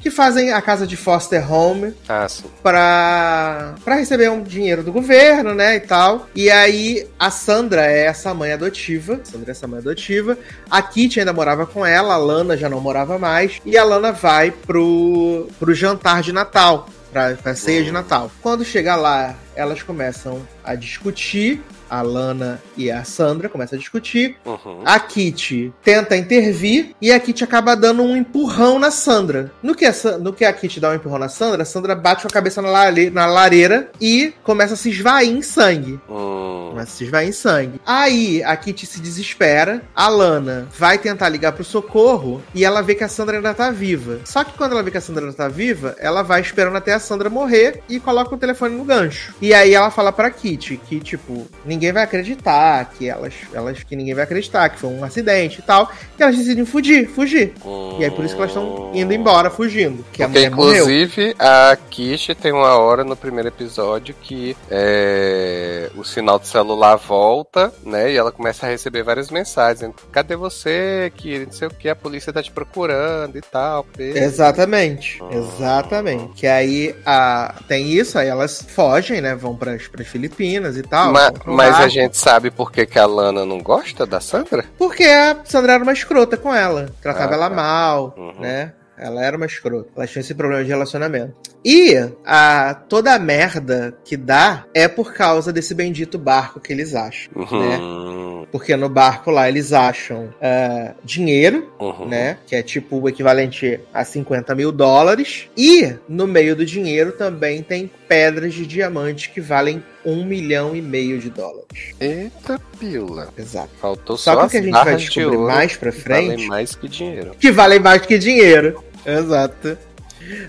que fazem a casa de foster home ah, sim. pra, pra receber um dinheiro do governo, né? E tal. E aí a Sandra é essa mãe adotiva. Sandra é essa mãe adotiva. A Kitty ainda morava com ela, a Lana já não morava mais. E a Lana vai pro, pro jantar de Natal. Pra, pra ceia de Natal. Quando chega lá, elas começam a discutir. A Lana e a Sandra começam a discutir. Uhum. A Kitty tenta intervir e a Kitty acaba dando um empurrão na Sandra. No que a, no que a Kitty dá um empurrão na Sandra, a Sandra bate com a cabeça na, lare- na lareira e começa a se esvair em sangue. Hum, Começa a se esvair em sangue. Aí a Kitty se desespera, a Lana vai tentar ligar pro socorro e ela vê que a Sandra ainda tá viva. Só que quando ela vê que a Sandra ainda tá viva, ela vai esperando até a Sandra morrer e coloca o telefone no gancho. E aí ela fala pra Kitty que, tipo, ninguém vai acreditar, que elas, elas que ninguém vai acreditar, que foi um acidente e tal. E elas decidem fugir, fugir. E aí por isso que elas estão indo embora, fugindo. Que Porque, mulher morreu. inclusive, a Kish tem uma hora no primeiro episódio que é, o sinal do celular volta, né? E ela começa a receber várias mensagens. Cadê você, que não sei o que, a polícia tá te procurando e tal. Pedro?" Exatamente, exatamente. Que aí a, tem isso, aí elas fogem, né? Vão pras, pras Filipinas e tal. Ma- vão pro mas a gente sabe por que, que a Lana não gosta da Sandra? Porque a Sandra era uma escrota com ela. Tratava Ah, ela tá. mal, Uhum. né? Ela era uma escrota. Elas tinham esse problema de relacionamento. E a, toda a merda que dá é por causa desse bendito barco que eles acham. Né? Uhum, Porque no barco lá eles acham ah, dinheiro, uhum. né? Que é tipo o equivalente a 50 mil dólares. E no meio do dinheiro também tem pedras de diamante que valem um milhão e meio de dólares. Eita pila. Exato. Faltou só, Só que o as que a gente vai de descobrir ouro mais pra que valem frente. mais que dinheiro. Que valem mais que dinheiro. Exato.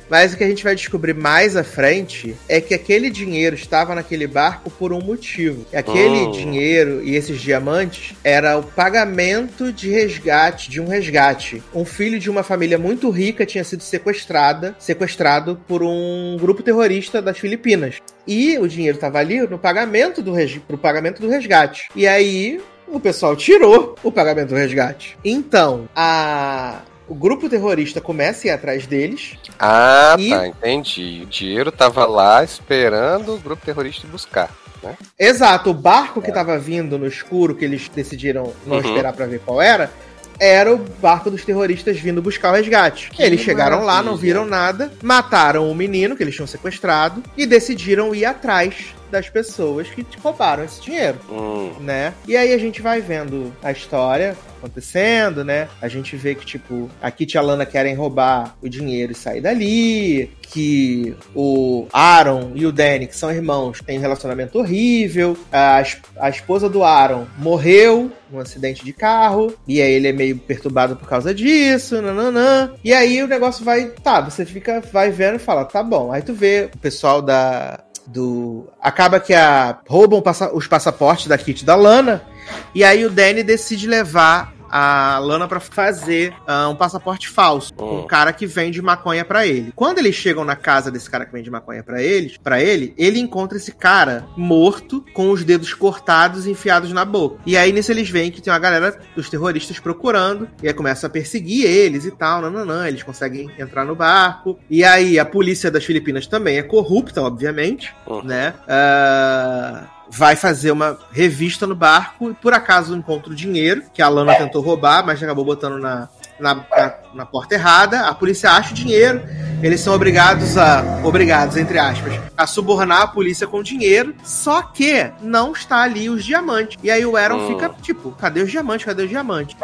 Mas o que a gente vai descobrir mais à frente é que aquele dinheiro estava naquele barco por um motivo. E aquele Hum. dinheiro e esses diamantes era o pagamento de resgate, de um resgate. Um filho de uma família muito rica tinha sido sequestrada, sequestrado por um grupo terrorista das Filipinas. E o dinheiro estava ali no pagamento do res... pro pagamento do resgate. E aí o pessoal tirou o pagamento do resgate. Então, a o grupo terrorista começa a ir atrás deles. Ah, E- tá, entendi. O dinheiro tava lá esperando o grupo terrorista buscar. Exato, o barco que tava vindo no escuro, que eles decidiram não Uhum. esperar pra ver qual era, era o barco dos terroristas vindo buscar o resgate. Que eles chegaram lá, não viram nada, mataram o menino que eles tinham sequestrado e decidiram ir atrás das pessoas que roubaram esse dinheiro Hum. né? E aí a gente vai vendo a história acontecendo, né? A gente vê que, tipo, a Kit e a Lana querem roubar o dinheiro e sair dali, que o Aaron e o Danny, que são irmãos, têm um relacionamento horrível, a, a esposa do Aaron morreu num acidente de carro, e aí ele é meio perturbado por causa disso, nananã. E aí o negócio vai, tá, você fica, vai vendo e fala, tá bom. Aí tu vê o pessoal da, do. Acaba que a. roubam os passaportes da Kit da Lana. E aí o Danny decide levar a Lana pra fazer ah, um passaporte falso. Hum. Um cara que vende maconha pra ele. Quando eles chegam na casa desse cara que vende maconha pra eles, para ele, ele encontra esse cara morto com os dedos cortados e enfiados na boca. E aí nisso eles veem que tem uma galera dos terroristas procurando e aí começa a perseguir eles e tal, nananã, eles conseguem entrar no barco. E aí a polícia das Filipinas também é corrupta, obviamente Uhum. né? Ah, vai fazer uma revista no barco e por acaso encontra o dinheiro que a Lana tentou roubar, mas acabou botando na, na, na, na porta errada. A polícia acha o dinheiro. Eles são obrigados a. Obrigados, entre aspas, a subornar a polícia com dinheiro. Só que não está ali os diamantes. E aí o Aaron Hum. fica, tipo, cadê os diamantes? Cadê os diamantes?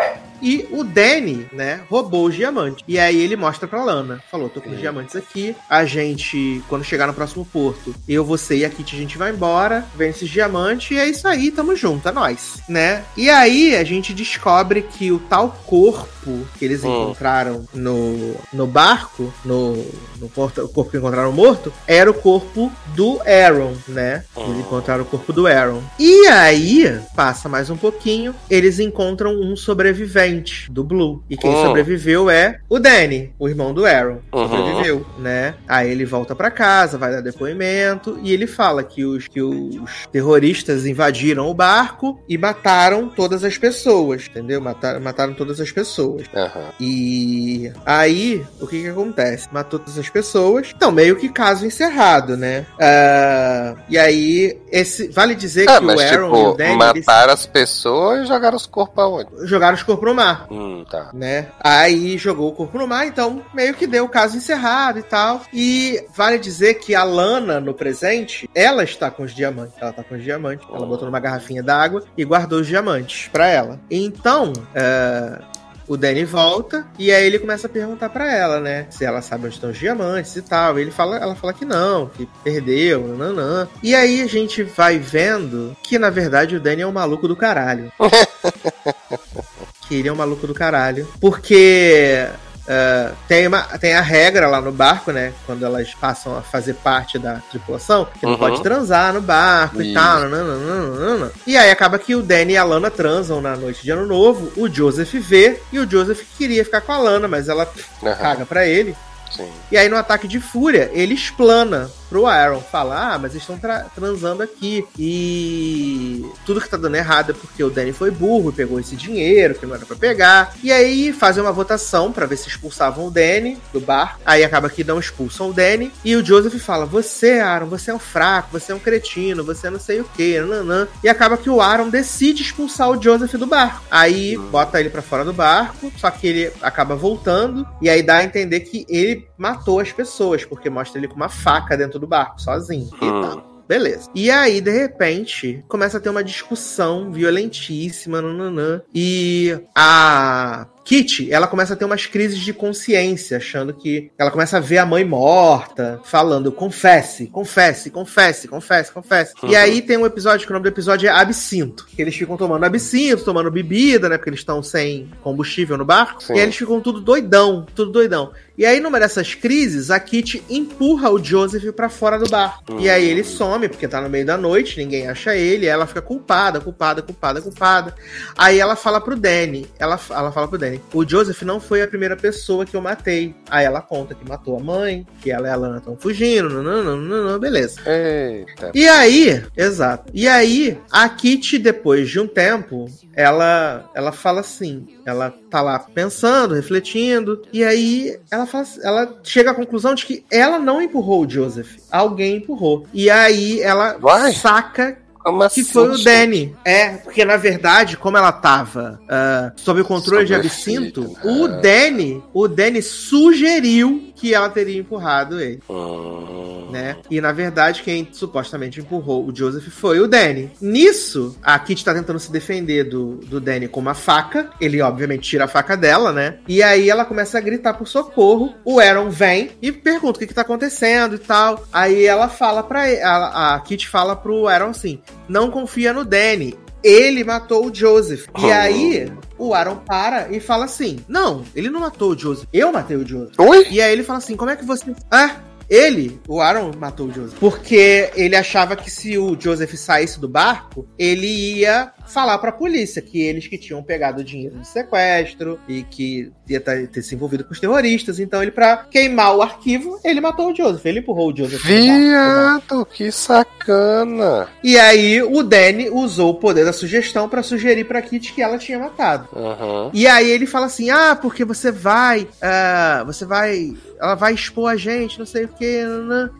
E o Danny, né, roubou os diamantes. E aí ele mostra pra Lana. Falou, tô com os diamantes aqui. A gente, quando chegar no próximo porto, eu, você e a Kitty, a gente vai embora. Vem esses diamantes e é isso aí, tamo junto, é nóis. Né? E aí a gente descobre que o tal corpo que eles Hum. encontraram no, no barco, no, no porto, o corpo que encontraram morto, era o corpo do Aaron, né? Eles Hum. encontraram o corpo do Aaron. E aí, passa mais um pouquinho, eles encontram um sobrevivente do Blue. E quem Hum. sobreviveu é o Danny, o irmão do Aaron. Uhum. Sobreviveu, né? Aí ele volta pra casa, vai dar depoimento e ele fala que os, que os terroristas invadiram o barco e mataram todas as pessoas, entendeu? Mataram, mataram todas as pessoas. Aham. E aí, o que que acontece? Matou todas as pessoas. Então, meio que caso encerrado, né? Ah, e aí, esse vale dizer Ah, que o Aaron e o tipo, Danny eles mataram as pessoas e jogaram os corpos aonde? jogaram os corpos no mar. Hum, tá. né? Aí jogou o corpo no mar, então meio que deu o caso encerrado e tal. E vale dizer que a Lana, no presente, ela está com os diamantes. Ela tá com os diamantes. Ela botou numa garrafinha d'água e guardou os diamantes pra ela. Então, é, o Danny volta e aí ele começa a perguntar pra ela, né? Se ela sabe onde estão os diamantes e tal. E ele fala, ela fala que não, que perdeu, nananã. E aí a gente vai vendo que, na verdade, o Danny é um maluco do caralho. que ele é um maluco do caralho. Porque ah, tem, uma, tem a regra lá no barco, né? Quando elas passam a fazer parte da tripulação, que não Uhum. pode transar no barco e Isso. tal. nananana. E aí acaba que o Danny e a Lana transam na noite de ano novo. O Joseph vê e o Joseph queria ficar com a Lana, mas ela Aham. caga pra ele. Sim. E aí, no ataque de fúria, ele explana pro Aaron. Fala, ah, mas eles estão tra- transando aqui. E tudo que tá dando errado é porque o Danny foi burro e pegou esse dinheiro que não era pra pegar. E aí, fazem uma votação pra ver se expulsavam o Danny do bar. Aí acaba que não expulsam o Danny. E o Joseph fala, você, Aaron, você é um fraco, você é um cretino, você é não sei o que, nanã. E acaba que o Aaron decide expulsar o Joseph do barco. Aí, bota ele pra fora do barco, só que ele acaba voltando. E aí dá a entender que ele matou as pessoas, porque mostra ele com uma faca dentro do barco, sozinho. E Hum. tal. Beleza. E aí, de repente, começa a ter uma discussão violentíssima, nananã. E a Kitty, ela começa a ter umas crises de consciência, achando que ela começa a ver a mãe morta, falando confesse, confesse, confesse, confesse, confesse. E Uhum. aí tem um episódio que o nome do episódio é Absinto, que eles ficam tomando absinto, tomando bebida, né, porque eles estão sem combustível no barco. Sim. E aí eles ficam tudo doidão, tudo doidão. E aí, numa dessas crises, a Kitty empurra o Joseph pra fora do bar. Hum. E aí ele some, porque tá no meio da noite, ninguém acha ele, e ela fica culpada, culpada, culpada, culpada. Aí ela fala pro Danny, ela, ela fala pro Danny, o Joseph não foi a primeira pessoa que eu matei. Aí ela conta que matou a mãe, que ela e a Lana estão fugindo, nananana, nananana, beleza. Eita. E aí, exato. E aí, a Kitty, depois de um tempo, ela ela fala assim, ela tá lá pensando, refletindo, e aí ela fala, ela chega à conclusão de que ela não empurrou o Joseph, alguém empurrou. E aí ela Vai. saca Como que foi o? Danny. É, porque na verdade, como ela tava ah, sob o controle de absinto, o né? Danny, o Danny sugeriu que ela teria empurrado ele, Hum, né? E na verdade, quem supostamente empurrou o Joseph foi o Danny. Nisso, a Kitty tá tentando se defender do, do Danny com uma faca. Ele, obviamente, tira a faca dela, né? E aí ela começa a gritar por socorro. O Aaron vem e pergunta o que, que tá acontecendo e tal. Aí ela fala pra ele, a, a Kitty fala pro Aaron assim: não confia no Danny. Ele matou o Joseph. E Oh. aí, o Aaron para e fala assim: Não, ele não matou o Joseph. Eu matei o Joseph. Oi? E aí ele fala assim: como é que você. Ah, ele, o Aaron, matou o Joseph. Porque ele achava que se o Joseph saísse do barco, ele ia falar pra polícia que eles que tinham pegado o dinheiro de sequestro e que ia ter, ter se envolvido com os terroristas. Então ele, pra queimar o arquivo, ele matou o Joseph. Ele empurrou o Joseph. Viado, que sacana. E aí o Danny usou o poder da sugestão pra sugerir pra Kitty que ela tinha matado. Uhum. E aí ele fala assim: ah, porque você vai. ah, você vai. Ela vai expor a gente, não sei o que.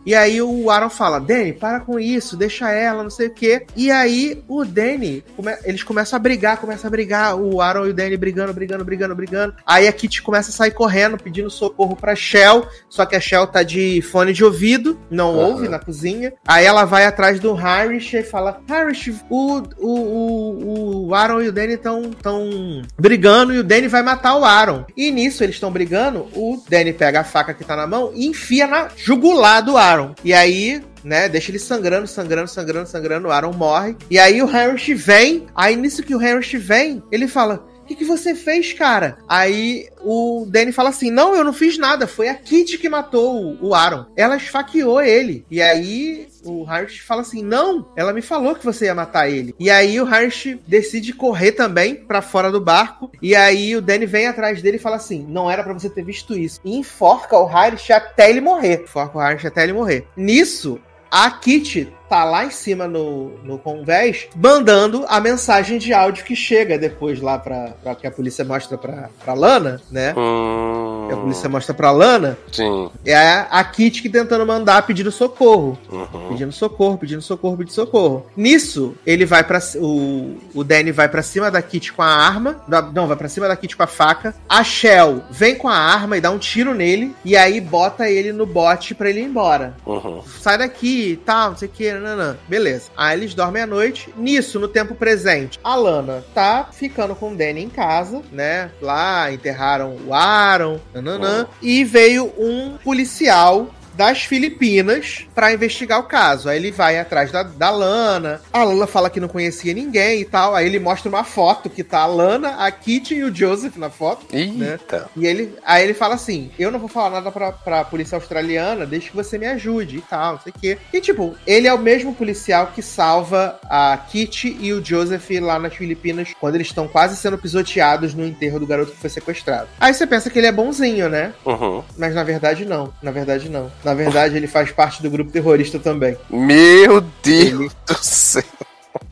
E aí o Aaron fala: Danny, para com isso, deixa ela, não sei o que. E aí o Danny, eles começam a brigar, começam a brigar. O Aaron e o Danny brigando, brigando, brigando, brigando. Aí a Kitty começa a sair correndo, pedindo socorro pra Shell. Só que a Shell tá de fone de ouvido, não Aham. ouve na cozinha. Aí ela vai atrás do Harish e fala: Harish, o, o, o, o Aaron e o Danny estão tão brigando e o Danny vai matar o Aaron. E nisso eles estão brigando, o Danny pega a faca que tá na mão e enfia na jugular do Aaron. E aí. Né, deixa ele sangrando, sangrando, sangrando, sangrando. O Aaron morre. E aí o Harish vem. Aí nisso que o Harish vem, ele fala: que, que você fez, cara? Aí o Danny fala assim: Não, eu não fiz nada. Foi a Kitty que matou o, Aaron. Ela esfaqueou ele. E aí o Harsh fala assim: Não, ela me falou que você ia matar ele. E aí o Harsh decide correr também pra fora do barco. E aí o Danny vem atrás dele e fala assim: Não era pra você ter visto isso. E enforca o Harsh até ele morrer. Enforca o Harsh até ele morrer. Nisso, a Kitty tá lá em cima no, no convés, mandando a mensagem de áudio que chega depois lá pra, pra que a polícia mostra pra, pra Lana, né? Hum, a polícia mostra pra Lana. Sim. É a, Kitty que tentando mandar pedindo socorro. Uhum. Pedindo socorro, pedindo socorro, pedindo socorro. Nisso, ele vai para o o Danny vai pra cima da Kitty com a arma, não, vai pra cima da Kitty com a faca. A Shell vem com a arma e dá um tiro nele e aí bota ele no bote pra ele ir embora. Uhum. Sai daqui e tal, não sei o que, nanã. Beleza. Aí eles dormem à noite. Nisso, no tempo presente, a Lana tá ficando com o Danny em casa, né? Lá enterraram o Aaron, nananã. E veio um policial das Filipinas pra investigar o caso. Aí ele vai atrás da, da Lana. A Lana fala que não conhecia ninguém e tal. Aí ele mostra uma foto que tá a Lana, a Kitty e o Joseph na foto. né? Eita. E ele, aí ele fala assim: Eu não vou falar nada pra, pra polícia australiana, deixa que você me ajude e tal, não sei o quê. E tipo, ele é o mesmo policial que salva a Kitty e o Joseph lá nas Filipinas quando eles estão quase sendo pisoteados no enterro do garoto que foi sequestrado. Aí você pensa que ele é bonzinho, né? Uhum. Mas na verdade não. Na verdade não. Na verdade ele faz parte do grupo terrorista também. Meu Deus do céu.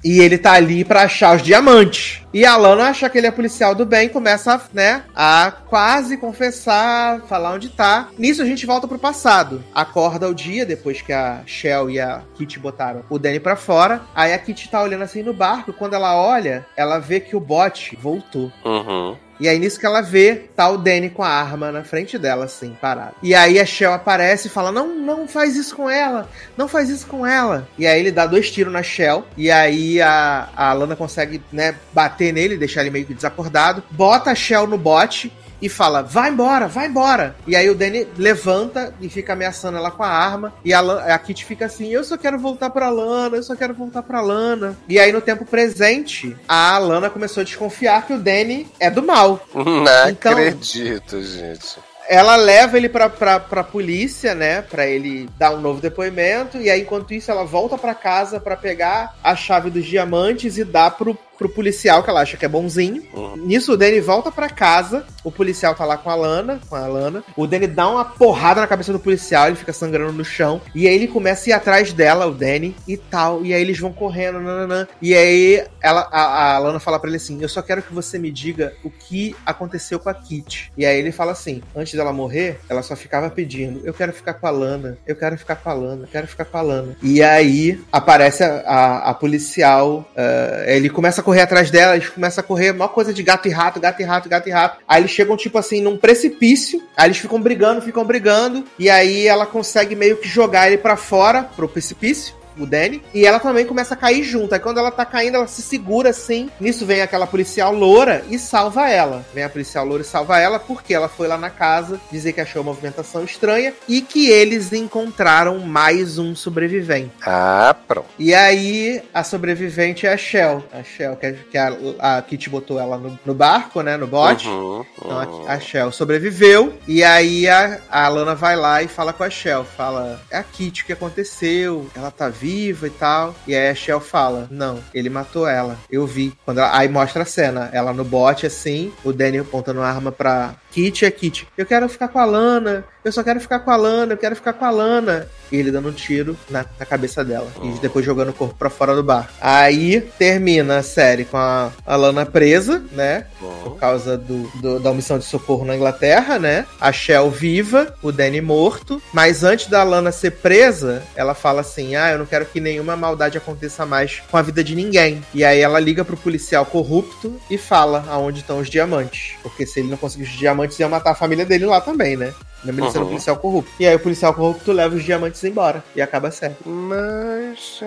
E ele tá ali pra achar os diamantes. E a Lana acha que ele é policial do bem, começa, né, a quase confessar, falar onde tá. Nisso a gente volta pro passado. Acorda o dia, depois que a Shell e a Kitty botaram o Danny pra fora. Aí a Kitty tá olhando assim no barco. Quando ela olha, ela vê que o bote voltou. Uhum. E aí, nisso que ela vê, tá o Danny com a arma na frente dela, assim, parado. E aí a Shell aparece e fala: Não, não faz isso com ela, não faz isso com ela. E aí ele dá dois tiros na Shell. E aí a, a Lana consegue, né, bater nele, deixar ele meio que desacordado. Bota a Shell no bote e fala: vai embora, vai embora. E aí o Danny levanta e fica ameaçando ela com a arma. E a, a Kitty fica assim: eu só quero voltar pra Lana, eu só quero voltar pra Lana. E aí no tempo presente, a Lana começou a desconfiar que o Danny é do mal. Não Então- acredito, gente. Ela leva ele pra, pra, pra polícia, né? Pra ele dar um novo depoimento. E aí, enquanto isso, ela volta pra casa pra pegar a chave dos diamantes e dar pro pro policial, que ela acha que é bonzinho. Uhum. Nisso, o Danny volta pra casa, o policial tá lá com a Lana, com a Lana. O Danny dá uma porrada na cabeça do policial, ele fica sangrando no chão. E aí ele começa a ir atrás dela, o Danny, e tal. E aí eles vão correndo, nananã. E aí ela, a, a Lana fala pra ele assim: Eu só quero que você me diga o que aconteceu com a Kit. E aí ele fala assim: Antes dela morrer, ela só ficava pedindo: Eu quero ficar com a Lana, eu quero ficar com a Lana, eu quero ficar com a Lana. E aí aparece a, a, a policial, ah, ele começa a correr atrás dela, eles começam a correr, uma coisa de gato e rato, gato e rato, gato e rato. Aí eles chegam, tipo assim, num precipício, aí eles ficam brigando, ficam brigando, e aí ela consegue meio que jogar ele pra fora, pro precipício o Danny, e ela também começa a cair junto. Aí quando ela tá caindo, ela se segura assim. Nisso vem aquela policial loura e salva ela. Vem a policial loura e salva ela porque ela foi lá na casa dizer que achou uma movimentação estranha e que eles encontraram mais um sobrevivente. Ah, pronto. E aí, a sobrevivente é a Shell. A Shell, que, a, que a, a Kitty botou ela no, no barco, né? No bote. Uhum, Então uhum. a, a Shell sobreviveu. E aí a, a Lana vai lá e fala com a Shell. Fala, é a Kitty o que aconteceu? Ela tá viva e tal. E aí a Shell fala, não, ele matou ela. Eu vi. Quando ela- aí mostra a cena. Ela no bote assim, o Danny apontando a arma pra Kitty. E a Kitty, eu quero ficar com a Lana. Eu só quero ficar com a Lana. Eu quero ficar com a Lana. E ele dando um tiro na, na cabeça dela. E depois jogando o corpo pra fora do bar. Aí termina a série com a, a Lana presa, né? por Bom. causa do, do- da omissão de socorro na Inglaterra, né? A Shell viva, o Danny morto. Mas antes da Lana ser presa, ela fala assim: Ah, eu não quero que nenhuma maldade aconteça mais com a vida de ninguém. E aí ela liga pro policial corrupto e fala aonde estão os diamantes. Porque se ele não conseguir os diamantes, ia matar a família dele lá também, né? Mesmo ele sendo Uhum. policial corrupto. E aí o policial corrupto leva os diamantes embora. E acaba série. Mas.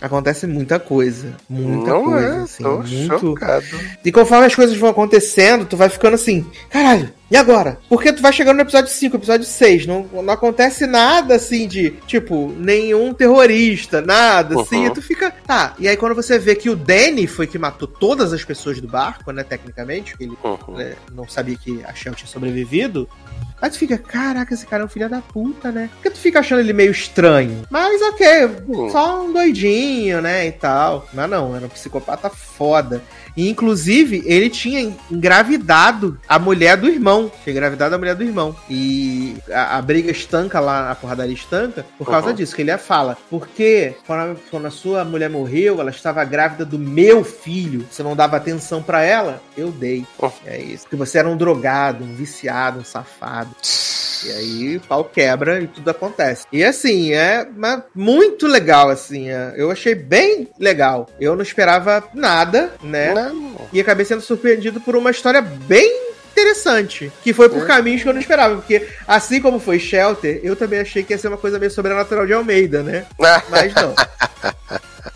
Acontece muita coisa. Muita não coisa, é, assim. tô muito. chocado. E conforme as coisas vão acontecendo, tu vai ficando assim, caralho, e agora? Porque tu vai chegando no episódio 5, episódio 6, não, não acontece nada assim de, tipo, nenhum terrorista, nada assim, Uhum. e tu fica, tá. E aí quando você vê que o Danny foi que matou todas as pessoas do barco, né, tecnicamente, ele Uhum. né, não sabia que a Shell tinha sobrevivido. Aí tu fica, caraca, esse cara é um filho da puta, né? Porque tu fica achando ele meio estranho. Mas ok, Hum. só um doidinho, né? E tal. Mas não, era um psicopata foda. E inclusive, ele tinha engravidado a mulher do irmão. Tinha engravidado a mulher do irmão. E a, a briga estanca lá, a porradaria estanca, por causa Uhum. disso, que ele fala. Porque quando a, quando a sua mulher morreu, ela estava grávida do meu filho. Você não dava atenção pra ela? Eu dei. Uhum. É isso. Porque você era um drogado, um viciado, um safado. E aí o pau quebra e tudo acontece. E assim, é mas muito legal, assim. é, Eu achei bem legal. Eu não esperava nada, né? Não. E acabei sendo surpreendido por uma história bem interessante. Que foi por É. caminhos que eu não esperava. Porque, assim como foi Shelter, eu também achei que ia ser uma coisa meio sobrenatural de Almeida, né? Mas não.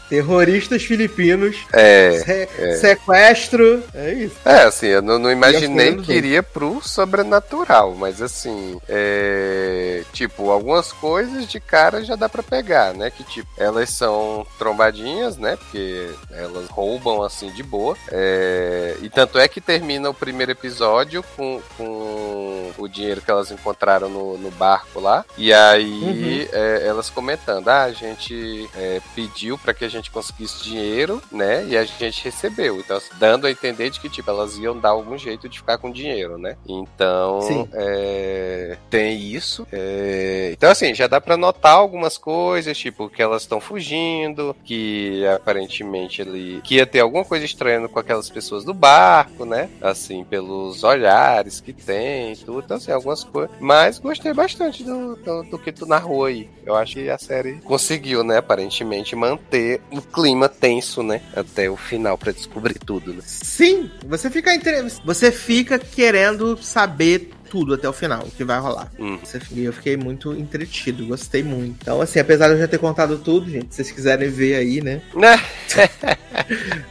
Terroristas filipinos, É. se- sequestro. É isso. É, assim, eu não, não imaginei que iria pro sobrenatural, mas assim, é. Tipo, algumas coisas de cara já dá pra pegar, né? Que tipo, elas são trombadinhas, né? Porque elas roubam assim de boa. É, E tanto é que termina o primeiro episódio com, com o dinheiro que elas encontraram no, no barco lá. E aí é, elas comentando: ah, a gente é, pediu pra que a gente conseguisse dinheiro, né? E a gente recebeu. Então, assim, dando a entender de que, tipo, elas iam dar algum jeito de ficar com dinheiro, né? Então, é, tem isso. É, então, assim, já dá pra notar algumas coisas, tipo, que elas estão fugindo, que aparentemente ele. que ia ter alguma coisa estranha com aquelas pessoas do barco, né? Assim, pelos olhares que tem e tudo. Então, assim, algumas coisas. Mas gostei bastante do, do, do que tu narrou aí. Eu acho que a série conseguiu, né, aparentemente, manter o clima tenso, né? Até o final pra descobrir tudo, né? Sim, você fica inter... você fica querendo saber tudo até o final, o que vai rolar. Hum. E eu fiquei muito entretido, gostei muito. Então, assim, apesar de eu já ter contado tudo, gente, se vocês quiserem ver aí, né? Né?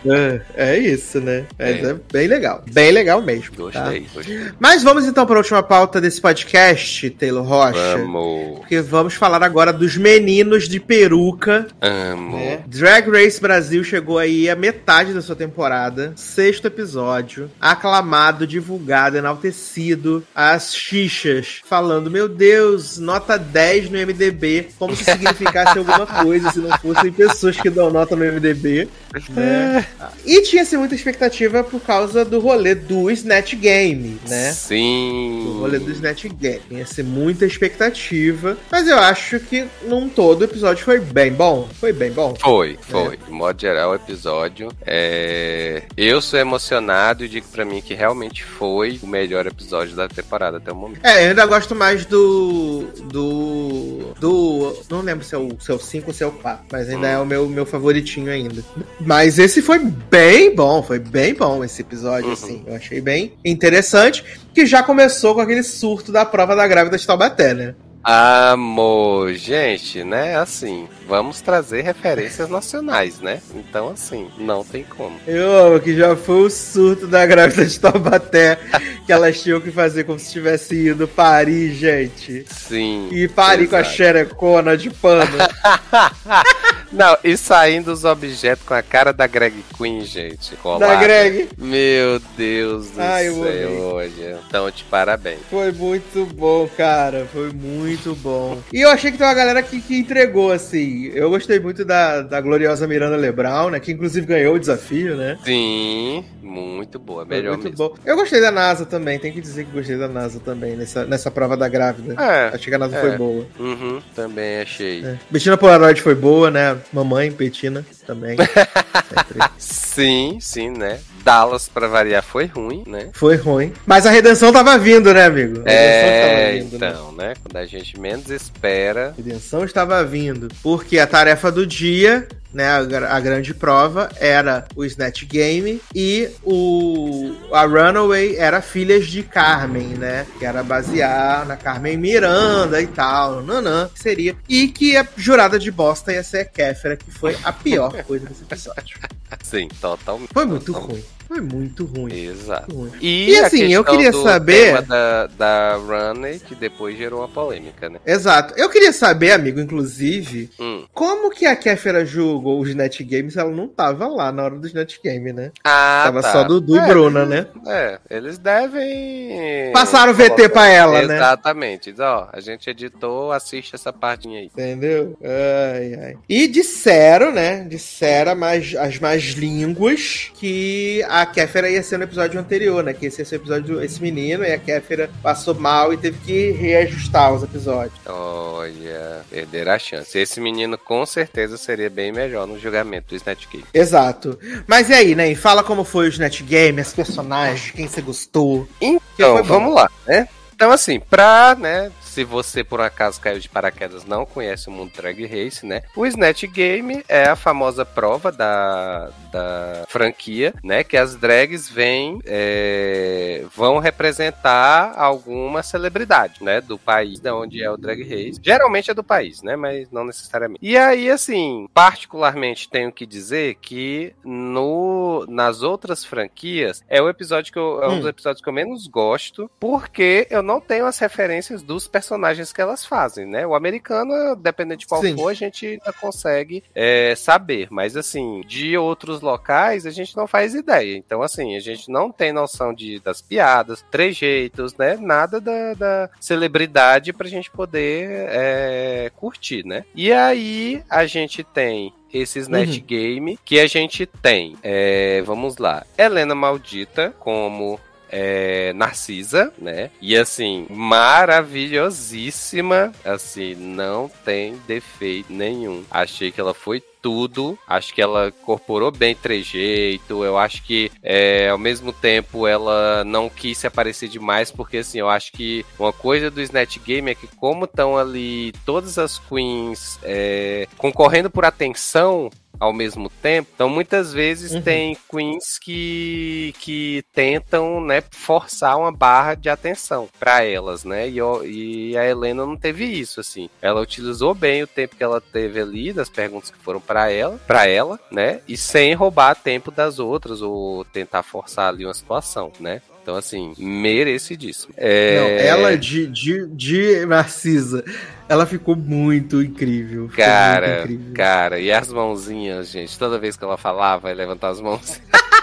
É, é isso, né? Mas É. é. bem legal. Bem legal mesmo. tá? Gostei, gostei. Mas vamos então para a última pauta desse podcast, Taylor Rocha. Amo. Porque vamos falar agora dos meninos de peruca. Amo. né? Drag Race Brasil chegou aí a metade da sua temporada, sexto episódio, aclamado, divulgado, enaltecido, as xixas falando, meu Deus, nota 10 no MDB, como se significasse alguma coisa se não fossem pessoas que dão nota no MDB 3D, né? E tinha-se muita expectativa por causa do rolê do Snatch Game, né? Sim. O rolê do Snatch Game. Ser muita expectativa. Mas eu acho que, num todo, o episódio foi bem bom. Foi bem bom. Foi, foi. De modo geral, o episódio. É... Eu sou emocionado e digo pra mim que realmente foi o melhor episódio da temporada até o momento. É, eu ainda gosto mais do. Do. Do. Não lembro se é o, se é o 5 ou se é o 4, mas ainda Hum. é o meu, meu favoritinho ainda. Mas esse foi bem bom, foi bem bom esse episódio, Uhum. assim. Eu achei bem interessante, que já começou com aquele surto da prova da grávida de Taubaté, né? Amor, gente, né? Assim, vamos trazer referências nacionais, né? Então, assim, não tem como. Eu amo que já foi o surto da grávida de Taubaté, que elas tinham que fazer como se tivesse ido Paris, gente. Sim. E Paris com a xerecona de pano. Não, e saindo os objetos com a cara da Greg Queen, gente. da colada. Greg. Meu Deus do Ai, céu, olha. Então, de parabéns. Foi muito bom, cara. Foi muito bom. E eu achei que tem uma galera que, que entregou, assim. Eu gostei muito da, da gloriosa Miranda Lebrão, né? Que inclusive ganhou o desafio, né? Sim, muito boa, melhor muito mesmo. bom. Eu gostei da NASA também, tem que dizer que gostei da NASA também, nessa, nessa prova da grávida. É, Achei que a NASA é. foi boa. uhum, também achei. É. Bettina Polaroid foi boa, né? Mamãe, Petina também. Sim, sim, né? Dallas, pra variar, foi ruim, né? Foi ruim. Mas a redenção tava vindo, né, amigo? A redenção É, tava vindo, né? então, né? Quando a gente menos espera. Redenção estava vindo. Porque a tarefa do dia, né, a, a grande prova, era o Snatch Game e o a Runaway era Filhas de Carmen, né? Que era basear na Carmen Miranda e tal, nanã, que seria. E que a jurada de bosta ia ser a Kéfera, que foi a pior coisa desse episódio. Sim, totalmente. Foi muito totalmente. ruim. Foi muito ruim. Exato. Muito ruim. E, E a assim, eu queria saber- Da, da Runner, que depois gerou uma polêmica, né? Exato. Eu queria saber, amigo, inclusive, Hum. como que a Kéfera julgou os Net Games se ela não tava lá na hora dos Net Game, né? Ah, Tava tá. só Dudu é, e Bruna, né? É, eles devem. Passaram o VT pra ela, né? Exatamente. Diz, Ó, a gente editou, assiste essa partinha aí. Entendeu? Ai, ai. E disseram, né? Disseram mais, as más línguas que a Kéfera ia ser no episódio anterior, né? Que esse ia ser o episódio esse menino e a Kéfera passou mal e teve que reajustar os episódios. Olha, perder a chance. Esse menino com certeza seria bem melhor no julgamento do Snatch Game. Exato. Mas e aí, né? E fala como foi o Net Game, as personagens, quem você gostou. Então, vamos lá, né? Então, assim, pra, né, se você por acaso caiu de paraquedas não conhece o mundo Drag Race, né? O Snatch Game é a famosa prova da, da franquia, né? Que as drags vêm, é, vão representar alguma celebridade, né? Do país de onde é o Drag Race. Geralmente é do país, né? Mas não necessariamente. E aí, assim, particularmente tenho que dizer que no, nas outras franquias é o episódio que eu, é um Hum. dos episódios que eu menos gosto, porque eu não tenho as referências dos personagens que elas fazem, né? O americano, dependendo de qual Sim. for, a gente ainda consegue é, saber. Mas, assim, de outros locais, a gente não faz ideia. Então, assim, a gente não tem noção de, das piadas, trejeitos, né? Nada da, da celebridade pra gente poder é, curtir, né? E aí, a gente tem esse Snatch Uhum. Game que a gente tem, é, vamos lá, Helena Maldita como é, Narcisa, né? E assim, maravilhosíssima. Assim, não tem defeito nenhum. Achei que ela foi tudo. Acho que ela incorporou bem trejeito. Eu acho que, é, ao mesmo tempo, ela não quis se aparecer demais, porque, assim, eu acho que uma coisa do Snatch Game é que, como estão ali todas as queens é, concorrendo por atenção, ao mesmo tempo. Então, muitas vezes Uhum. tem queens que, que tentam, né, forçar uma barra de atenção para elas, né? E, e a Helena não teve isso, assim. Ela utilizou bem o tempo que ela teve ali, das perguntas que foram para ela, para ela, né? E sem roubar tempo das outras ou tentar forçar ali uma situação, né? Então, assim, merecidíssimo. É... Não, ela de, de, de Narcisa, ela ficou muito incrível. ficou Cara, muito incrível. cara, e as mãozinhas, gente, toda vez que ela falava, e levantar as mãos.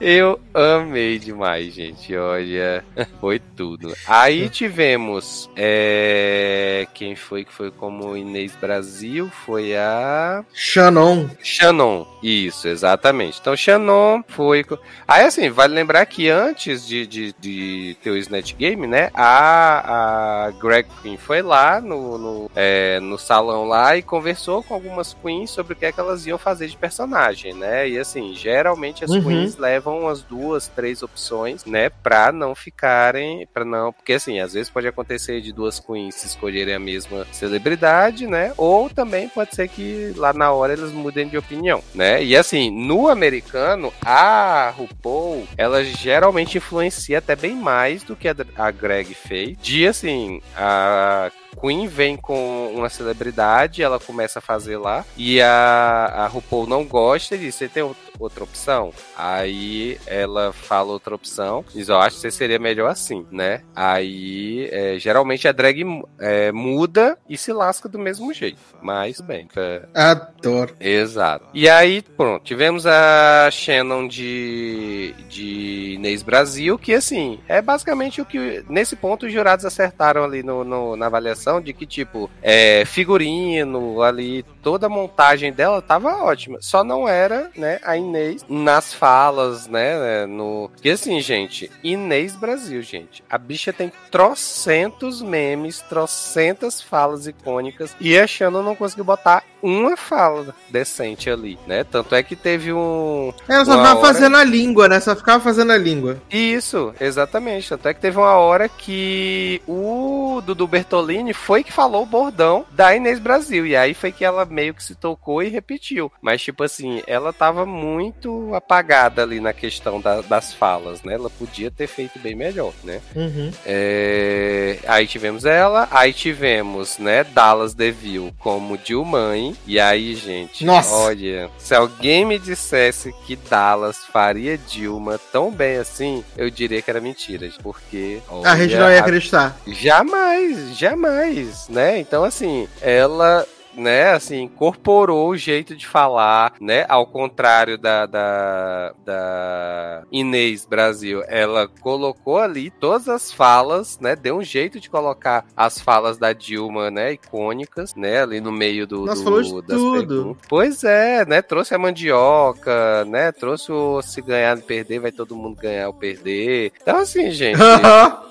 Eu amei demais, gente. Olha, foi tudo. Aí tivemos é, quem foi que foi como Inês Brasil? Foi a. Shannon. Shannon, isso, exatamente. Então, Shannon foi. Aí, assim, vale lembrar que antes de, de, de ter o Snatch Game, né? A, a Greg Queen foi lá no, no, é, no salão lá e conversou com algumas queens sobre o que, é que elas iam fazer de personagem, né? E, assim, geralmente as uhum. queens levam umas duas, três opções, né? Pra não ficarem. para não. Porque, assim, às vezes pode acontecer de duas queens escolherem a mesma celebridade, né? Ou também pode ser que lá na hora eles mudem de opinião, né? E assim, no americano, a RuPaul, ela geralmente influencia até bem mais do que a Greg fez. De assim, a Queen vem com uma celebridade, ela começa a fazer lá, e a, a RuPaul não gosta e diz: Você tem outra opção? Aí ela fala outra opção, diz: Eu acho que você seria melhor assim, né? Aí é, geralmente a drag é, muda e se lasca do mesmo jeito, mas bem. É... Adoro. Exato. E aí, pronto, tivemos a Shannon de, de Inês Brasil, que assim, é basicamente o que nesse ponto os jurados acertaram ali no, no na avaliação de que, tipo, é, figurino ali, toda a montagem dela tava ótima. Só não era, né, a Inês nas falas, né, no... E assim, gente, Inês Brasil, gente. A bicha tem trocentos memes, trocentas falas icônicas e a Shannon não conseguiu botar uma fala decente ali, né? Tanto é que teve um... Ela só ficava hora... fazendo a língua, né? Só ficava fazendo a língua. Isso, exatamente. Tanto é que teve uma hora que o Dudu Bertolini foi que falou o bordão da Inês Brasil. E aí foi que ela meio que se tocou e repetiu. Mas, tipo assim, ela tava muito apagada ali na questão da, das falas, né? Ela podia ter feito bem melhor, né? Uhum. É... Aí tivemos ela, aí tivemos, né, Dallas DeVille como Dilmãe. E aí, gente, Nossa. olha, se alguém me dissesse que Dallas faria Dilma tão bem assim, eu diria que era mentira, porque. Olha, a gente não ia acreditar. Jamais, jamais né? Então, assim, ela né, assim, incorporou o jeito de falar, né, ao contrário da, da, da Inês Brasil, ela colocou ali todas as falas, né, deu um jeito de colocar as falas da Dilma, né, icônicas, né, ali no meio do, Nós do de das tudo. Perguntas. Pois é, né, trouxe a mandioca, né, trouxe o se ganhar e perder, vai todo mundo ganhar ou perder. Então, assim, gente...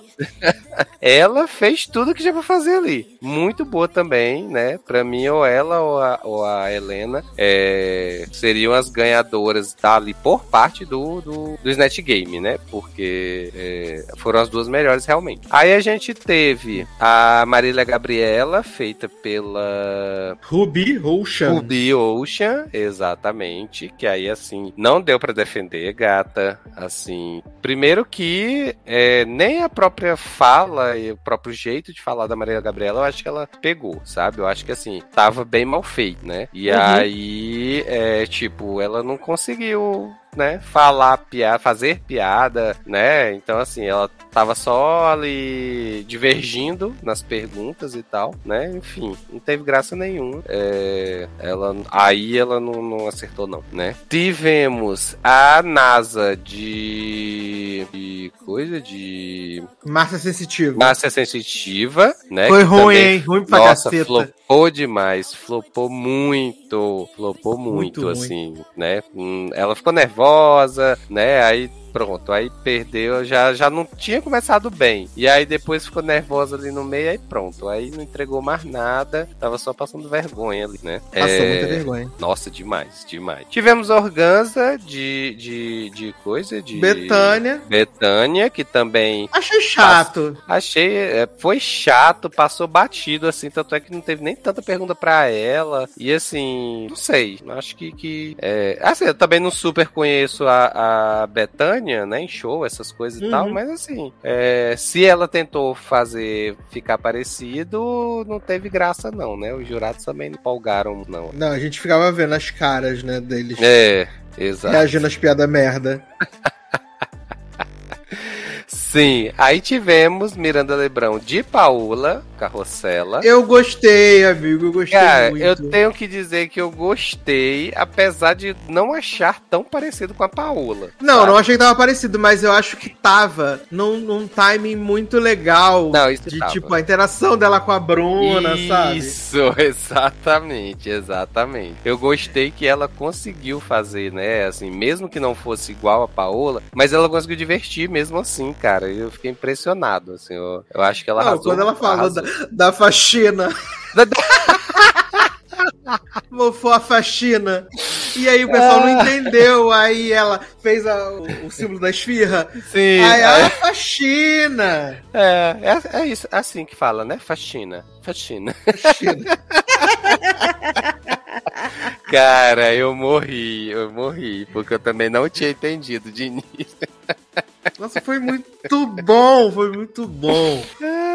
ela fez tudo que já pra fazer ali. Muito boa também, né? Pra mim, ou ela ou a, ou a Helena é, seriam as ganhadoras dali por parte do, do, do Snatch Game, né? Porque é, foram as duas melhores realmente. Aí a gente teve a Marília Gabriela, feita pela Ruby Ocean. Ruby Ocean, exatamente. Que aí, assim, não deu para defender, gata. Assim, primeiro que é, nem a própria própria fala e o próprio jeito de falar da Maria Gabriela, eu acho que ela pegou, sabe? Eu acho que assim, tava bem mal feito, né? E uhum. aí, é, tipo, ela não conseguiu né, falar piada, fazer piada, né? Então, assim, ela tava só ali divergindo nas perguntas e tal, né? Enfim, não teve graça nenhuma. É, ela, aí ela não, não, acertou, não, né? Tivemos a NASA de, de coisa de. Massa sensitiva. Massa sensitiva, né? Foi ruim, também, hein? Ruim pra nossa, caceta. Flopou demais, flopou muito, flopou muito, muito assim, ruim. né? Hum, ela ficou nervosa nervosa, né? Aí pronto, aí perdeu, já, já não tinha começado bem. E aí depois ficou nervosa ali no meio, aí pronto. Aí não entregou mais nada, tava só passando vergonha ali, né? Passou é... muita vergonha. Nossa, demais, demais. Tivemos Organza de, de, de coisa, de... Betânia. Betânia, que também... Achei chato. Achei, é, foi chato, passou batido, assim, tanto é que não teve nem tanta pergunta pra ela. E assim, não sei, acho que... que é... Assim, eu também não super conheço a, a Betânia, né, em show, essas coisas uhum. e tal, uhum. mas assim, é, se ela tentou fazer ficar parecido, não teve graça não, né? Os jurados também não empolgaram, não. Não, a gente ficava vendo as caras, né, deles. É, exato. Reagindo às piadas merda. Sim, aí tivemos Miranda Lebrão de Paula, Carrossela. Eu gostei, amigo, eu gostei Cara, muito. eu tenho que dizer que eu gostei, apesar de não achar tão parecido com a Paola. Não, sabe? não achei que tava parecido, mas eu acho que tava num, num timing muito legal. Não, isso de tava. tipo, a interação dela com a Bruna, sabe? Isso, exatamente, exatamente. Eu gostei que ela conseguiu fazer, né? Assim, mesmo que não fosse igual a Paola, mas ela conseguiu divertir mesmo assim, cara. Eu fiquei impressionado, assim. Eu, eu acho que ela Não, arrasou. quando ela falou arrasou. da, da faxina. Mofou a faxina. E aí o pessoal Ah. não entendeu. Aí ela fez a- o, o símbolo da esfirra. Sim, Aí, é, ah, faxina. é, é, é isso, é assim que fala, né? Faxina. Faxina. Faxina. Cara, eu morri, eu morri, porque eu também não tinha entendido de início. Nossa, foi muito bom, foi muito bom.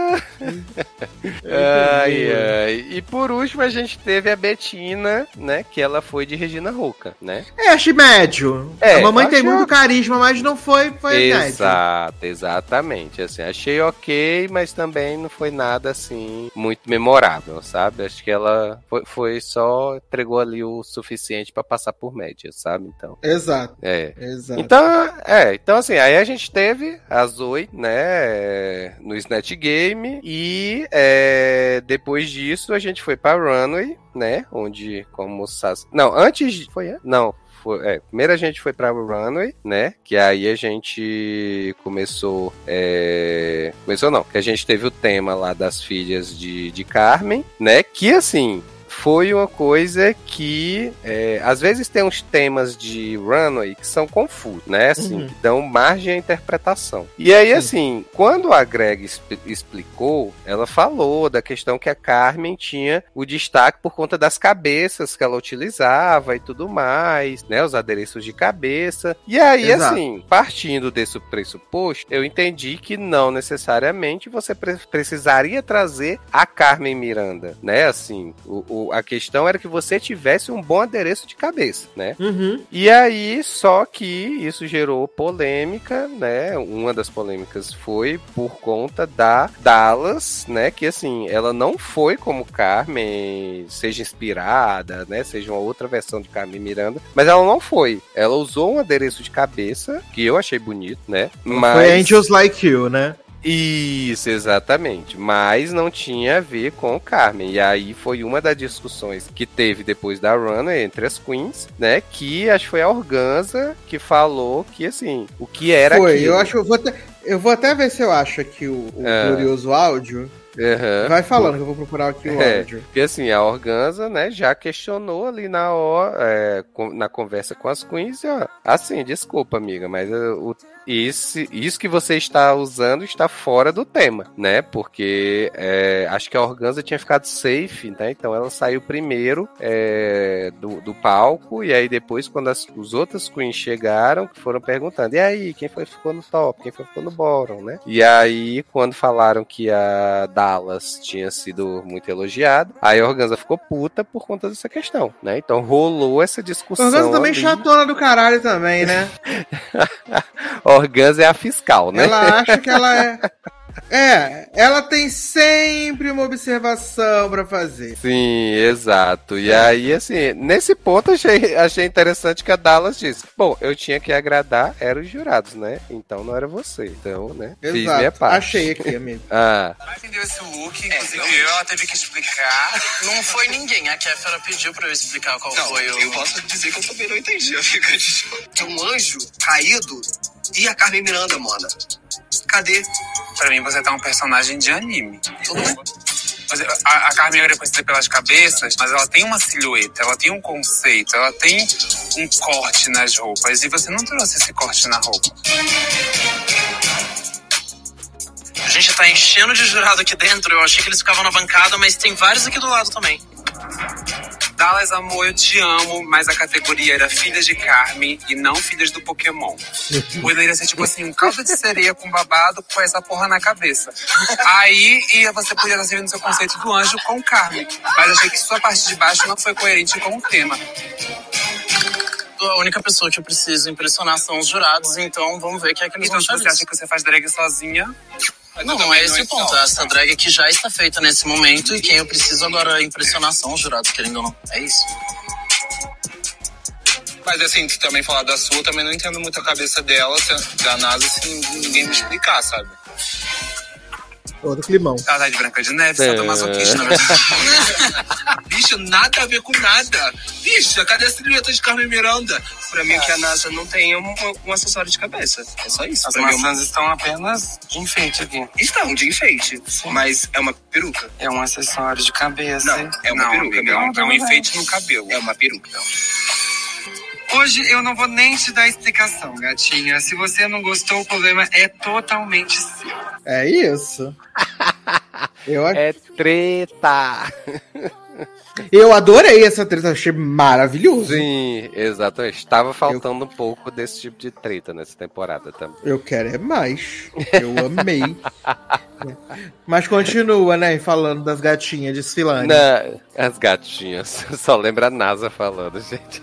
Ai, ai. E por último a gente teve a Betina, né? Que ela foi de Regina Roca, né? É, achei médio. É, a mamãe tem achei muito carisma, mas não foi, foi médio. Exato, exatamente. Assim, achei ok, mas também não foi nada assim muito memorável, sabe? Acho que ela foi, foi só entregou ali o suficiente pra passar por média, sabe? Então, Exato, é. exato. Então, é, então assim, aí a gente teve a Zoe, né, no Snatch Game. E é, depois disso a gente foi pra Runway, né, onde como Sas... Não, antes foi, an- não, é, primeiro a gente foi pra Runway, né, que aí a gente começou, é, começou não, que a gente teve o tema lá das filhas de, de Carmen, né, que assim, foi uma coisa que é, às vezes tem uns temas de runway que são confusos, né? Assim, Uhum. que dão margem à interpretação. E aí, Sim. assim, quando a Greg expl- explicou, ela falou da questão que a Carmen tinha o destaque por conta das cabeças que ela utilizava e tudo mais, né? Os adereços de cabeça. E aí, Exato. assim, partindo desse pressuposto, eu entendi que não necessariamente você pre- precisaria trazer a Carmen Miranda, né? Assim, o, o- a questão era que você tivesse um bom adereço de cabeça, né? Uhum. E aí, só que isso gerou polêmica, né? Uma das polêmicas foi por conta da Dallas, né? Que assim, ela não foi como Carmen, seja inspirada, né? Seja uma outra versão de Carmen Miranda, mas ela não foi. Ela usou um adereço de cabeça, que eu achei bonito, né? Mas... Foi Angels Like You, né? Isso, exatamente. Mas não tinha a ver com o Carmen. E aí foi uma das discussões que teve depois da Runner entre as queens, né? Que acho que foi a Organza que falou que, assim, o que era Foi, aquilo. eu acho, eu vou, até, eu vou até ver se eu acho aqui o, o É. glorioso áudio. Aham. Vai falando que eu vou procurar aqui o É. áudio. Porque assim, a Organza, né, já questionou ali na hora, é, na conversa com as queens, ó, assim, desculpa, amiga, mas é, o, esse, isso que você está usando está fora do tema, né? Porque é, acho que a Organza tinha ficado safe, né? Então ela saiu primeiro é, do, do palco, e aí depois, quando as, os outros queens chegaram, foram perguntando: e aí, quem foi ficou no top? Quem foi ficou no bottom, né? E aí, quando falaram que a Dallas tinha sido muito elogiada, aí a Organza ficou puta por conta dessa questão, né? Então rolou essa discussão. Organza também ali. chatona do caralho também, né? Organza é a fiscal, né? Ela acha que ela é. É, ela tem sempre uma observação pra fazer. Sim, exato. E aí, assim, nesse ponto achei, achei interessante que a Dallas disse: Bom, eu tinha que agradar, eram os jurados, né? Então não era você. Então, né? Fiz minha Exato. parte. Achei aqui, amigo. Ah, entendeu esse look, inclusive ela teve que explicar. Não foi ninguém. A Kéfera pediu pra eu explicar qual Não, foi o. eu posso dizer que eu também não entendi, amiga. Que um anjo caído e a Carmen Miranda, mano. Cadê? Pra mim, você tá um personagem de anime. Bem? Mas A, a Carmen é reconhecida pelas cabeças, mas ela tem uma silhueta, ela tem um conceito, ela tem um corte nas roupas. E você não trouxe esse corte na roupa. A gente tá enchendo de jurado aqui dentro. Eu achei que eles ficavam na bancada, mas tem vários aqui do lado também. Dallas, amor, eu te amo, mas a categoria era filhas de Carmen e não filhas do Pokémon. Poderia ser tipo assim, um caldo de sereia com babado com essa porra na cabeça. Aí e você podia estar servindo seu conceito do anjo com Carmen. Mas achei que sua parte de baixo não foi coerente com o tema. a única pessoa que eu preciso impressionar são os jurados, então vamos ver o que é que eles Então, vão se você fazer. acha que você faz drag sozinha. Não, não é esse o ponto. Essa drag que já está feita nesse momento e quem eu preciso agora impressionar são os jurados, querendo ou não. É isso. Mas assim, tu também falar da sua, também não entendo muito a cabeça dela, se- da NASA, sem ninguém me explicar, sabe? Outro climão. Ela tá de Branca de Neve, É. sadomasoquista, na verdade. Bicho, nada a ver com nada. Bicho, cadê a silhueta de Carmen Miranda? Pra mim, que a NASA não tem um, um acessório de cabeça. É só isso. As mim, é maçãs estão apenas de enfeite aqui. Estão de enfeite, mas é uma peruca. É um acessório de cabeça. Não, é uma Não, peruca. amiga, é, um, não, é um não, enfeite no cabelo. É uma peruca. Hoje eu não vou nem te dar explicação, gatinha. Se você não gostou, o problema é totalmente seu. É isso. Eu, É treta! eu adorei essa treta, achei maravilhoso. Sim, exatamente. Estava faltando um pouco desse tipo de treta nessa temporada também. Eu quero é mais. Eu amei. Mas continua, né? Falando das gatinhas desfilando. Na- as gatinhas. Só lembra a NASA falando, gente.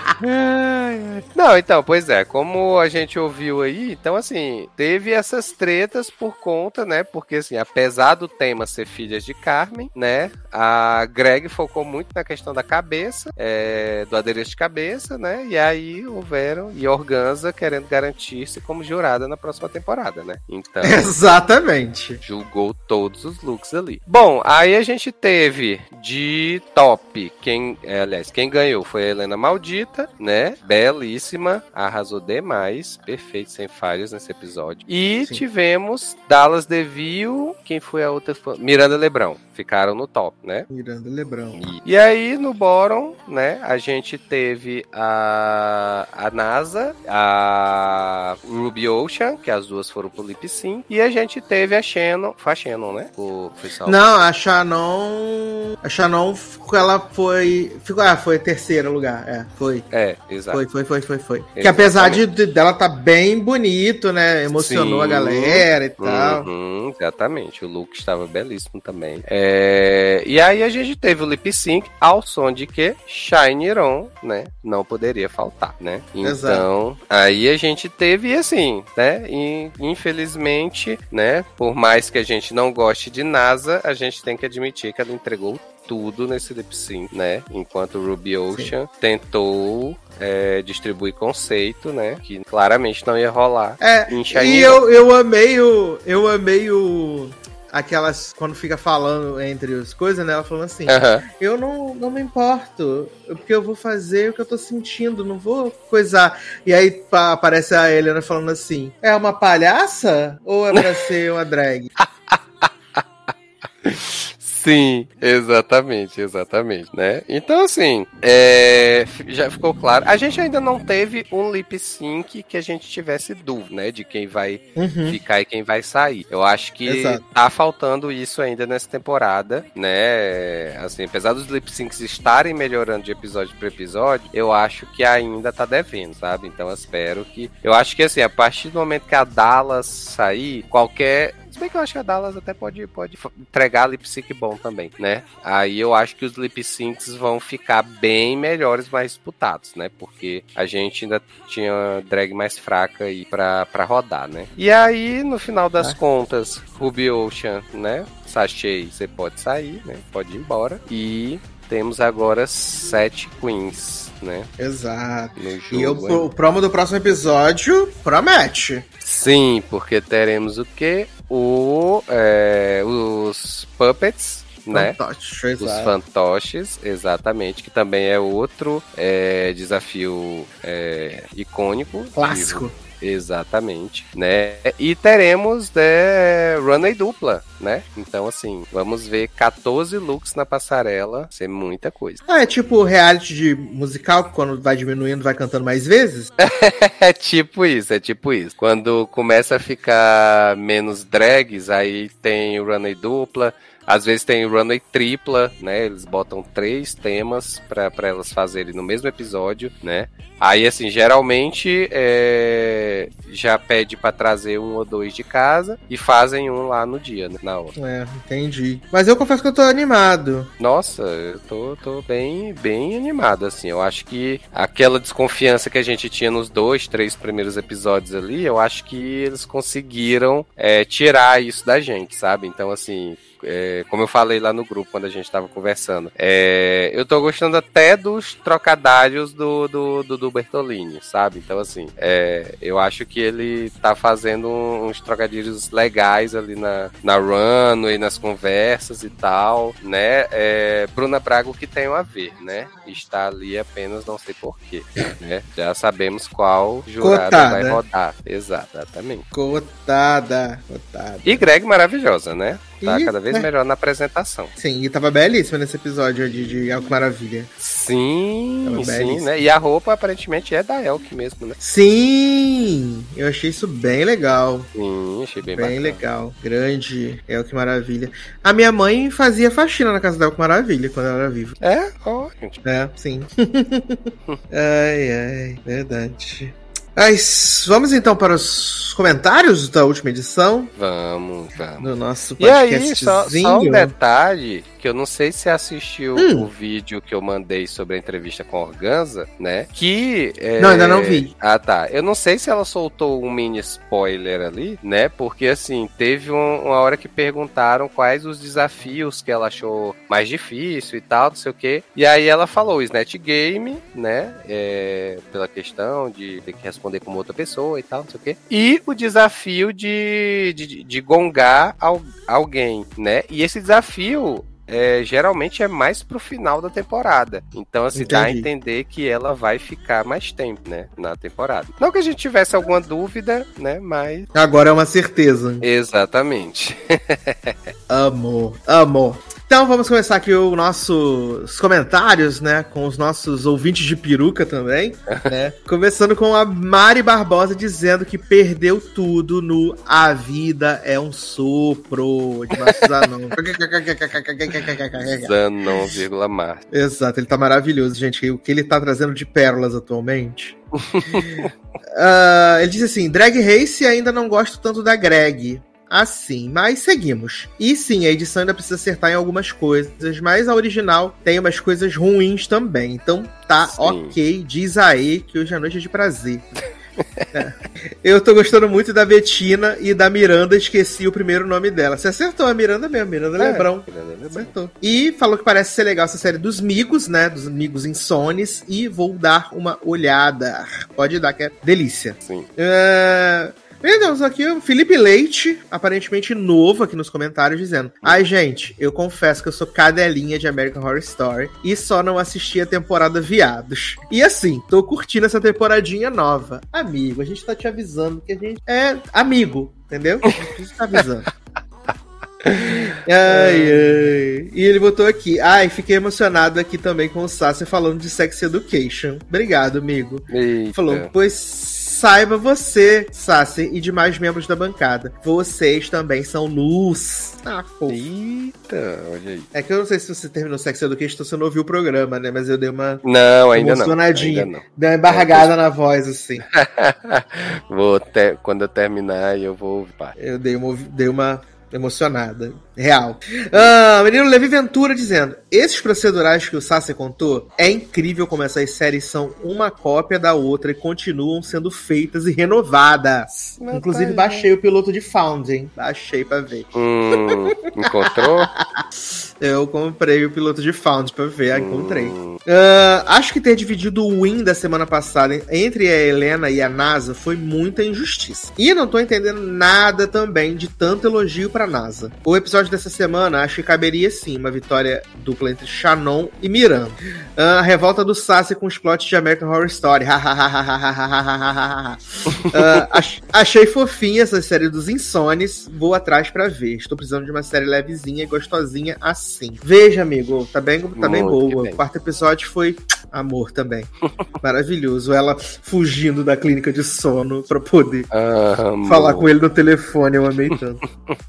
Não, então, pois é, como a gente ouviu aí, então assim, teve essas tretas por conta, né? Porque assim, apesar do tema ser filhas de Carmen, né? A Greg focou muito na questão da cabeça, é, do adereço de cabeça, né? E aí houveram, e Organza querendo garantir-se como jurada na próxima temporada, né? Então Exatamente. julgou todos os looks ali. Bom, aí a gente teve de top, quem, é, aliás, quem ganhou foi a Helena Maldita, né? Belíssima, arrasou demais, perfeito, sem falhas nesse episódio. E Sim. tivemos Dallas Deville, quem foi a outra? fã? Miranda Lebrão, ficaram no top, né? Miranda Lebrão. E, e aí, no Boron, né, a gente teve a, a NASA, a Ruby Ocean, que as duas foram pro Lip Sync, e a gente teve a Shannon, foi a Shannon, né? O, foi só- Não, a Shannon. A Shannon, ela foi. Ficou, ah, foi terceiro lugar. É, foi. É, exato. Foi, foi, foi, foi, foi. Que Exatamente. apesar de, de- dela tá bem bonito, né? Emocionou Sim. a galera e tal. Uhum, exatamente, o look estava belíssimo também. É, e aí a gente teve o lip sync ao som de que Shine On, né? Não poderia faltar, né? Exato. Então, aí a gente teve assim, né? E, infelizmente, né? Por mais que a gente não goste de NASA, a gente tem que admitir que ela entregou tudo nesse lip sync, né? Enquanto o Ruby Ocean tentou é, distribuir conceito, né? Que claramente não ia rolar. É, e eu, eu amei o. Eu amei o. Aquelas. Quando fica falando entre as coisas, né? Ela falando assim: Aham. Eu não, não me importo, porque eu vou fazer o que eu tô sentindo, não vou coisar. E aí pá, aparece a Helena falando assim: É uma palhaça ou é pra ser uma drag? Sim, exatamente, exatamente, né? Então, assim, é, já ficou claro. A gente ainda não teve um lip sync que a gente tivesse dúvida, né? De quem vai Uhum. ficar e quem vai sair. Eu acho que Exato. tá faltando isso ainda nessa temporada, né? Assim, apesar dos lip syncs estarem melhorando de episódio para episódio, eu acho que ainda tá devendo, sabe? Então eu espero que. Eu acho que assim, a partir do momento que a Dallas sair, qualquer. Se bem que eu acho que a Dallas até pode, pode entregar lip sync bom também, né? Aí eu acho que os lip syncs vão ficar bem melhores, mais disputados, né? Porque a gente ainda tinha drag mais fraca aí pra, pra rodar, né? E aí, no final das É. contas, Ruby Ocean, né? Sachei, você pode sair, né? Pode ir embora. E temos agora sete queens, né? Exato. E eu, o promo do próximo episódio promete. Sim, porque teremos o quê? O, é, os puppets, né? Os fantoches, exatamente, que também é outro é, desafio é, icônico. Clássico. Exatamente, né? E teremos né, runway dupla, né? Então, assim, vamos ver 14 looks na passarela, ser muita coisa. Ah, é tipo reality de musical, que quando vai diminuindo, vai cantando mais vezes? É tipo isso, é tipo isso. Quando começa a ficar menos drags, aí tem o runway dupla, às vezes tem runway tripla, né? Eles botam três temas pra pra elas fazerem no mesmo episódio, né? Aí, assim, geralmente é, já pede pra trazer um ou dois de casa e fazem um lá no dia, né? Na hora. É, entendi. Mas eu confesso que eu tô animado. Nossa, eu tô, tô bem, bem animado, assim. Eu acho que aquela desconfiança que a gente tinha nos dois, três primeiros episódios ali, eu acho que eles conseguiram é, tirar isso da gente, sabe? Então, assim, é, como eu falei lá no grupo quando a gente tava conversando, é, eu tô gostando até dos trocadilhos do, do, do, do Bertolini, sabe? Então, assim, é, eu acho que ele tá fazendo uns trocadilhos legais ali na, na run e nas conversas e tal, né? É, Bruna Braga, o que tem a ver, né? Está ali apenas não sei porquê, né? Já sabemos qual jurado Cotada. vai rodar. Exatamente. Cotada, cotada. E Greg maravilhosa, né? Tá E- cada vez é. melhor na apresentação. Sim, e tava belíssima nesse episódio de, de Algo Maravilha. Sim, sim, né? E a roupa aparentemente é da Elk mesmo, né? Sim! Eu achei isso bem legal. Sim, achei bem, Bem, bacana. legal. Grande. Que maravilha. A minha mãe fazia faxina na casa da El que Maravilha quando ela era viva. É, ó, gente. É, sim. ai, ai, verdade. Mas vamos então para os comentários da última edição Vamos, vamos. do nosso E aí, só, podcastzinho. só um detalhe, que eu não sei se assistiu Hum. o vídeo que eu mandei sobre a entrevista com a Organza, né? Que. é, Não, ainda não vi. Ah, tá. Eu não sei se ela soltou um mini spoiler ali, né? Porque assim, teve um- uma hora que perguntaram quais os desafios que ela achou mais difícil e tal, não sei o quê. E aí ela falou o Snatch Game, né? É, pela questão de ter que responder como outra pessoa e tal, não sei o quê. E o desafio de, de, de gongar al- alguém, né? E esse desafio é, geralmente é mais pro final da temporada. Então, assim, dá a Entendi. entender que ela vai ficar mais tempo, né? Na temporada. Não que a gente tivesse alguma dúvida, né? Mas. Agora é uma certeza. Exatamente. Amo, amo. Então vamos começar aqui os nossos comentários, né? Com os nossos ouvintes de peruca também, né? Começando com a Mari Barbosa dizendo que perdeu tudo no A Vida é um Sopro de Márcio Zanon. Zanon, vírgula. Exato, ele tá maravilhoso, gente. O que ele tá trazendo de pérolas atualmente. Ah, ele diz assim: Drag Race ainda não gosto tanto da Greg. Assim, mas seguimos. E sim, a edição ainda precisa acertar em algumas coisas, mas a original tem umas coisas ruins também. Então tá Sim. ok, diz aí que hoje a noite é de prazer. É. Eu tô gostando muito da Betina e da Miranda, esqueci o primeiro nome dela. Você acertou a Miranda mesmo, Miranda Lebrão. Acertou. E falou que parece ser legal essa série dos Migos, né? Dos Migos Insones. E vou dar uma olhada. Pode dar, que é delícia. Sim. É... E temos aqui o Felipe Leite, aparentemente novo aqui nos comentários, dizendo: Ai, gente, eu confesso que eu sou cadelinha de American Horror Story e só não assisti a temporada Viados. E assim, tô curtindo essa temporadinha nova. Amigo, a gente tá te avisando que a gente é amigo, entendeu? A gente tá avisando. Ai, ai. E ele botou aqui. Ai, fiquei emocionado aqui também com o Sassi falando de Sex Education. Obrigado, amigo. Eita. Falou, pois saiba você, Sassi, e demais membros da bancada. Vocês também são luz. Ah, fofo. Eita, olha aí. É que eu não sei se você terminou Sex Education, então você não ouviu o programa, né? Mas eu dei uma, Não, ainda não. Ainda não. dei uma embargada na voz, assim. vou ter, quando eu terminar, eu vou. Eu dei uma, dei uma emocionada. Real. Ah, menino Levi Ventura dizendo: Esses procedurais que o Sassi contou, é incrível como essas séries são uma cópia da outra e continuam sendo feitas e renovadas. Mas Inclusive, tá baixei o piloto de Found, hein? Baixei pra ver. Hum, encontrou? Eu comprei o piloto de Found pra ver, ah, encontrei. Hum, Ah, acho que ter dividido o win da semana passada entre a Helena e a NASA foi muita injustiça. E não tô entendendo nada também de tanto elogio pra NASA. O episódio dessa semana acho que caberia sim uma vitória dupla entre Shannon e Miranda. Ah, a revolta do Sassi com os plots de American Horror Story. Ah, ach- achei fofinha essa série dos Insones. Vou atrás pra ver. Estou precisando de uma série levezinha e gostosinha assim. sim. Veja, amigo, tá bem, tá bem Muito boa. bem. O quarto episódio foi amor também. Maravilhoso. Ela fugindo da clínica de sono pra poder Amo. falar com ele no telefone, eu amei tanto.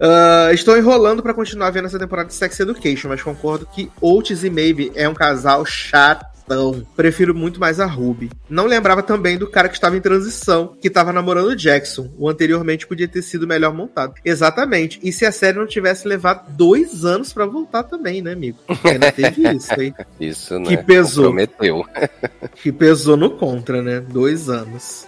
Ah, estou enrolando pra continuar vendo essa temporada de Sex Education, mas concordo que Oates e Maybe é um casal chatão. Prefiro muito mais a Ruby. Não lembrava também do cara que estava em transição, que estava namorando o Jackson. O anteriormente podia ter sido melhor montado. Exatamente. E se a série não tivesse levado dois anos pra voltar também, né, amigo? Ainda teve isso, hein? Isso, né? Que pesou. Prometeu. que pesou no contra, né? Dois anos.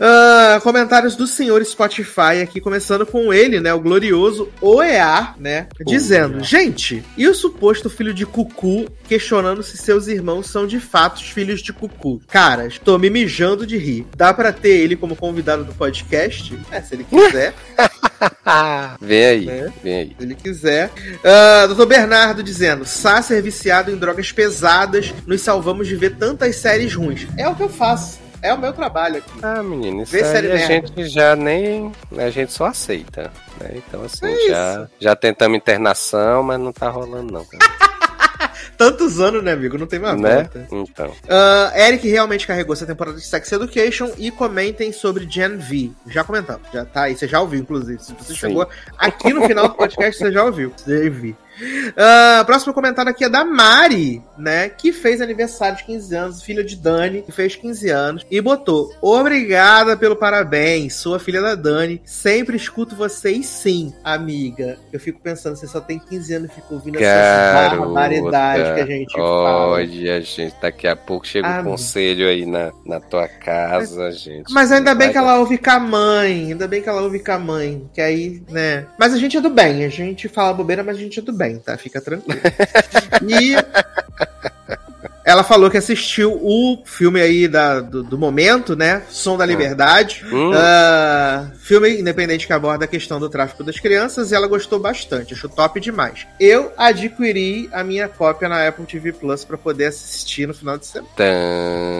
Ah, comentários do senhor Spotify aqui, começando com ele, né? O glorioso OEA, né? Dizendo: Gente, e o suposto filho de Cucu questionando se seus irmãos são de fato os filhos de Cucu? Cara, estou me mijando de rir. Dá pra ter ele como convidado do podcast? É, se ele quiser. vem aí, Né? vem aí. Se ele quiser. Ah, Doutor Bernardo dizendo: Sasser viciado em drogas pesadas, nos salvamos de ver tantas séries ruins. É o que eu faço. É o meu trabalho aqui. Ah, menino, isso Vê aí a merda. gente já nem. A gente só aceita. Né? Então, assim, É já, já tentamos internação, mas não tá rolando, não. Tantos anos, né, amigo? Não tem mais né? volta. Então. Ah, Eric realmente carregou essa temporada de Sex Education e comentem sobre Gen V. Já comentamos, já tá aí, você já ouviu, inclusive. Se você Sim. chegou aqui no final do podcast, você já ouviu. Gen V. Ah, próximo comentário aqui é da Mari, né? Que fez aniversário de 15 anos, filha de Dani, que fez 15 anos, e botou: Obrigada pelo parabéns, sou a filha da Dani. Sempre escuto vocês sim, amiga. Eu fico pensando, você só tem 15 anos e fica ouvindo essa barbaridade que a gente fala. Olha, gente, daqui a pouco chega Ah, um conselho aí na, na tua casa, gente. Mas ainda bem que ela ouve com a mãe. Ainda bem que ela ouve com a mãe. Que aí, né? Mas a gente é do bem. A gente fala bobeira, mas a gente é do bem, tá? Fica tranquilo. e. Ela falou que assistiu o filme aí da, do, do momento, né? Som da Liberdade. Hum. Ah, filme independente que aborda a questão do tráfico das crianças e ela gostou bastante, achou top demais. Eu adquiri a minha cópia na Apple TV Plus pra poder assistir no final de semana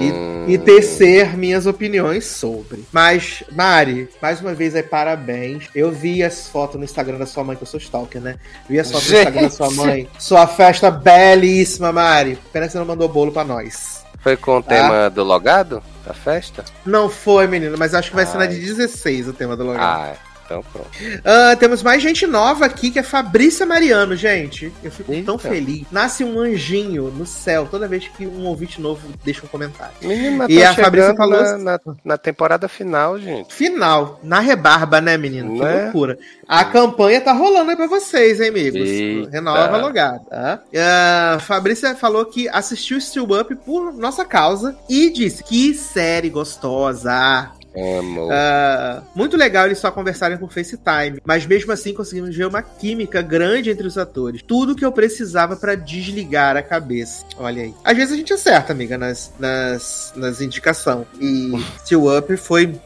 e, e tecer minhas opiniões sobre. Mas, Mari, mais uma vez aí, parabéns. Eu vi as fotos no Instagram da sua mãe, que eu sou stalker, né? Vi as fotos no Instagram da sua Gente. mãe. Sua festa belíssima, Mari. Pena que você não mandou bolo pra nós. Foi com o tema do logado? Da festa? Não foi, menino, mas acho que vai ser na Ai. de 16 o tema do Logan. Ah, então pronto. Ah, temos mais gente nova aqui, que é Fabrícia Mariano, gente. Eu fico Eita. tão feliz. Nasce um anjinho no céu toda vez que um ouvinte novo deixa um comentário. Menina, E tá a Fabrícia falou na, assim- na, na temporada final, gente. Final, na rebarba, né, menino? Que Né? loucura. A campanha tá rolando aí pra vocês, hein, amigos? Eita. Renova logada. Tá? Ah, Fabrícia falou que assistiu Still Up por nossa causa e disse que série gostosa. Amo. Ah, muito legal eles só conversarem por FaceTime, mas mesmo assim conseguimos ver uma química grande entre os atores. Tudo que eu precisava pra desligar a cabeça. Olha aí. Às vezes a gente acerta, amiga, nas, nas, nas indicações. E Still Up foi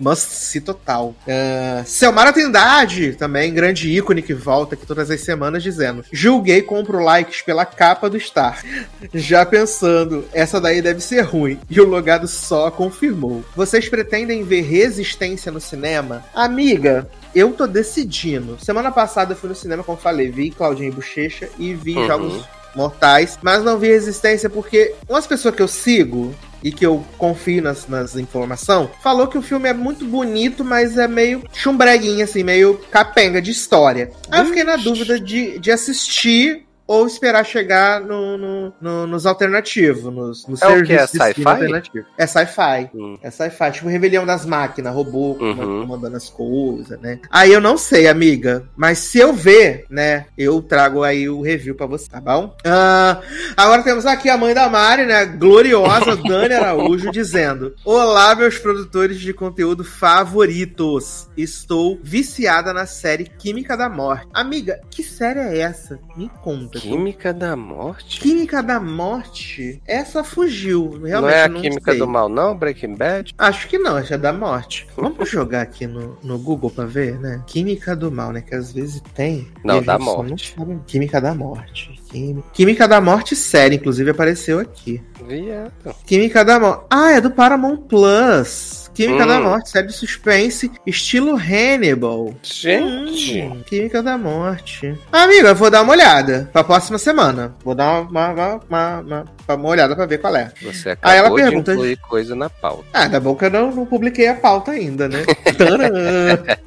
must-see total. Uh, Selmara Trindade, também grande ícone que volta aqui todas as semanas dizendo: Julguei, compro likes pela capa do Star. Já pensando, essa daí deve ser ruim. E o logado só confirmou. Vocês pretendem ver resistência no cinema? Amiga, eu tô decidindo. Semana passada eu fui no cinema, como falei, vi Claudinha e Bochecha e vi Uhum. Jogos Mortais, mas não vi Resistência porque umas pessoas que eu sigo e que eu confio nas, nas informações, falou que o filme é muito bonito, mas é meio chumbreguinho, assim, meio capenga de história. Aí eu fiquei na dúvida de, de assistir ou esperar chegar no, no- no- nos alternativos, nos, nos É é serviços streaming sci-fi? alternativo. É sci-fi. Hum. É sci-fi, tipo Rebelião das Máquinas, robô Uhum. comandando as coisas, né? Aí eu não sei, amiga, mas se eu ver, né, eu trago aí o review pra você, tá bom? Ah, agora temos aqui a mãe da Mari, né, gloriosa Dani Araújo, dizendo: Olá, meus produtores de conteúdo favoritos. Estou viciada na série Química da Morte. Amiga, que série é essa? Me conta. Química da morte? Química da Morte? Essa fugiu. Realmente não é a não química sei. do mal, não? Breaking Bad? Acho que não, essa é da morte. Vamos jogar aqui no, no Google pra ver, né? Química do mal, né? Que às vezes tem. Não, da morte. não. Química da morte. Química... Química da morte série, inclusive apareceu aqui. Viado. Química da morte. Ah, é do Paramount Plus. Química Hum. da Morte, série de suspense, estilo Hannibal. Gente. Hum, Química da Morte. Amiga, eu vou dar uma olhada pra próxima semana. Vou dar uma, uma, uma, uma, uma olhada pra ver qual é. Você Aí ela acabou de pergunta- incluir coisa na pauta. Ah, ainda bom que eu não, não publiquei a pauta ainda, né?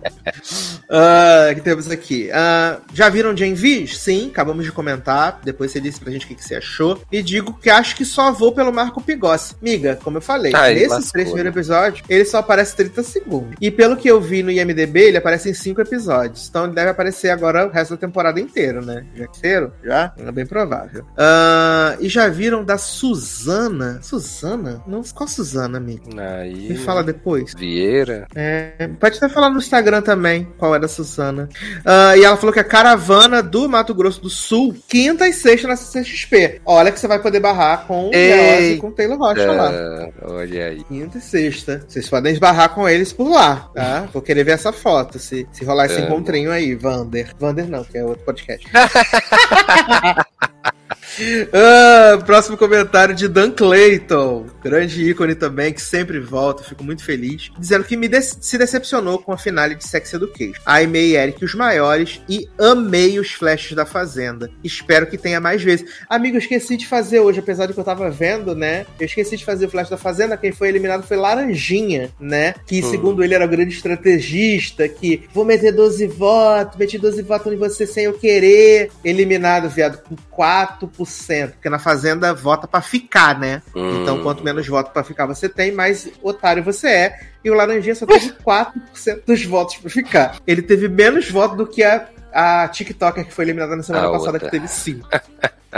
Ah, que temos aqui? Ah, já viram Jane V? Sim, acabamos de comentar. Depois você disse pra gente o que, que você achou. E digo que acho que só vou pelo Marco Pigossi. Miga, como eu falei, Ai, nesses lascou, três né? primeiros episódios, ele só aparece 30 segundos. E pelo que eu vi no IMDB, ele aparece em cinco episódios. Então ele deve aparecer agora o resto da temporada inteira, né? Já terceiro? Já? É bem provável. Ah, e já viram da Suzana? Suzana? Não, qual Suzana, amigo? Aí. Me fala depois. Vieira. É, pode até falar no Instagram também qual é da Suzana. Ah, e ela falou que a caravana do Mato Grosso do Sul, quinta e sexta na CXP. Olha que você vai poder barrar com o Leoz e com o Taylor Rocha lá. Olha aí. Quinta e sexta. Vocês podem esbarrar com eles por lá, tá? Vou querer ver essa foto, se, se rolar esse Amo. encontrinho aí, Vander. Vander não, que é outro podcast. Ah, próximo comentário de Dan Clayton, grande ícone também, que sempre volta, fico muito feliz. Dizendo que me de- se decepcionou com a finale de Sex Education. Aimei Eric os maiores e amei os flashes da Fazenda. Espero que tenha mais vezes. Amigo, eu esqueci de fazer hoje, apesar de que eu tava vendo, né? Eu esqueci de fazer o flash da Fazenda. Quem foi eliminado foi Laranjinha, né? Que Hum. segundo ele era o grande estrategista, que vou meter 12 votos, meti 12 votos em você sem eu querer. Eliminado, viado, com 4%. Porque na Fazenda vota pra ficar, né? Então, Hum. quanto menos votos pra ficar você tem, mais otário você é. E o Laranjinha só teve 4% dos votos pra ficar. Ele teve menos votos do que a, a TikToker que foi eliminada na semana A passada, outra. que teve 5.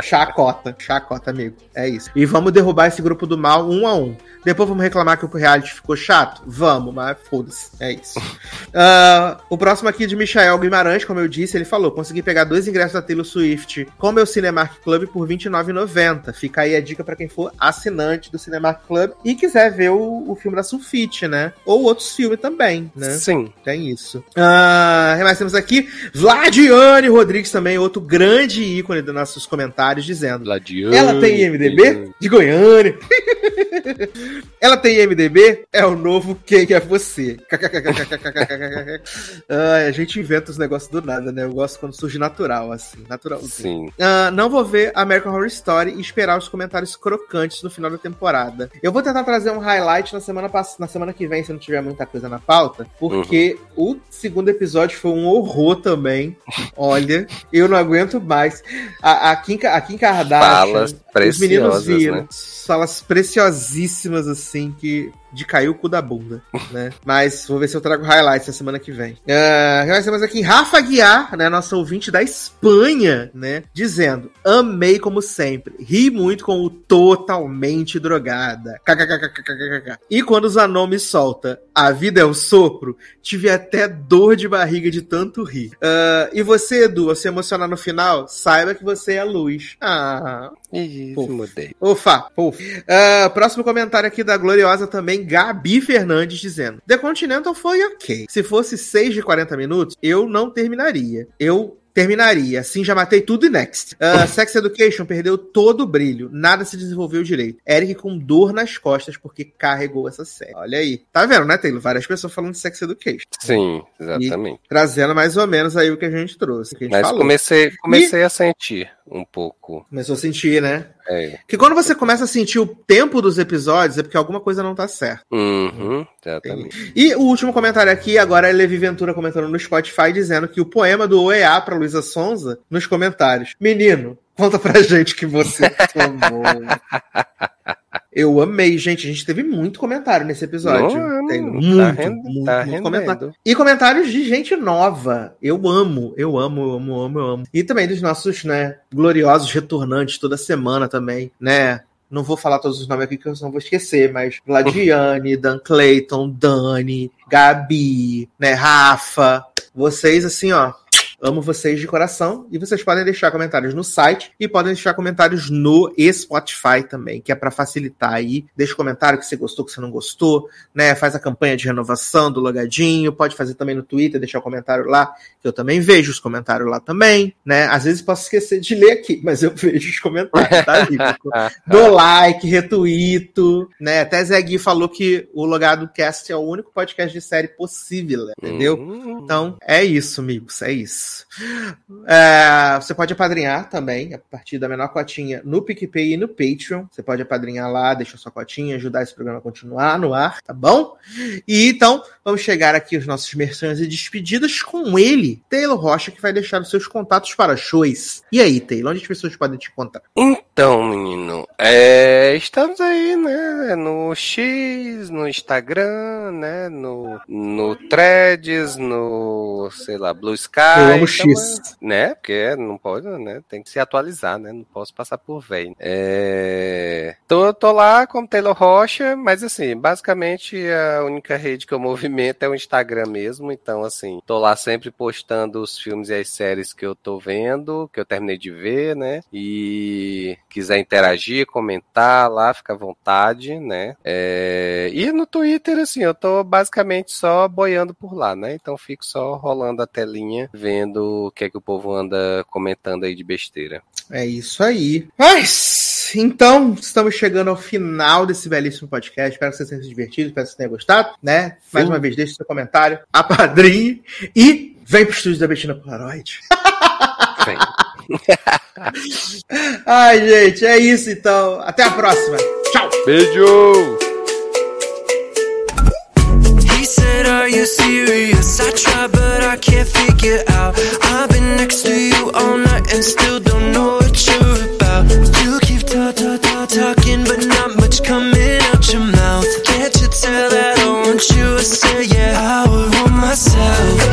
Chacota, chacota, amigo. É isso. E vamos derrubar esse grupo do mal um a um. Depois vamos reclamar que o reality ficou chato? Vamos, mas foda-se. É isso. Ah, o próximo aqui é de Michael Guimarães, como eu disse, ele falou: consegui pegar dois ingressos da Taylor Swift com meu Cinemark Club por R$ 29,90. Fica aí a dica pra quem for assinante do Cinemark Club e quiser ver o, o filme da Sulfite, né? Ou outros filmes também, né? Sim. Tem isso. Ah, mais temos aqui Vladiane Rodrigues também, outro grande ícone dos nossos comentários, dizendo: Ladiane. Ela tem IMDB? De Goiânia. Ela tem IMDB? É o novo Quem é Você. Ai, a gente inventa os negócios do nada, né? Eu gosto quando surge natural, assim, naturalzinho. Sim. Ah, não vou ver American Horror Story e esperar os comentários crocantes no final da temporada. Eu vou tentar trazer um highlight na semana, pass- na semana que vem, se não tiver muita coisa na pauta, porque o segundo episódio foi um horror também. Olha, eu não aguento mais. A, a, Kim, a Kim Kardashian, Falas os meninos viram. né? Falas preciosíssimas, assim, que de cair o cu da bunda, né? Mas vou ver se eu trago highlights na semana que vem. Uh, nós temos aqui Rafa Guiar, né? Nossa ouvinte da Espanha, né? Dizendo: Amei como sempre. Ri muito com o totalmente drogada. KKKKKKK. E quando o Zanon me solta, a vida é um sopro, tive até dor de barriga de tanto rir. Uh, e você, Edu, ao se emocionar no final, saiba que você é a luz. Ah, Ih, Pô. mudei. Ufa, ufa. Ah, próximo comentário aqui da gloriosa também, Gabi Fernandes, dizendo: The Continental foi ok. Se fosse 6 de 40 minutos, eu não terminaria. Eu terminaria. Assim já matei tudo e next. Ah, Sex Education perdeu todo o brilho. Nada se desenvolveu direito. Eric com dor nas costas porque carregou essa série. Olha aí. Tá vendo, né, Taylor? Várias pessoas falando de Sex Education. Sim, exatamente. Trazendo mais ou menos aí o que a gente trouxe. Que a gente Mas falou. comecei, comecei a sentir um pouco. Começou a sentir, né? É. Que quando você começa a sentir o tempo dos episódios, é porque alguma coisa não tá certa. Uhum, exatamente. E o último comentário aqui, agora é Levi Ventura comentando no Spotify, dizendo que o poema do OEA pra Luísa Sonza, nos comentários. Menino, conta pra gente que você tomou. Eu amei, gente. A gente teve muito comentário nesse episódio. Não, Tem tá muito, rendo- muito, tá muito comentário. E comentários de gente nova. Eu amo, eu amo, eu amo, eu amo, eu amo. E também dos nossos, né, gloriosos retornantes toda semana também, né? Não vou falar todos os nomes aqui que eu não vou esquecer, mas Gladiane, Dan Clayton, Dani, Gabi, né, Rafa. Vocês, assim, ó, Amo vocês de coração. E vocês podem deixar comentários no site e podem deixar comentários no Spotify também, que é para facilitar aí. Deixa o comentário que você gostou, que você não gostou, né? Faz a campanha de renovação do logadinho. Pode fazer também no Twitter, deixar o comentário lá, que eu também vejo os comentários lá também, né? Às vezes posso esquecer de ler aqui, mas eu vejo os comentários, tá? Dou like, retuito, né? Até Zé Gui falou que o Logado Cast é o único podcast de série possível, entendeu? Hum. Então, é isso, amigos, é isso. É, você pode apadrinhar também, a partir da menor cotinha, no PicPay e no Patreon. Você pode apadrinhar lá, deixar sua cotinha, ajudar esse programa a continuar no ar, tá bom? E então, vamos chegar aqui aos nossos menções e despedidas com ele, Taylor Rocha, que vai deixar os seus contatos para shows. E aí, Taylor, onde as pessoas podem te encontrar? Então, menino, é, estamos aí, né? No X, no Instagram, né? No, no Threads, no, sei lá, Blue Sky. Eu amo então, X. é, né? Porque não pode, né? Tem que se atualizar, né? Não posso passar por velho. É, tô, tô lá como Taylor Rocha, mas assim, basicamente a única rede que eu movimento é o Instagram mesmo. Então, assim, tô lá sempre postando os filmes e as séries que eu tô vendo, que eu terminei de ver, né? E quiser interagir, comentar lá, fica à vontade, né? É, E no Twitter, assim, eu tô basicamente só boiando por lá, né? Então fico só rolando a telinha, vendo o que é que o povo anda comentando aí de besteira. É isso aí. Mas, então, estamos chegando ao final desse belíssimo podcast. Espero que vocês tenham se divertido, espero que vocês tenham gostado, né? Mais Sim. uma vez, deixe seu comentário, apadrinhe e vem pro estúdio da Betina Polaroid. Vem. Ai, gente, é isso então. Até a próxima. Tchau! Beijo! He said, Are you serious? I try, but I can't figure out. I've been next to you all night and still don't know what you're about. You keep talk, talk, talk, talking, but not much coming out your mouth. Can't you tell that I want you? I say, Yeah, I would want myself.